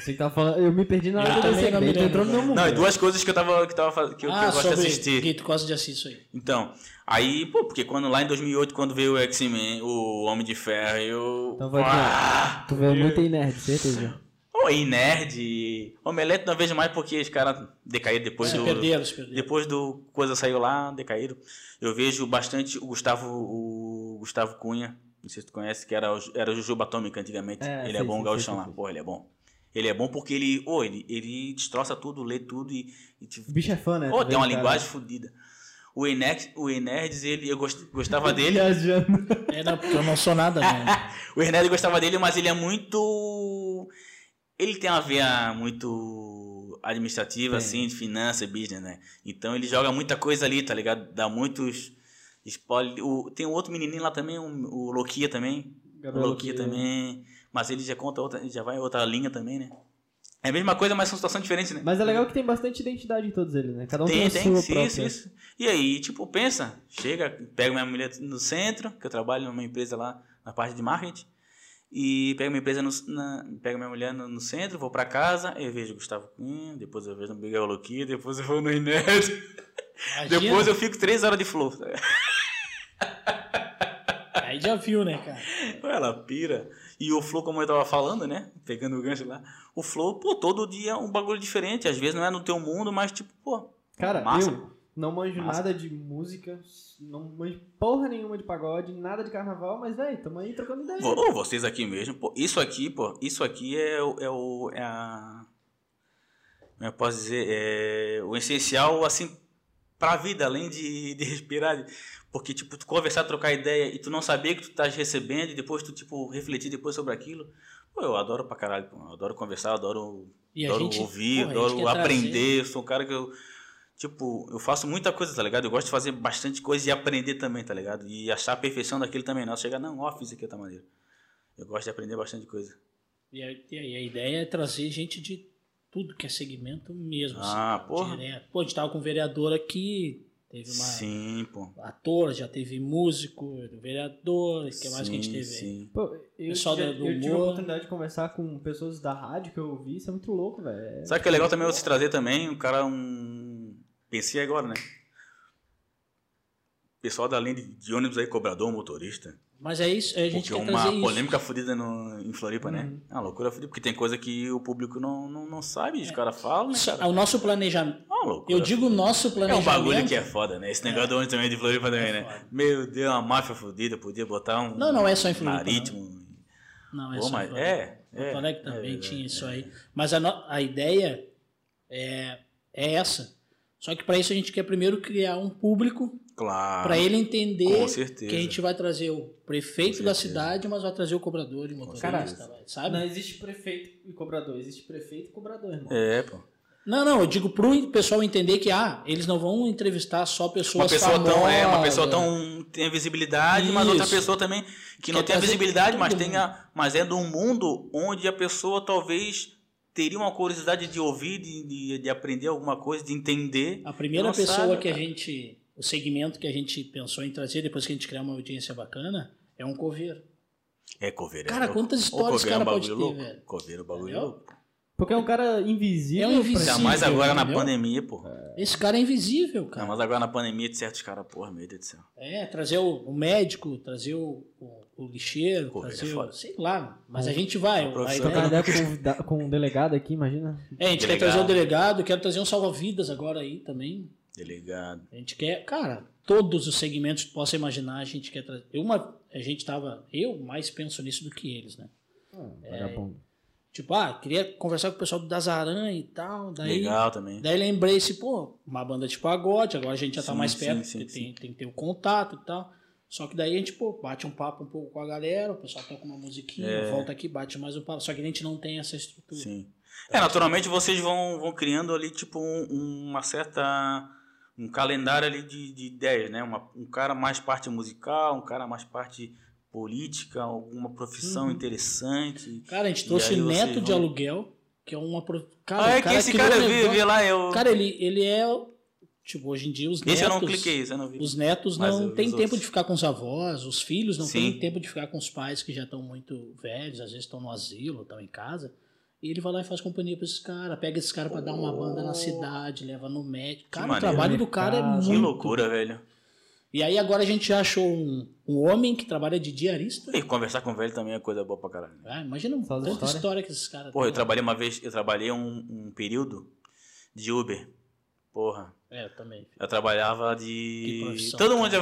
Que tava falando. Eu me perdi na hora evento, lembro, entrou no meu mundo. Não, e duas coisas que eu tava, que tava que eu, que ah, eu gosto de assistir. que tu gosta de assistir isso aí. Então, aí, pô, porque quando lá em 2008, quando veio o X-Men, o Homem de Ferro, eu. Então vai ah, Tu vê muito em nerd, certeza. Ô, e nerd. Omelete não vejo mais porque os caras decaíram depois Se do. perderam, se perderam. Depois do coisa saiu lá, decaíram. Eu vejo bastante o Gustavo, o Gustavo Cunha, não sei se tu conhece, que era o, era o Jujuba Atômica antigamente. É, ele é bom, sei, o gauchão sei, lá. Pô, ele é bom. Ele é bom porque ele, ô, ele, ele destroça tudo, lê tudo e, e te- O bicho é fã, né? Pô, Tu tem uma o cara- linguagem fodida. O Enex, o Enerds, ele, eu gost- gostava dele. Viajando. É, não, porque eu não sou nada, né? O Hernani gostava dele, mas ele é muito. Ele tem uma veia muito administrativa, Tem. assim, de finança, business, né? Então ele joga muita coisa ali, tá ligado? Dá muitos spoiler. O, tem um outro menininho lá também, um- o Loquia também. Gabriel o Loquia Loquia. também. Mas ele já conta outra, já vai em outra linha também, né? É a mesma coisa, mas são situações diferentes, né? Mas é legal que tem bastante identidade em todos eles, né? Cada um tem, Tem, a tem, sua sim, própria. isso, isso. E aí, tipo, pensa, chega, pega minha mulher no centro, que eu trabalho numa empresa lá na parte de marketing, e pega minha empresa no, na, pega minha mulher no, no centro, vou pra casa, eu vejo o Gustavo Cunha, depois eu vejo o Miguel Loquia, depois eu vou no Inés, depois eu fico três horas de flor. Aí já viu, né, cara? Ela pira. E o Flow, como eu tava falando, né? Pegando o gancho lá. O Flow, pô, todo dia é um bagulho diferente. Às vezes não é no teu mundo, mas tipo, pô. Cara, massa. eu não manjo Massa. nada de música, não manjo porra nenhuma de pagode, nada de carnaval, mas, velho, tamo aí trocando ideia. Vo- Ô, vocês aqui mesmo, pô, isso aqui, pô, isso aqui é o. É, o, é a. Como eu posso dizer? É o essencial, assim, pra vida, além de, de respirar. Porque, tipo, tu conversar, trocar ideia e tu não saber que tu estás recebendo e depois tu, tipo, refletir depois sobre aquilo. Pô, eu adoro pra caralho, pô. Eu adoro conversar, eu adoro, E adoro gente- ouvir, gente adoro aprender. Eu sou um cara que eu. Tipo, eu faço muita coisa, tá ligado? Eu gosto de fazer bastante coisa e aprender também, tá ligado? E achar a perfeição daquilo também. Não chegar, não, ó, fiz aqui outra maneira. Eu gosto de aprender bastante coisa. E a, e a- e a ideia é trazer gente de tudo que é segmento mesmo. Ah, assim, porra. direto. Pô, a gente tava com um vereador aqui, teve uma Sim, pô. ator, já teve músico, vereador, o que mais que a gente Sim, teve? Sim. Pô, eu, Pessoal já- do- eu tive a oportunidade de conversar com pessoas da rádio que eu ouvi, isso é muito louco, velho. É- Sabe o que é legal também você trazer também? Um cara, um. Pensei agora, né? Pessoal da linha de, de ônibus aí, cobrador, motorista. Mas é isso, a gente Porque quer uma trazer isso. polêmica fodida no, em Floripa, né? Uhum. É uma loucura fodida, porque tem coisa que o público não, não, não sabe, os caras falam, né, cara? O nosso planejamento. É uma loucura. Eu digo nosso É um planejamento. bagulho que é foda, né? Esse negócio do ônibus também de Floripa também, né? foda. Meu Deus, uma máfia fodida, podia botar um. Não, não é só em Floripa, Marítimo. Não, é Pô, só mas Floripa. é, é. Porto Alegre é também verdade, tinha isso é. aí. Mas a, no- a ideia é, é essa. Só que para isso a gente quer primeiro criar um público Claro. para ele entender que a gente vai trazer o prefeito da cidade, mas vai trazer o cobrador e motorista, sabe? Não existe prefeito e cobrador, existe prefeito e cobrador, irmão. É, pô. Não, não, eu digo pro pessoal entender que ah, eles não vão entrevistar só pessoas Uma pessoa famosas. tão. É, uma pessoa tão. tem visibilidade, mas outra Isso. pessoa também que não Quer tem a visibilidade, mas tenha. Mas é de um mundo onde a pessoa talvez teria uma curiosidade de ouvir, de, de, de aprender alguma coisa, de entender. A primeira Não pessoa sabe, que a cara. gente. O segmento que a gente pensou em trazer depois que a gente criar uma audiência bacana é um coveiro. É coveiro. é Cara, louco. quantas histórias coveiro é um cara pode bagulho ter, louco. velho? Coveiro é um bagulho louco. Porque é um cara invisível. É um invisível. Ainda mais agora na entendeu? pandemia, pô. Esse cara é invisível, Ainda cara. mais agora na pandemia de certos caras, porra, meu Deus do céu. É, trazer o, o médico, trazer o, o, o lixeiro, Pô, é o, foda. sei lá. Mas a gente vai. A profissional. Trocar ideia, ideia com, um com um delegado aqui, imagina. é, a gente quer Delegado. trazer o delegado, quero trazer um salva-vidas agora aí também. Delegado. A gente quer, cara, todos os segmentos que tu possa imaginar, a gente quer trazer. Uma, a gente tava, eu mais penso nisso do que eles, né? Vagabundo. Tipo, ah, queria conversar com o pessoal do Das Aranha e tal. Daí, Legal também. daí lembrei se, pô, uma banda de pagode, agora a gente já tá Sim, mais perto, sim, porque sim. Tem, tem que ter o contato e tal. Só que daí a gente, pô, bate um papo um pouco com a galera, o pessoal toca uma musiquinha, É. volta aqui, bate mais um papo. Só que a gente não tem essa estrutura. Sim. É, naturalmente vocês vão, vão criando ali, tipo, um- uma certa. um calendário ali de, de ideias, né? Uma, um cara mais parte musical, um cara mais parte política, alguma profissão Uhum. interessante. Cara, a gente trouxe Neto de vão- aluguel, que é uma. pro- Cara, ah, é o que esse cara um eu vi, negócio- lá, eu. Cara, ele, ele é. Tipo, hoje em dia os netos. esse eu não cliquei, eu não vi. Os netos Mas não têm tempo outros. de ficar com os avós, os filhos não Sim. têm tempo de ficar com os pais que já estão muito velhos, às vezes estão no asilo, estão em casa. E ele vai lá e faz companhia pra esses caras, pega esses caras pra dar uma banda na cidade, leva no médico. Cara, o maneiro. trabalho do cara é muito. Que loucura, velho. E aí agora a gente já achou um, um homem que trabalha de diarista. E conversar com o velho também é coisa boa pra caralho. Ah, imagina as tanta histórias. história que esses caras Porra, eu trabalhei uma vez, eu trabalhei um, um período de Uber. Porra, É, eu também. eu trabalhava Que de. profissão, Todo mundo já.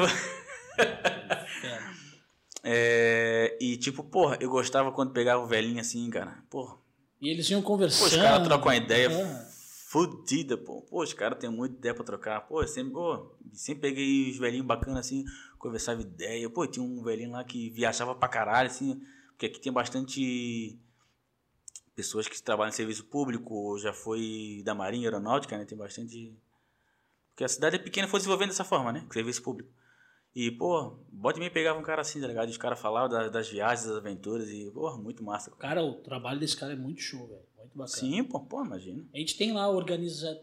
É. É, e tipo, porra, eu gostava quando pegava o velhinho assim, cara. Porra, E eles iam pô, conversando. os caras trocam uma ideia Ah. fodida, pô. Pô, os caras têm muita ideia pra trocar. Pô, eu sempre, pô, sempre peguei os velhinhos bacanas assim, conversava ideia. Pô, tinha um velhinho lá que viajava pra caralho, assim, porque aqui tem bastante pessoas que trabalham em serviço público, já foi da Marinha Aeronáutica, né? Tem bastante. Porque a cidade é pequena foi desenvolvendo dessa forma, né? Serviço público. E, pô, bota mim pegava um cara assim, tá ligado? E os caras falavam das, das viagens, das aventuras e, pô, muito massa. Cara. Cara, o trabalho desse cara é muito show, velho. Muito bacana. Sim, pô, pô, imagina. A gente tem lá organiza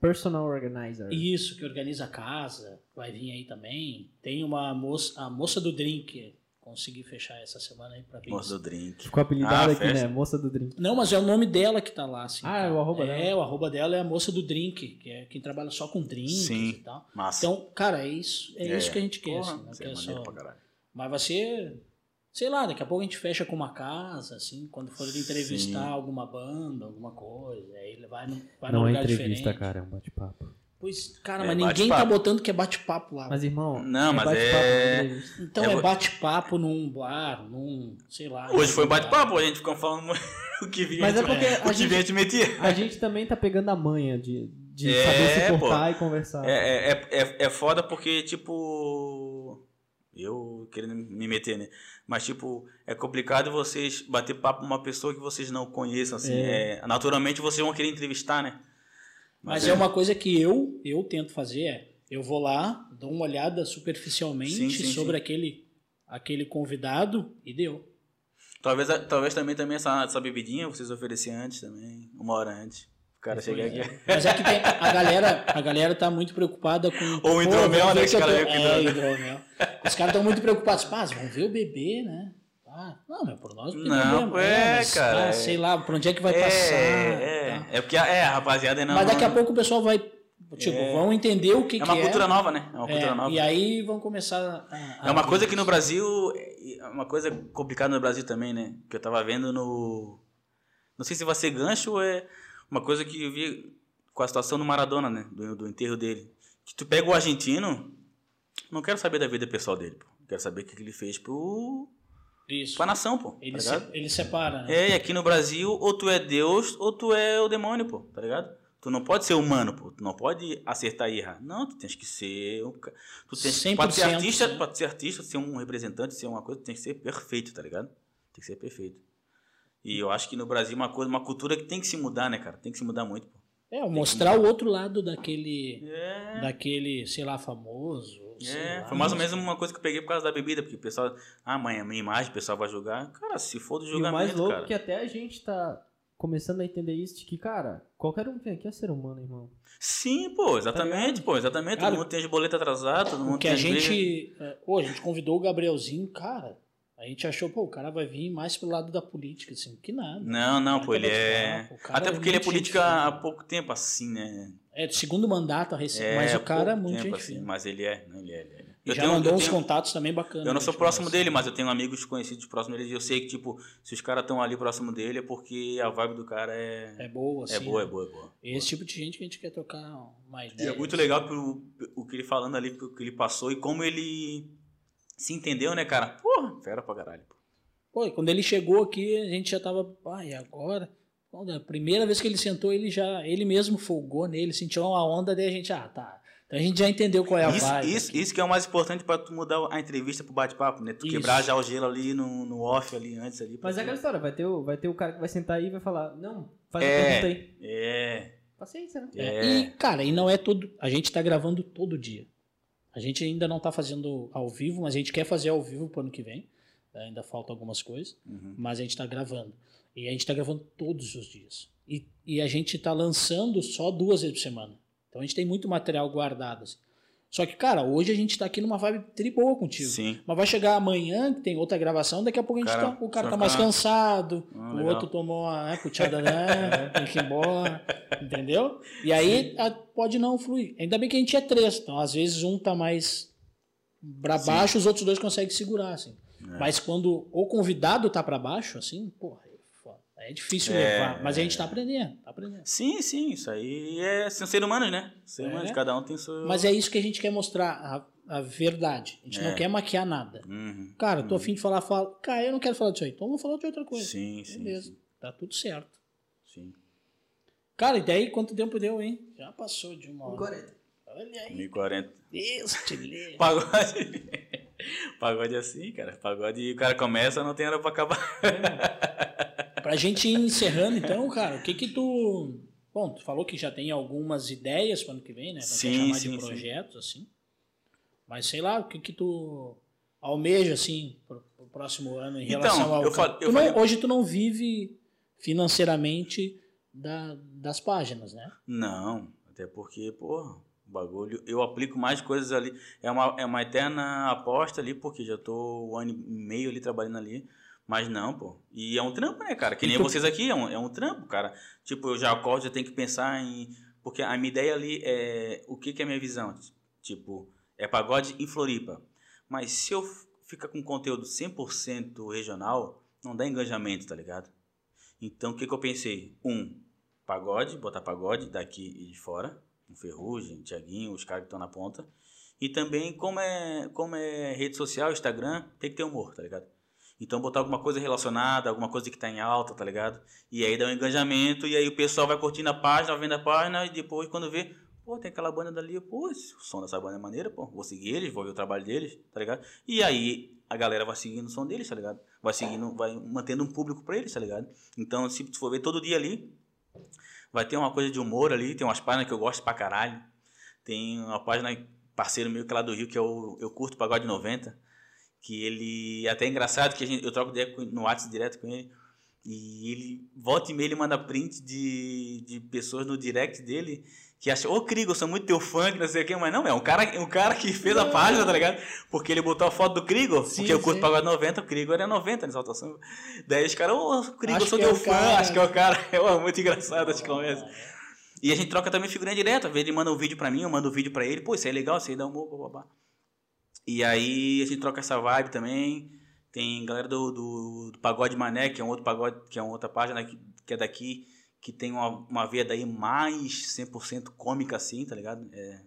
Personal organizer. isso que organiza a casa, vai vir aí também. Tem uma moça, a moça do drink, consegui fechar essa semana aí pra vir. Moça do drink. Ficou apelidado Ah, aqui, festa. né? Moça do drink. Não, mas é o nome dela que tá lá, assim. Ah, é o arroba é, dela. o arroba dela é a moça do drink, que é quem trabalha só com drinks Sim. e tal. Massa. Então, cara, é isso, é, isso que a gente quer, Porra, assim, não isso é quer maneiro só... pra caralho. Mas vai ser, sei lá, daqui a pouco a gente fecha com uma casa, assim, quando for entrevistar Sim. alguma banda, alguma coisa, aí ele vai, num- vai Não num é lugar entrevista, diferente. cara, é um bate-papo. Pois, cara, É mas ninguém tá botando que é bate-papo lá. Mas, irmão. Não, mas bate-papo, é- entrevista. Então É, é, bate-papo num bar, num, sei lá. Hoje foi um bate-papo, a gente ficou falando o que vinha, Mas é porque a gente- metia. A gente também tá pegando a manha de, de É, saber se pô. portar e conversar. É, é, é, é- é foda porque, tipo. Eu querendo me meter, né? Mas, tipo, é complicado vocês bater papo com uma pessoa que vocês não conheçam, assim. É, naturalmente vocês vão querer entrevistar, né? Mas é uma coisa que eu, eu tento fazer, é, eu vou lá, dou uma olhada superficialmente Sim, sim, sobre sim. aquele aquele convidado e deu. Talvez, talvez também, também essa, essa bebidinha vocês oferecem antes também, uma hora antes. O cara chegar aqui. Mas é que tem, a galera, a galera tá muito preocupada com Ou hidromel, né, os caras É, hidromel. hidromel. Os caras estão muito preocupados, pá, vão ver o bebê, né? Ah, não, mas por nós não é, mas, cara, ah, é- sei lá, por onde é que vai é, passar. é, tá. é porque, a- é, a rapaziada não. Mas daqui a pouco o pessoal vai, tipo, É. vão entender o que, É uma que cultura é. nova, né? É uma É, cultura nova. E aí vão começar a, a É uma coisa que no. Brasil. É uma coisa complicada no Brasil também, né? Que eu tava vendo no. Não sei se vai ser gancho ou é uma coisa que eu vi com a situação do Maradona, né? Do, do enterro dele. Que tu pega o argentino. Não quero saber da vida pessoal dele, pô. Quero saber o que ele fez pro. Isso. pra nação, pô. Ele, tá se, ele separa, né? É, e aqui no Brasil, ou tu é Deus, ou tu é o demônio, pô, tá ligado? Tu não pode ser humano, pô. Tu não pode acertar e errar. Não, tu tens que ser. um Tu tens, 100%, pode ser artista, pode ser artista, ser um representante, ser uma coisa, tu tem que ser perfeito, tá ligado? Tem que ser perfeito. E eu acho que no Brasil uma coisa, uma cultura que tem que se mudar, né, cara? Tem que se mudar muito, pô. É, mostrar o outro lado daquele, É. daquele, sei lá, famoso. É, lá, foi mais ou menos uma coisa que eu peguei por causa da bebida, porque o pessoal, ah, mãe, a minha imagem, o pessoal vai julgar. Cara, se for do E o julgamento, mais louco cara. é que até a gente tá começando a entender isso, de que, cara, qualquer um que vem aqui é ser humano, irmão. Sim, pô, exatamente, pô, exatamente. Cara, todo mundo tem as boletas atrasadas, todo mundo Porque tem a gente. é, Pô, a gente convidou o Gabrielzinho, cara. A gente achou, pô, o cara vai vir mais pro lado da política, assim, que nada. Não, não, pô, ele é. Até é porque ele é política há pouco tempo, assim, né? É do segundo mandato, recém, É, mas o cara é muito gente assim. Mas ele é, não, ele é. Ele é. E Eu já tenho- mandou uns tenho- contatos também bacanas. Eu não que sou a próximo conversa. dele, mas eu tenho amigos conhecidos próximos dele e eu sei que, tipo, se os caras estão ali próximo dele é porque a vibe do cara é. É boa, assim. É boa, é né? boa, é boa. Esse tipo de gente que a gente quer trocar E ideia. é muito legal pro, o que ele falando ali, o que ele passou e como ele se entendeu, né, cara? Porra, fera pra caralho. pô. Pô, e quando ele chegou aqui, a gente já tava, e agora? Quando a primeira vez que ele sentou, ele já, ele mesmo folgou nele, sentiu uma onda, daí a gente, ah, tá. Então a gente já entendeu qual é a Isso, vibe. isso, aqui. isso que é o mais importante pra tu mudar a entrevista pro bate-papo, né? Tu Isso. quebrar já o gelo ali no, no off ali antes ali. Mas é aquela história, vai ter, o, vai ter o cara que vai sentar aí e vai falar, não, faz a É. pergunta aí. É. Paciência, né? É, É. E, cara, e não é todo. A gente tá gravando todo dia. A gente ainda não tá fazendo ao vivo, mas a gente quer fazer ao vivo pro ano que vem. Ainda falta algumas coisas, Uhum. mas a gente tá gravando. E a gente tá gravando todos os dias. E, e a gente tá lançando só duas vezes por semana. Então a gente tem muito material guardado. assim. Só que, cara, hoje a gente tá aqui numa vibe tri boa contigo. Sim. Mas vai chegar amanhã, que tem outra gravação, daqui a pouco a gente Cara, tá, o cara tá mais cansado, Ah, o legal. outro tomou uma né, né? tem que ir embora, entendeu? E aí a- pode não fluir. Ainda bem que a gente é três, então às vezes um tá mais pra Sim. baixo, os outros dois conseguem segurar, assim. É. Mas quando o convidado tá pra baixo, assim, porra, é. É difícil É, levar, mas a gente tá aprendendo, tá aprendendo. Sim, sim, isso aí é. São seres humanos, né? Seres É. humanos, cada um tem seu. Mas é isso que a gente quer mostrar, a, a verdade. A gente É. não quer maquiar nada. Uhum. Cara, tô afim de falar, fala. Cara, eu não quero falar disso aí, então vamos falar de outra coisa. Sim, sim. Beleza, Sim. tá tudo certo. sim. Cara, e daí quanto tempo deu, hein? Já passou de uma hora. 40. Olha aí. 1040. Deus te livre. Pagode. Pagode é assim, cara. Pagode, o cara começa, não tem hora pra acabar. Pra gente ir encerrando, então, cara, o que que tu... Bom, tu falou que já tem algumas ideias para ano que vem, né? Pra Sim, chamar sim, de sim. projetos, assim. Mas sei lá, o que que tu almeja, assim, pro, pro próximo ano em Então, relação ao... eu fal- Tu eu não- falei- hoje tu não vive financeiramente da- das páginas, né? Não, até porque, pô, o bagulho. Eu aplico mais coisas ali. É uma, é uma eterna aposta ali, porque já tô um ano e meio ali trabalhando ali. Mas não, pô. E é um trampo, né, cara? Que nem vocês aqui, é um, é um trampo, cara. Tipo, eu já acordo, já tenho que pensar em. Porque a minha ideia ali é. O que, que é a minha visão? Tipo, é pagode em Floripa. Mas se eu ficar com conteúdo 100% regional, não dá engajamento, tá ligado? Então, o que, que eu pensei? Um, pagode, botar pagode daqui e de fora. Um Ferrugem, Tiaguinho, os caras que estão na ponta. E também, como é, como é rede social, Instagram, tem que ter humor, tá ligado? Então, botar alguma coisa relacionada, alguma coisa que tá em alta, tá ligado? E aí dá um engajamento, e aí o pessoal vai curtindo a página, vendo a página, e depois, quando vê, pô, tem aquela banda dali, pô, o som dessa banda é maneiro, pô, vou seguir eles, vou ver o trabalho deles, tá ligado? E aí a galera vai seguindo o som deles, tá ligado? Vai seguindo, vai mantendo um público pra eles, tá ligado? Então, se tu for ver todo dia ali, vai ter uma coisa de humor ali, tem umas páginas que eu gosto pra caralho. Tem uma página, parceiro meu que é lá do Rio, que é o Eu Curto Pagode 90, que ele, até é engraçado que a gente, eu troco ideia no WhatsApp direto com ele, e ele, volta e meia, ele manda print de, de pessoas no direct dele que acham, ô Krigo, eu sou muito teu fã, que não sei o que, mas não, é um cara, um cara que fez a página, tá ligado? Porque ele botou a foto do Krigo, Sim, porque eu curto pagode 90, o Krigo era 90 na exaltação. Daí os caras, ô Krigo, Acho eu sou é teu o fã, cara. acho que é o cara. É muito engraçado as conversas. E a gente troca também figurinha direto. Às vezes ele manda um vídeo pra mim, eu mando um vídeo pra ele. Pô, isso é legal, isso aí dá um babá. E aí a gente troca essa vibe também. Tem galera do, do, do Pagode Mané, que é um outro pagode, que é uma outra página que, que é daqui, que tem uma, uma veia daí mais 100% cômica assim, tá ligado? É,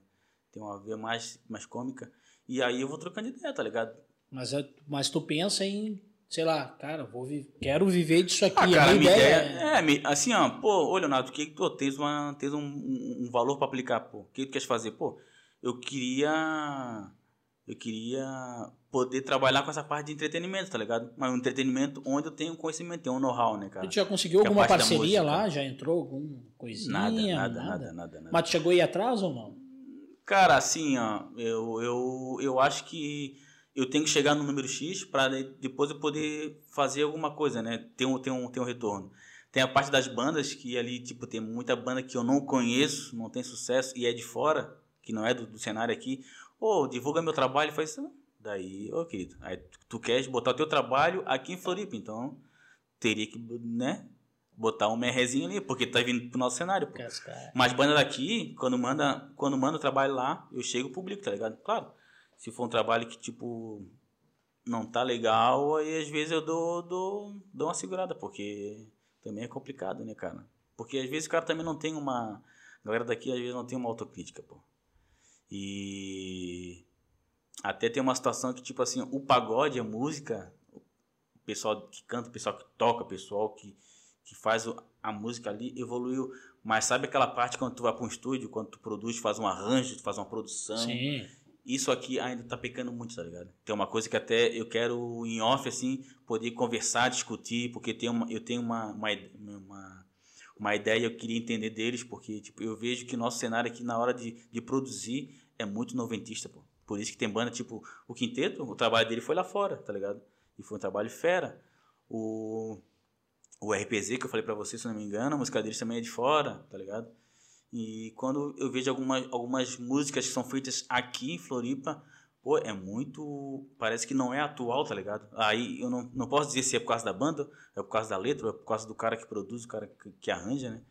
tem uma veia mais, mais cômica. E aí eu vou trocando ideia, tá ligado? Mas, é- mas tu pensa em, sei lá, cara, vou vi- quero viver disso aqui. Ah, a cara, minha minha ideia, ideia, é, me- assim, ó, pô, ô Leonardo, o que tu tens, uma, tens um, um, um valor pra aplicar, pô, o que tu queres fazer? Pô, eu queria, eu queria poder trabalhar com essa parte de entretenimento, tá ligado? Mas um entretenimento onde eu tenho conhecimento, tenho um know-how, né, cara? Tu já conseguiu Que é alguma parceria lá? Já entrou alguma coisinha? Nada, nada, nada, nada, nada. Mas tu chegou a ir atrás ou não? Cara, assim, ó, eu, eu, eu acho que eu tenho que chegar no número X para depois eu poder fazer alguma coisa, né? Ter um, ter, um, ter um retorno. Tem a parte das bandas que ali, tipo, tem muita banda que eu não conheço, não tem sucesso e é de fora, que não é do, do cenário aqui. Ô, divulga meu trabalho e faz isso. Daí, ô, querido, aí tu, queres botar o teu trabalho aqui em Floripa, então teria que, né? Botar um merrezinho ali, porque tá vindo pro nosso cenário, pô. Mas banda daqui, quando manda, quando manda o trabalho lá, eu chego publico, tá ligado? Claro. Se for um trabalho que, tipo, não tá legal, aí às vezes eu dou, dou, dou uma segurada, porque também é complicado, né, cara? Porque às vezes o cara também não tem uma. A galera daqui às vezes não tem uma autocrítica, pô. E. Até tem uma situação que, tipo assim, o pagode, a música, o pessoal que canta, o pessoal que toca, o pessoal que, que faz a música ali evoluiu. Mas sabe aquela parte quando tu vai para um estúdio, quando tu produz, faz um arranjo, tu faz uma produção? Sim. Isso aqui ainda tá pecando muito, tá ligado? Tem uma coisa que até eu quero, em off, assim, poder conversar, discutir, porque tem uma, eu tenho uma, uma, uma, uma ideia, eu queria entender deles, porque tipo, eu vejo que nosso cenário aqui, na hora de, de produzir, é muito noventista, pô. Por isso que tem banda, tipo, o Quinteto, o trabalho dele foi lá fora, tá ligado? E foi um trabalho fera. O, o RPZ, que eu falei pra você, se não me engano, a música deles também é de fora, tá ligado? E quando eu vejo algumas, algumas músicas que são feitas aqui em Floripa, pô, é muito. Parece que não é atual, tá ligado? Aí eu não, não posso dizer se é por causa da banda, é por causa da letra, é por causa do cara que produz, o cara que, que arranja, né?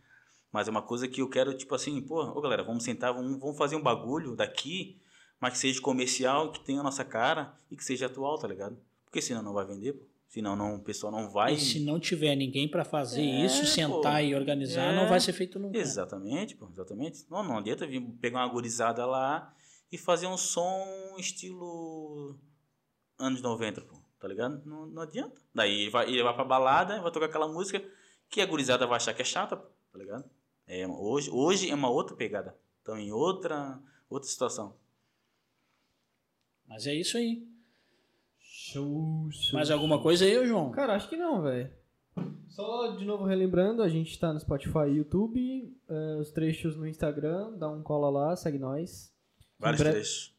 Mas é uma coisa que eu quero, tipo assim, pô, ô galera, vamos sentar, vamos, vamos fazer um bagulho daqui, mas que seja comercial, que tenha a nossa cara e que seja atual, tá ligado? Porque senão não vai vender, pô. Senão não, o pessoal não vai. E se não tiver ninguém pra fazer É, isso, sentar pô. e organizar, É. não vai ser feito nunca. Exatamente, pô, exatamente. Não, não adianta vir pegar uma gurizada lá e fazer um som estilo anos 90, pô, tá ligado? Não, não adianta. Daí ele vai, ele vai pra balada, vai tocar aquela música que a gurizada vai achar que é chata, pô, tá ligado? É, hoje, hoje é uma outra pegada. Estão em outra, outra situação. Mas é isso aí. Show, show. Mais alguma coisa aí, João? Cara, acho que não, velho. Só de novo relembrando, a gente tá no Spotify e YouTube, eh, os trechos no Instagram, dá um cola lá, segue nós. Vários Em bre- trechos.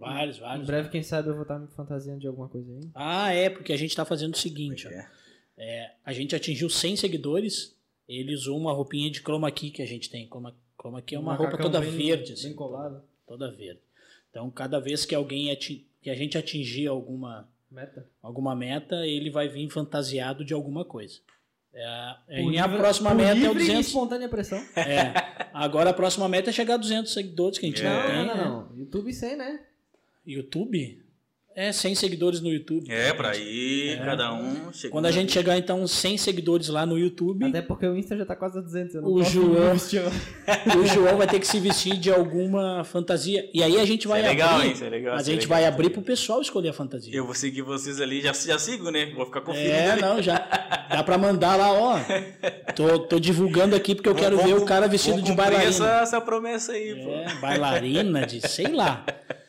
Vários, Em vários. breve, quem sabe, eu vou estar me fantasiando de alguma coisa aí. Ah, é, porque a gente tá fazendo o seguinte, ó. É. É, a gente atingiu 100 seguidores, ele usou uma roupinha de chroma key que a gente tem. Chroma, chroma key é uma roupa toda bem- verde, assim. Bem colado. Toda verde. Então, cada vez que alguém que a gente atingir alguma, Meta. alguma meta, ele vai vir fantasiado de alguma coisa. É, Por e a livre- próxima por meta é o livre e 200. espontânea pressão. É, agora a próxima meta é chegar a 200 seguidores que a gente É. não tem. não, não, não. YouTube 100, né? YouTube? É, 100 seguidores no YouTube. É, pra ir É. cada um chegando. Quando a gente chegar, então, 100 seguidores lá no YouTube, Até porque o Insta já tá quase a 200. Eu não O posso João- o João vai ter que se vestir de alguma fantasia. E aí a gente vai Isso é legal, abrir. hein? Isso é legal, mas a é gente legal. vai abrir pro pessoal escolher a fantasia. Eu vou seguir vocês ali, já, já sigo, né? Vou ficar conferindo É, ali. não, já. Dá pra mandar lá, ó. Tô, tô divulgando aqui porque eu quero Vamos- ver o cara vestido de bailarina. Essa, essa promessa aí, pô. É, bailarina de, sei lá.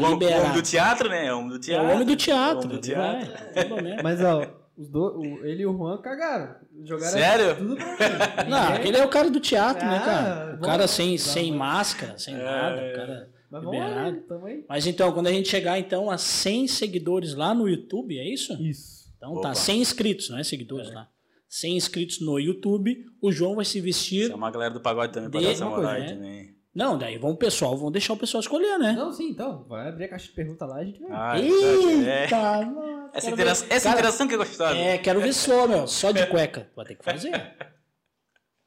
Tá o, o homem liberado. do teatro, né? O homem do É teatro. o homem do teatro. O homem do ele vai, teatro. menos. Mas, ó, os do, o- ele e o Juan cagaram. Jogaram Sério? tudo pra mim. Não, Ninguém- aquele é o cara do teatro, né, Ah, cara? O cara sem, sem máscara, sem É. nada. O cara Mas vamos lá, liberado. né? Aí. Mas então, quando a gente chegar então a 100 seguidores lá no YouTube, é isso? Isso. Então tá, Opa. 100 inscritos, não é seguidores lá. 100 inscritos no YouTube, o João vai se vestir. Chama a galera do pagode também pra De- dar essa uma moral né? também. Não, daí vão o pessoal, vão deixar o pessoal escolher, né? Não, sim, então. Vai abrir a caixa de pergunta lá e a gente vai. Ah, é. Eita, mano. Essa, quero interação, ver- essa Cara, interação que é gostosa. É, quero ver só, meu. Só de cueca. Vai ter que fazer.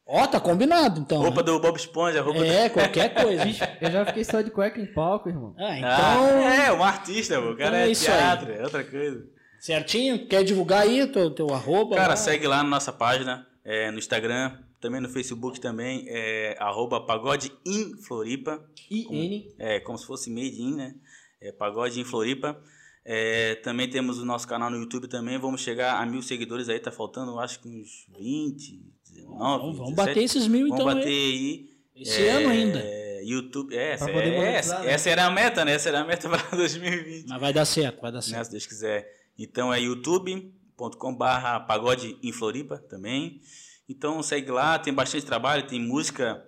Ó, tá combinado, então. Roupa né? do Bob Esponja, roupa do... É, qualquer coisa. Eu já fiquei só de cueca em palco, irmão. Ah, então. Ah, é, um artista, pô. O cara Então é, é isso aí. teatro, é outra coisa. Certinho? Quer divulgar aí teu, teu arroba? Cara, lá? segue lá na nossa página, é, no Instagram, também no Facebook também, é arroba pagode in Floripa. IN. É, como se fosse made in, né? É, pagode em Floripa. É, também temos o nosso canal no YouTube também. Vamos chegar a mil seguidores aí, tá faltando acho que uns 20, 19. Vamos, vamos 17. bater esses mil Vamos então. bater aí. aí. Esse É, ano ainda. YouTube, é, essa, é, essa, né? essa era a meta, né? Essa era a meta para 2020 Mas vai dar certo, vai dar né, certo. se Deus quiser. Então é youtube.com barra pagode em Floripa também. Então segue lá, tem bastante trabalho, tem música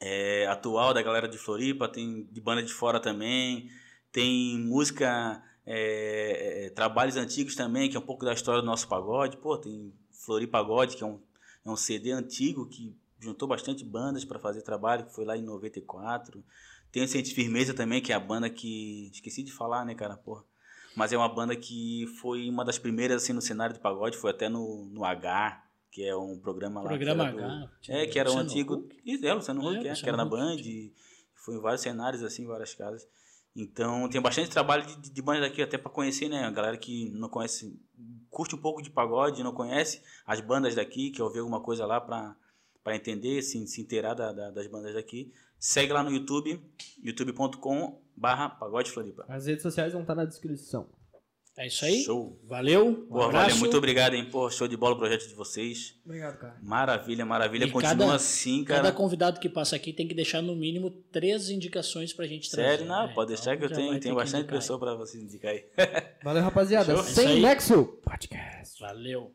é, atual da galera de Floripa, tem de banda de fora também, tem música, é, é, trabalhos antigos também, que é um pouco da história do nosso pagode. Pô, tem Floripa Pagode, que é um, é um CD antigo que juntou bastante bandas para fazer trabalho, que foi lá em 94. Tem o Sente Firmeza também, que é a banda que. Esqueci de falar, né, cara? Porra. Mas é uma banda que foi uma das primeiras assim no cenário do pagode, foi até no, no H, que é um programa lá. Programa que era H. do- é, que era um Luciano antigo. Huck. Isso, é, Luciano É, Huck, é, Luciano que era na Band. e Foi em vários cenários, assim, várias casas. Então tem bastante trabalho de, de banda daqui, até para conhecer, né? A galera que não conhece, curte um pouco de pagode, não conhece as bandas daqui, quer ouvir alguma coisa lá para para entender, se, se inteirar da- da- das bandas daqui. Segue lá no YouTube, youtube.com barra pagode Floripa. As redes sociais vão estar na descrição. É isso aí. Show. Valeu. Um Pô, valeu, muito obrigado, hein? Pô, show de bola o projeto de vocês. Obrigado, cara. Maravilha, maravilha. E Continua cada- assim, Cada cara. convidado que passa aqui tem que deixar no mínimo três indicações pra gente trazer. Sério, não, né? pode Então, deixar que eu tenho, tenho bastante indicar aí. pessoa para vocês indicar aí. Valeu, rapaziada. Show. É Sem aí. Nexo Podcast. Valeu.